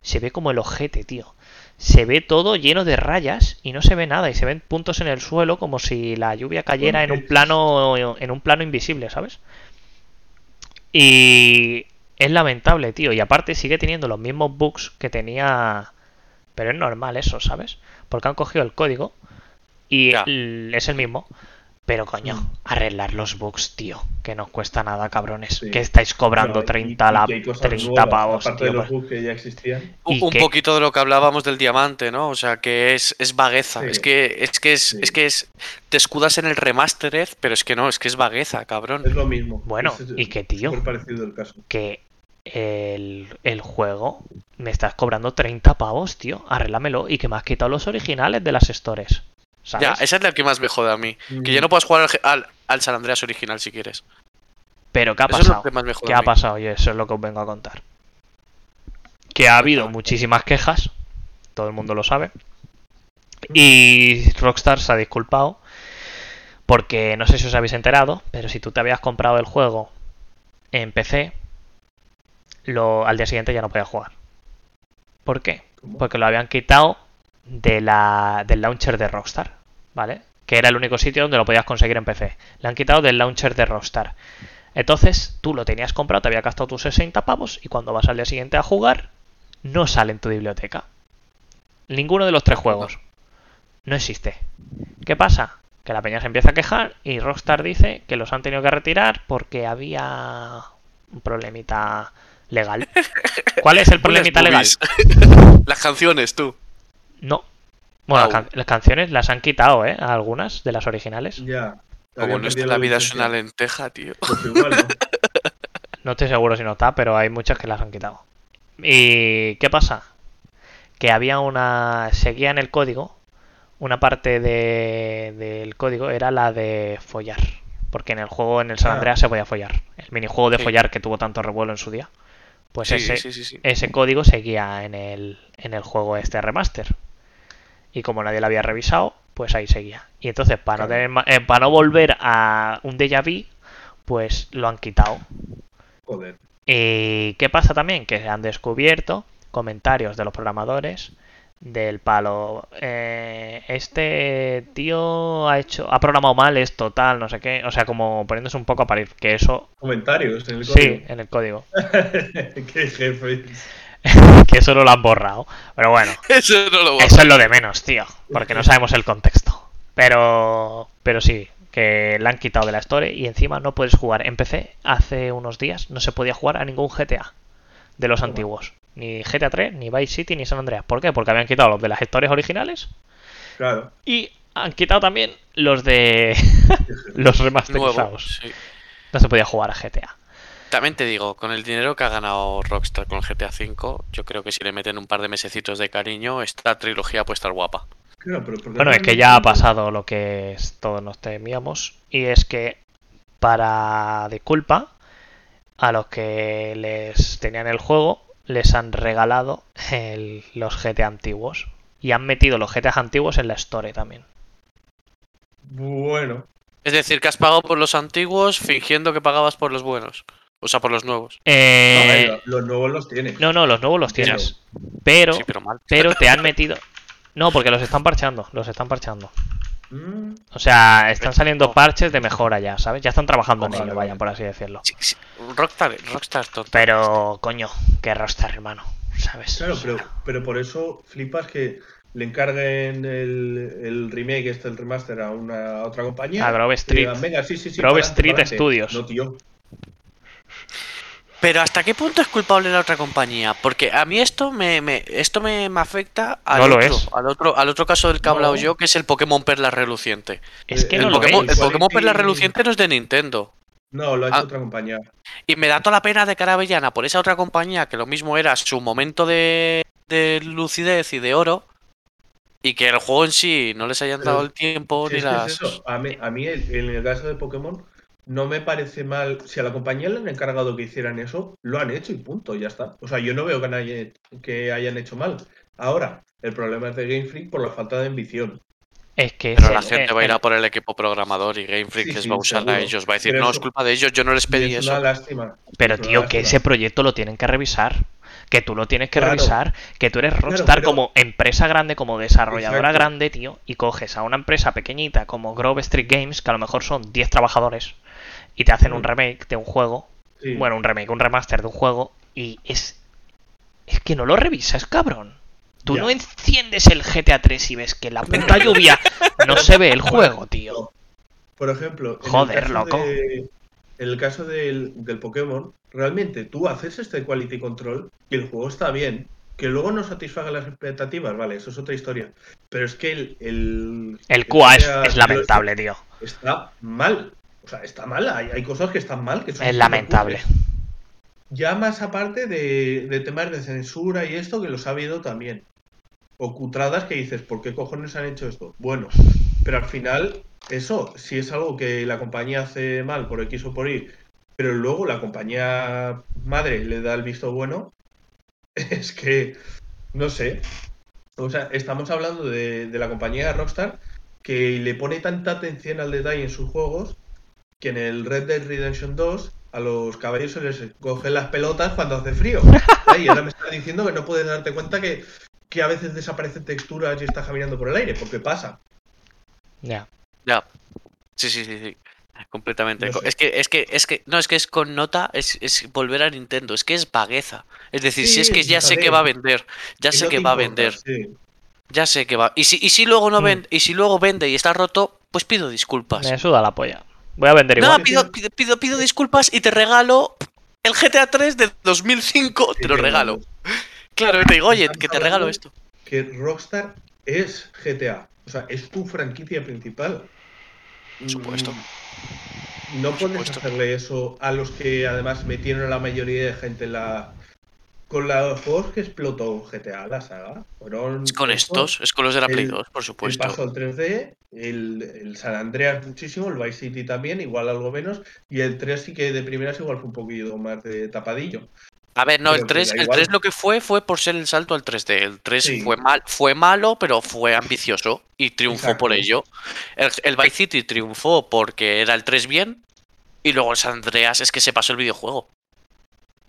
Speaker 2: se ve como el ojete, tío. Se ve todo lleno de rayas y no se ve nada y se ven puntos en el suelo como si la lluvia cayera en un plano en un plano invisible, ¿sabes? Y es lamentable, tío, y aparte sigue teniendo los mismos bugs que tenía pero es normal eso, ¿sabes? Porque han cogido el código y es el mismo. Pero coño, arreglar los bugs, tío, que no cuesta nada, cabrones.
Speaker 3: Sí.
Speaker 2: Que estáis cobrando
Speaker 3: Bueno, y-
Speaker 2: 30,
Speaker 3: y
Speaker 2: la,
Speaker 3: que hay cosas
Speaker 2: 30
Speaker 3: nuevas,
Speaker 2: pavos,
Speaker 3: Aparte
Speaker 2: tío.
Speaker 3: de los
Speaker 2: por-
Speaker 3: bugs que ya existían.
Speaker 1: Un, poquito de lo que hablábamos del diamante, ¿no? O sea, que es, es vagueza.
Speaker 3: Sí.
Speaker 1: Es que es que es,
Speaker 3: Sí.
Speaker 1: es que es. Te escudas en el remastered, pero es que no, es que es vagueza, cabrón.
Speaker 3: Es lo mismo.
Speaker 2: Bueno,
Speaker 3: Es-
Speaker 2: ¿y qué, tío?
Speaker 3: súper parecido el caso.
Speaker 2: que el, el juego me estás cobrando 30 pavos, tío. Arréglamelo y que me has quitado los originales de las stores. ¿Sabes?
Speaker 1: Ya, esa es la que más me jode a mí. Que ya
Speaker 3: Mm.
Speaker 1: no puedas jugar al, al, al San Andreas original si quieres.
Speaker 2: Pero ¿qué ha
Speaker 1: Eso es lo
Speaker 2: pasado?
Speaker 1: que más me jode
Speaker 2: ¿Qué
Speaker 1: a
Speaker 2: ha
Speaker 1: mí.
Speaker 2: pasado? Y eso es lo que os vengo a contar. Que ha habido muchísimas quejas, todo el mundo lo sabe. Y Rockstar se ha disculpado porque no sé si os habéis enterado, pero si tú te habías comprado el juego en PC, lo, al día siguiente ya no podías jugar. ¿Por qué?
Speaker 3: ¿Cómo?
Speaker 2: Porque lo habían quitado de la, del launcher de Rockstar, ¿vale? Que era el único sitio donde lo podías conseguir en PC. Lo han quitado del launcher de Rockstar. Entonces, tú lo tenías comprado, te había gastado tus 60 pavos y cuando vas al día siguiente a jugar, no sale en tu biblioteca. Ninguno de los tres juegos. No existe. ¿Qué pasa? Que la peña se empieza a quejar y Rockstar dice que los han tenido que retirar porque había un problemita legal. ¿Cuál es el problemita legal?
Speaker 1: Las canciones, tú.
Speaker 2: No. Bueno, las,
Speaker 1: Au.
Speaker 2: can- las canciones las han quitado, ¿eh? A algunas de las originales.
Speaker 3: Ya.
Speaker 1: Como no está la vida es una lenteja, tío.
Speaker 3: Pues igual, ¿no?
Speaker 2: No estoy seguro si no está, pero hay muchas que las han quitado. ¿Y qué pasa? Que había una... Seguía en el código. Una parte de- del código era la de follar. Porque en el juego, en el San
Speaker 3: Ah.
Speaker 2: Andreas, se podía follar. El minijuego de
Speaker 1: Sí.
Speaker 2: follar que tuvo tanto revuelo en su día. Pues
Speaker 1: sí,
Speaker 2: ese,
Speaker 1: sí, sí, sí.
Speaker 2: ese código seguía en el, en el juego este remaster. Y como nadie lo había revisado, pues ahí seguía. Y entonces, para no, tener eh, para no volver a un déjà vu, pues lo han quitado.
Speaker 3: Joder.
Speaker 2: ¿Y qué pasa también? Que han descubierto comentarios de los programadores del palo. eh, este tío ha hecho, ha programado mal esto, tal, no sé qué. O sea, como poniéndose un poco a parir. Que eso,
Speaker 3: Comentarios en el
Speaker 2: sí,
Speaker 3: código.
Speaker 2: en el código.
Speaker 3: Qué jefe.
Speaker 2: que eso no lo han borrado. Pero bueno.
Speaker 1: Eso no lo
Speaker 2: Eso es lo de menos, tío, porque no sabemos el contexto. Pero, pero sí, que la han quitado de la Store y encima no puedes jugar en PC. Hace unos días no se podía jugar a ningún GTA de los antiguos. Ni GTA 3, ni Vice City, ni San Andreas. ¿Por qué? Porque habían quitado los de las historias originales
Speaker 3: Claro.
Speaker 2: y han quitado también los de los remasterizados.
Speaker 1: Nuevos. sí.
Speaker 2: No se podía jugar a GTA.
Speaker 1: También te digo, con el dinero que ha ganado Rockstar con el GTA V, yo creo que si le meten un par de mesecitos de cariño, esta trilogía puede estar guapa.
Speaker 3: Claro, pero porque
Speaker 2: Bueno, es que ya ha pasado lo que es- todos nos temíamos. Y es que, para de culpa, a los que les tenían el juego, les han regalado el- los GTA antiguos. Y han metido los GTA antiguos en la Store también.
Speaker 3: Bueno,
Speaker 1: Es decir, que has pagado por los antiguos fingiendo que pagabas por los buenos. O sea, por los nuevos.
Speaker 3: no,
Speaker 2: Eh,
Speaker 3: venga, los nuevos los tienes.
Speaker 2: no, no, los nuevos los tienes. Pero,
Speaker 1: Sí, pero mal.
Speaker 2: pero te han metido. No, porque los están parchando. Los están parchando.
Speaker 3: Mm,
Speaker 2: O sea, están saliendo parches de mejora ya, ¿sabes? Ya están trabajando en ello, vayan, por así decirlo.
Speaker 1: Sí, sí, Rockstar, Rockstar tonto.
Speaker 2: Pero, coño, que Rockstar, hermano. ¿Sabes?
Speaker 3: claro,
Speaker 2: O sea,
Speaker 3: pero, pero por eso flipas que le encarguen el, el remake, este, el remaster a una a otra compañía.
Speaker 2: A Grove Street.
Speaker 3: digan, venga, sí, sí, sí.
Speaker 2: Grove Street
Speaker 3: pa'lante".
Speaker 2: Studios.
Speaker 3: No, tío.
Speaker 1: Pero ¿hasta qué punto es culpable la otra compañía? Porque a mí esto me, me- esto me, me afecta al,
Speaker 2: No lo
Speaker 1: otro,
Speaker 2: es.
Speaker 1: al otro al otro caso del que he
Speaker 3: No.
Speaker 1: hablado yo, que es el Pokémon Perla Reluciente.
Speaker 2: Es que
Speaker 3: el
Speaker 2: no lo
Speaker 1: Pokémon,
Speaker 2: es.
Speaker 1: el Pokémon Perla Reluciente no es de Nintendo.
Speaker 3: No, lo ha hecho
Speaker 1: Ah.
Speaker 3: otra compañía.
Speaker 1: Y me da toda la pena de cara a Avellana por esa otra compañía que lo mismo era su momento de, de lucidez y de oro. Y que el juego en sí no les hayan dado el tiempo ni
Speaker 3: es que es
Speaker 1: las.
Speaker 3: eso, A mí, a mí el- en el caso de Pokémon no me parece mal. Si a la compañía le han encargado que hicieran eso, lo han hecho y punto, ya está. O sea, yo no veo que, nadie- que hayan hecho mal. Ahora, el problema es de Game Freak por la falta de ambición.
Speaker 2: Es que.
Speaker 1: Pero
Speaker 2: es
Speaker 1: la
Speaker 2: el-
Speaker 1: gente
Speaker 2: el-
Speaker 1: va a ir a por el equipo programador y Game Freak
Speaker 3: Sí,
Speaker 1: les
Speaker 3: sí,
Speaker 1: va a usar a ellos. Va a decir,
Speaker 3: Pero
Speaker 1: no,
Speaker 3: eso-
Speaker 1: es culpa de ellos, yo no les pedí
Speaker 3: es
Speaker 1: eso.
Speaker 3: una lástima.
Speaker 2: Pero,
Speaker 3: Es una
Speaker 2: tío, que
Speaker 3: lástima.
Speaker 2: ese proyecto lo tienen que revisar. Que tú lo tienes que
Speaker 3: Claro.
Speaker 2: revisar. Que tú eres Rockstar
Speaker 3: pero-
Speaker 2: como empresa grande, como desarrolladora
Speaker 3: Exacto.
Speaker 2: grande, tío. Y coges a una empresa pequeñita como Grove Street Games, que a lo mejor son 10 trabajadores. Y te hacen un remake de un juego.
Speaker 3: Sí.
Speaker 2: Bueno, un remake, un remaster de un juego. Y es. Es que no lo revisas, cabrón. Tú
Speaker 3: Ya.
Speaker 2: no enciendes el GTA 3 y ves que en la puta lluvia no se ve el juego, tío.
Speaker 3: Por ejemplo, en
Speaker 2: Joder,
Speaker 3: el caso
Speaker 2: loco.
Speaker 3: de- en el caso del, del Pokémon, realmente tú haces este quality control y el juego está bien. Que luego no satisfaga las expectativas, vale, eso es otra historia. Pero es que el. El,
Speaker 2: El QA es, es lamentable, tío.
Speaker 3: Está mal. O sea, está mal. Hay, hay cosas que están mal. Que son
Speaker 2: Es lamentable.
Speaker 3: Ya más aparte de, de temas de censura y esto, que los ha habido también. O cutradas que dices, ¿por qué cojones han hecho esto? Bueno, pero al final, eso, si es algo que la compañía hace mal por X o por Y, pero luego la compañía madre le da el visto bueno, es que, no sé. O sea, estamos hablando de, de la compañía Rockstar que le pone tanta atención al detalle en sus juegos que en el Red Dead Redemption 2 a los caballos se les cogen las pelotas cuando hace frío. Y ahora me está diciendo que no puedes darte cuenta que, que a veces desaparecen texturas y estás caminando por el aire, porque pasa.
Speaker 2: Ya.
Speaker 1: Ya. Sí, sí, sí, sí. Completamente.
Speaker 3: No sé.
Speaker 1: Es que, es que, es que, no, es que es con nota, es, es volver a Nintendo, es que es vagueza. Es decir, si es que ya sé que va a vender, ya
Speaker 3: Y
Speaker 1: sé
Speaker 3: no
Speaker 1: que va a vender,
Speaker 3: sí.
Speaker 1: ya sé que va. Y si, y si luego no
Speaker 2: Mm.
Speaker 1: vende, y si luego vende y está roto, pues pido disculpas.
Speaker 2: Me suda la polla. Voy a vender
Speaker 1: No,
Speaker 2: igual.
Speaker 1: pido, pido, pido, pido disculpas y te regalo el GTA 3 de 2005, te lo regalo. Claro, te digo, oye, que te regalo esto.
Speaker 3: Que Rockstar es GTA. O sea, es tu franquicia principal.
Speaker 1: Por supuesto.
Speaker 3: Mm, No
Speaker 1: Por
Speaker 3: puedes
Speaker 1: supuesto.
Speaker 3: hacerle eso a los que además metieron a la mayoría de gente en la. Con los juegos que explotó GTA, la saga. Fueron
Speaker 1: Es con
Speaker 3: estos,
Speaker 1: es con los de la Play
Speaker 3: el-
Speaker 1: 2, por
Speaker 3: El
Speaker 1: supuesto.
Speaker 3: paso al 3D, el, el San Andreas muchísimo, el Vice City también, igual algo menos, y el 3 sí que de primeras igual fue un poquillo más de tapadillo.
Speaker 1: A ver, no,
Speaker 3: Pero
Speaker 1: el
Speaker 3: que
Speaker 1: 3,
Speaker 3: da
Speaker 1: el
Speaker 3: igual.
Speaker 1: 3 lo que fue fue por ser el salto al 3D. El 3
Speaker 3: Sí.
Speaker 1: fue mal, fue malo, pero fue ambicioso y triunfó
Speaker 3: Exacto.
Speaker 1: por ello. El, el Vice City triunfó porque era el 3 bien y luego el San Andreas es que se pasó el videojuego.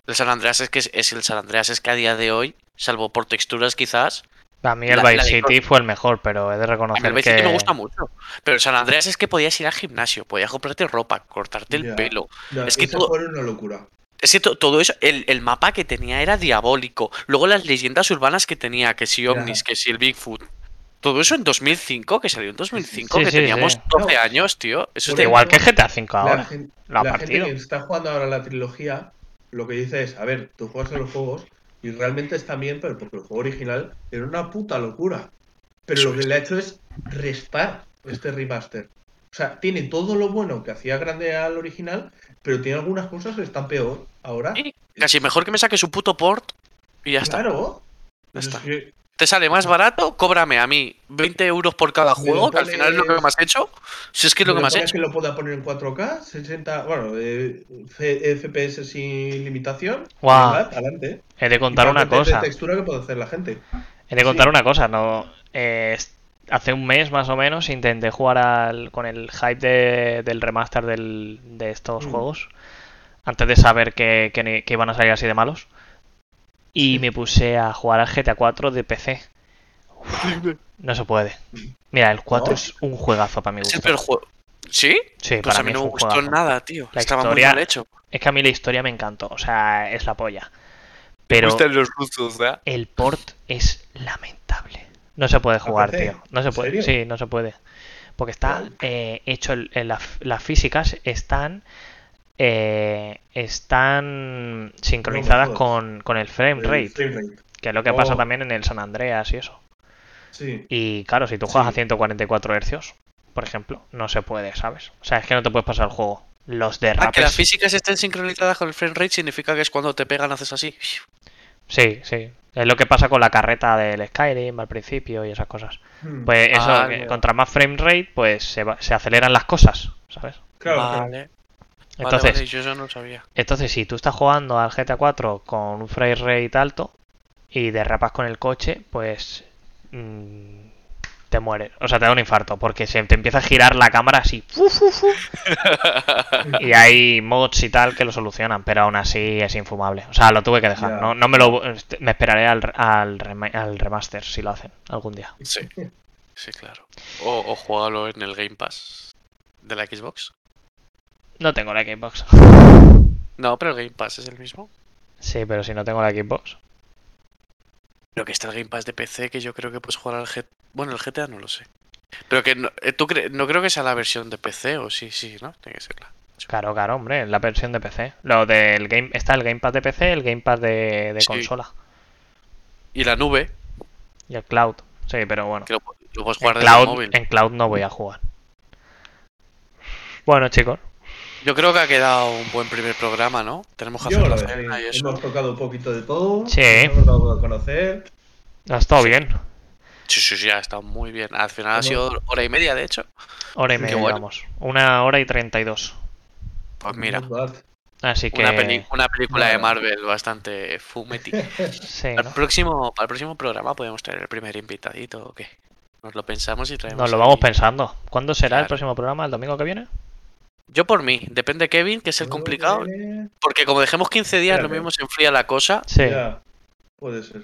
Speaker 1: El San Andreas es que es, es el San Andreas es que a día de hoy, salvo por texturas quizás,
Speaker 2: A mí el
Speaker 1: la- la
Speaker 2: Vice City fue el mejor, pero he de
Speaker 1: a mí
Speaker 2: reconocer
Speaker 1: el Vice
Speaker 2: que...
Speaker 1: City me gusta mucho. Pero el San Andreas es que podías ir al gimnasio, podías comprarte ropa, cortarte el pelo.
Speaker 3: No,
Speaker 1: Es que todo-
Speaker 3: fue una locura.
Speaker 1: Es que to- todo eso, el, el mapa que tenía era diabólico. Luego las leyendas urbanas que tenía, que si
Speaker 3: Ya.
Speaker 1: ovnis, que si el Bigfoot. Todo eso en 2005, que salió en 2005,
Speaker 2: Sí,
Speaker 1: que
Speaker 2: sí,
Speaker 1: teníamos
Speaker 2: sí.
Speaker 1: 12
Speaker 3: No.
Speaker 1: años, tío. Eso es.
Speaker 2: Igual que GTA V
Speaker 3: La,
Speaker 2: ahora.
Speaker 3: gen-
Speaker 2: Lo ha
Speaker 3: la gente que está jugando ahora la trilogía, lo que dice es, a ver, tú juegas a los juegos Y realmente está bien, pero porque el juego original era una puta locura. Pero
Speaker 1: Eso
Speaker 3: lo que
Speaker 1: es.
Speaker 3: le ha hecho es restar este remaster. O sea, tiene todo lo bueno que hacía grande al original, pero tiene algunas cosas que están peor ahora.
Speaker 1: Sí, Casi mejor que me saque su puto port y ya está.
Speaker 3: Claro.
Speaker 1: Ya
Speaker 3: es
Speaker 1: está.
Speaker 3: que-
Speaker 1: ¿Te sale más barato? Cóbrame a mí 20 euros por cada juego, que al final es lo que me has hecho. Si es que es lo
Speaker 3: ¿me
Speaker 1: que me has
Speaker 3: pones
Speaker 1: hecho.
Speaker 3: que lo pueda poner en 4K, 60, bueno, eh, FPS sin limitación.
Speaker 2: Guau.
Speaker 3: venga, adelante.
Speaker 2: He de contar
Speaker 3: Y
Speaker 2: una cosa.
Speaker 3: De textura que puede hacer la gente.
Speaker 2: He de contar
Speaker 3: Sí.
Speaker 2: una cosa, no. eh, hace un mes más o menos intenté jugar al- con el hype de- del remaster del- de estos
Speaker 3: Mm.
Speaker 2: juegos. Antes de saber que, que ni- que iban a salir así de malos. Y me puse a jugar al GTA 4 de PC. No se puede. Mira, el 4
Speaker 3: ¿No?
Speaker 2: es un juegazo para mi gusto.
Speaker 1: el peor juego. ¿Sí?
Speaker 2: Sí,
Speaker 1: Pues
Speaker 2: para
Speaker 1: a mí
Speaker 2: mí
Speaker 1: no me gustó
Speaker 2: juegazo.
Speaker 1: nada, tío.
Speaker 2: La
Speaker 1: Estaba
Speaker 2: historia-
Speaker 1: muy mal hecho.
Speaker 2: Es que a mí la historia me encantó, o sea, es la polla. Pero
Speaker 1: gustan los rusos, ¿eh?
Speaker 2: el port es lamentable. No se puede jugar, tío. No se
Speaker 3: ¿En
Speaker 2: puede. Sí, no se puede. Porque está eh, hecho, el- el- la- las físicas están eh, están sincronizadas con, con el frame
Speaker 3: El
Speaker 2: rate,
Speaker 3: frame rate.
Speaker 2: que es lo que pasa
Speaker 3: Oh.
Speaker 2: también en el San Andreas y eso.
Speaker 3: Sí.
Speaker 2: Y claro, si tú juegas
Speaker 3: Sí.
Speaker 2: a 144 Hz, por ejemplo, no se puede, ¿sabes? O sea, es que no te puedes pasar el juego. Los
Speaker 1: Ah, que
Speaker 2: derrapes.
Speaker 1: las físicas estén sincronizadas con el frame rate significa que es cuando te pegan haces así.
Speaker 2: Sí, sí. Es lo que pasa con la carreta del Skyrim al principio y esas cosas.
Speaker 3: Hmm.
Speaker 2: Pues eso,
Speaker 1: Ah,
Speaker 2: contra más frame rate, pues se, va- se aceleran las cosas, ¿sabes?
Speaker 3: Claro, claro.
Speaker 1: vale.
Speaker 2: Entonces,
Speaker 1: vale, vale, yo eso no sabía.
Speaker 2: entonces si tú estás jugando al GTA 4 con un frame rate alto y derrapas con el coche, pues mm, te mueres. O sea, te da un infarto porque se te empieza a girar la cámara así. fu, fu, fu. y hay mods y tal que lo solucionan, pero aún así es infumable. O sea, lo tuve que dejar. No, no me lo me esperaré al, al, rema- al remaster si lo hacen algún día.
Speaker 1: Sí, sí, claro. O, o juégalo en el Game Pass de la Xbox.
Speaker 2: No tengo la Xbox.
Speaker 1: No, pero el Game Pass es el mismo.
Speaker 2: Sí, pero si no tengo la Xbox.
Speaker 1: Pero que está el Game Pass de PC, que yo creo que puedes jugar al GTA. Bueno, el GTA no lo sé. Pero que no, eh, tú cre- no creo que sea la versión de PC, o sí, sí, ¿no? Tiene que serla.
Speaker 2: Claro, claro, hombre, la versión de PC. Lo del game está el Gamepad de PC, el Gamepad de, de
Speaker 1: Sí.
Speaker 2: consola
Speaker 1: Y la nube,
Speaker 2: y el Cloud. Sí, pero bueno.
Speaker 1: que lo, lo puedes
Speaker 2: En
Speaker 1: jugar el
Speaker 2: cloud,
Speaker 1: móvil.
Speaker 2: en Cloud no voy a jugar. Bueno, chicos,
Speaker 1: Yo creo que ha quedado un buen primer programa, ¿no? Tenemos que
Speaker 3: Yo
Speaker 1: hacer la y eso.
Speaker 3: Hemos tocado un poquito de todo.
Speaker 2: Sí.
Speaker 3: Hemos dado a conocer.
Speaker 2: ha estado
Speaker 1: Sí.
Speaker 2: bien.
Speaker 1: Sí, sí, sí, ha estado muy bien. Al final ha sido hora y media, de hecho.
Speaker 2: Hora y media,
Speaker 1: bueno.
Speaker 2: vamos. Una hora y treinta y dos.
Speaker 1: Pues mira.
Speaker 2: Así que.
Speaker 1: una, peli- una película de. Marvel bastante fumeti.
Speaker 2: Sí,
Speaker 1: Para
Speaker 2: ¿no?
Speaker 1: el próximo, para el próximo programa podemos traer el primer invitadito o qué. Nos lo pensamos y traemos.
Speaker 2: Nos lo vamos
Speaker 1: ahí.
Speaker 2: pensando. ¿Cuándo será el próximo programa? ¿El domingo que viene?
Speaker 1: Yo por mí, depende de Kevin, que es el complicado. Porque como dejemos 15 días, lo mismo se enfría la cosa.
Speaker 2: Sí.
Speaker 3: Ya, puede ser.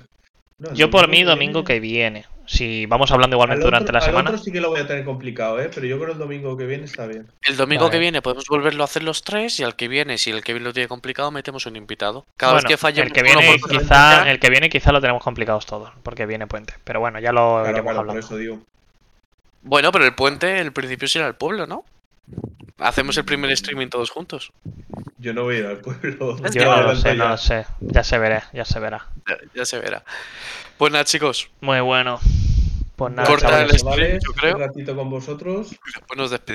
Speaker 3: No,
Speaker 2: Yo por mí,
Speaker 3: domingo
Speaker 2: domingo que
Speaker 3: viene-
Speaker 2: viene. Si vamos hablando igualmente
Speaker 3: otro-
Speaker 2: durante la
Speaker 3: al
Speaker 2: semana.
Speaker 3: otro sí que lo voy a tener complicado, ¿eh? Pero yo creo que el domingo que viene está bien.
Speaker 1: El domingo
Speaker 2: Vale.
Speaker 1: que viene podemos volverlo a hacer los tres y al que viene, si el Kevin lo tiene complicado, metemos un invitado. Cada
Speaker 2: Bueno,
Speaker 1: vez que falle
Speaker 2: el que
Speaker 1: uno
Speaker 2: viene
Speaker 1: por
Speaker 2: quizá el que viene quizá lo tenemos complicados todos porque viene puente pero bueno ya lo
Speaker 3: Claro,
Speaker 2: iremos
Speaker 3: claro, por
Speaker 2: hablando
Speaker 3: eso digo.
Speaker 1: Bueno, pero el puente, el principio será el pueblo, ¿no? Hacemos el primer streaming todos juntos.
Speaker 3: Yo no voy a ir al pueblo.
Speaker 1: Es
Speaker 2: yo no lo sé no
Speaker 3: ya.
Speaker 2: lo sé ya se verá ya se verá
Speaker 1: Ya, ya se verá. Pues nada, chicos,
Speaker 2: muy bueno pues nada
Speaker 1: Corta
Speaker 2: chavales.
Speaker 1: el stream, yo creo.
Speaker 3: Un ratito con vosotros.
Speaker 1: después nos despedimos.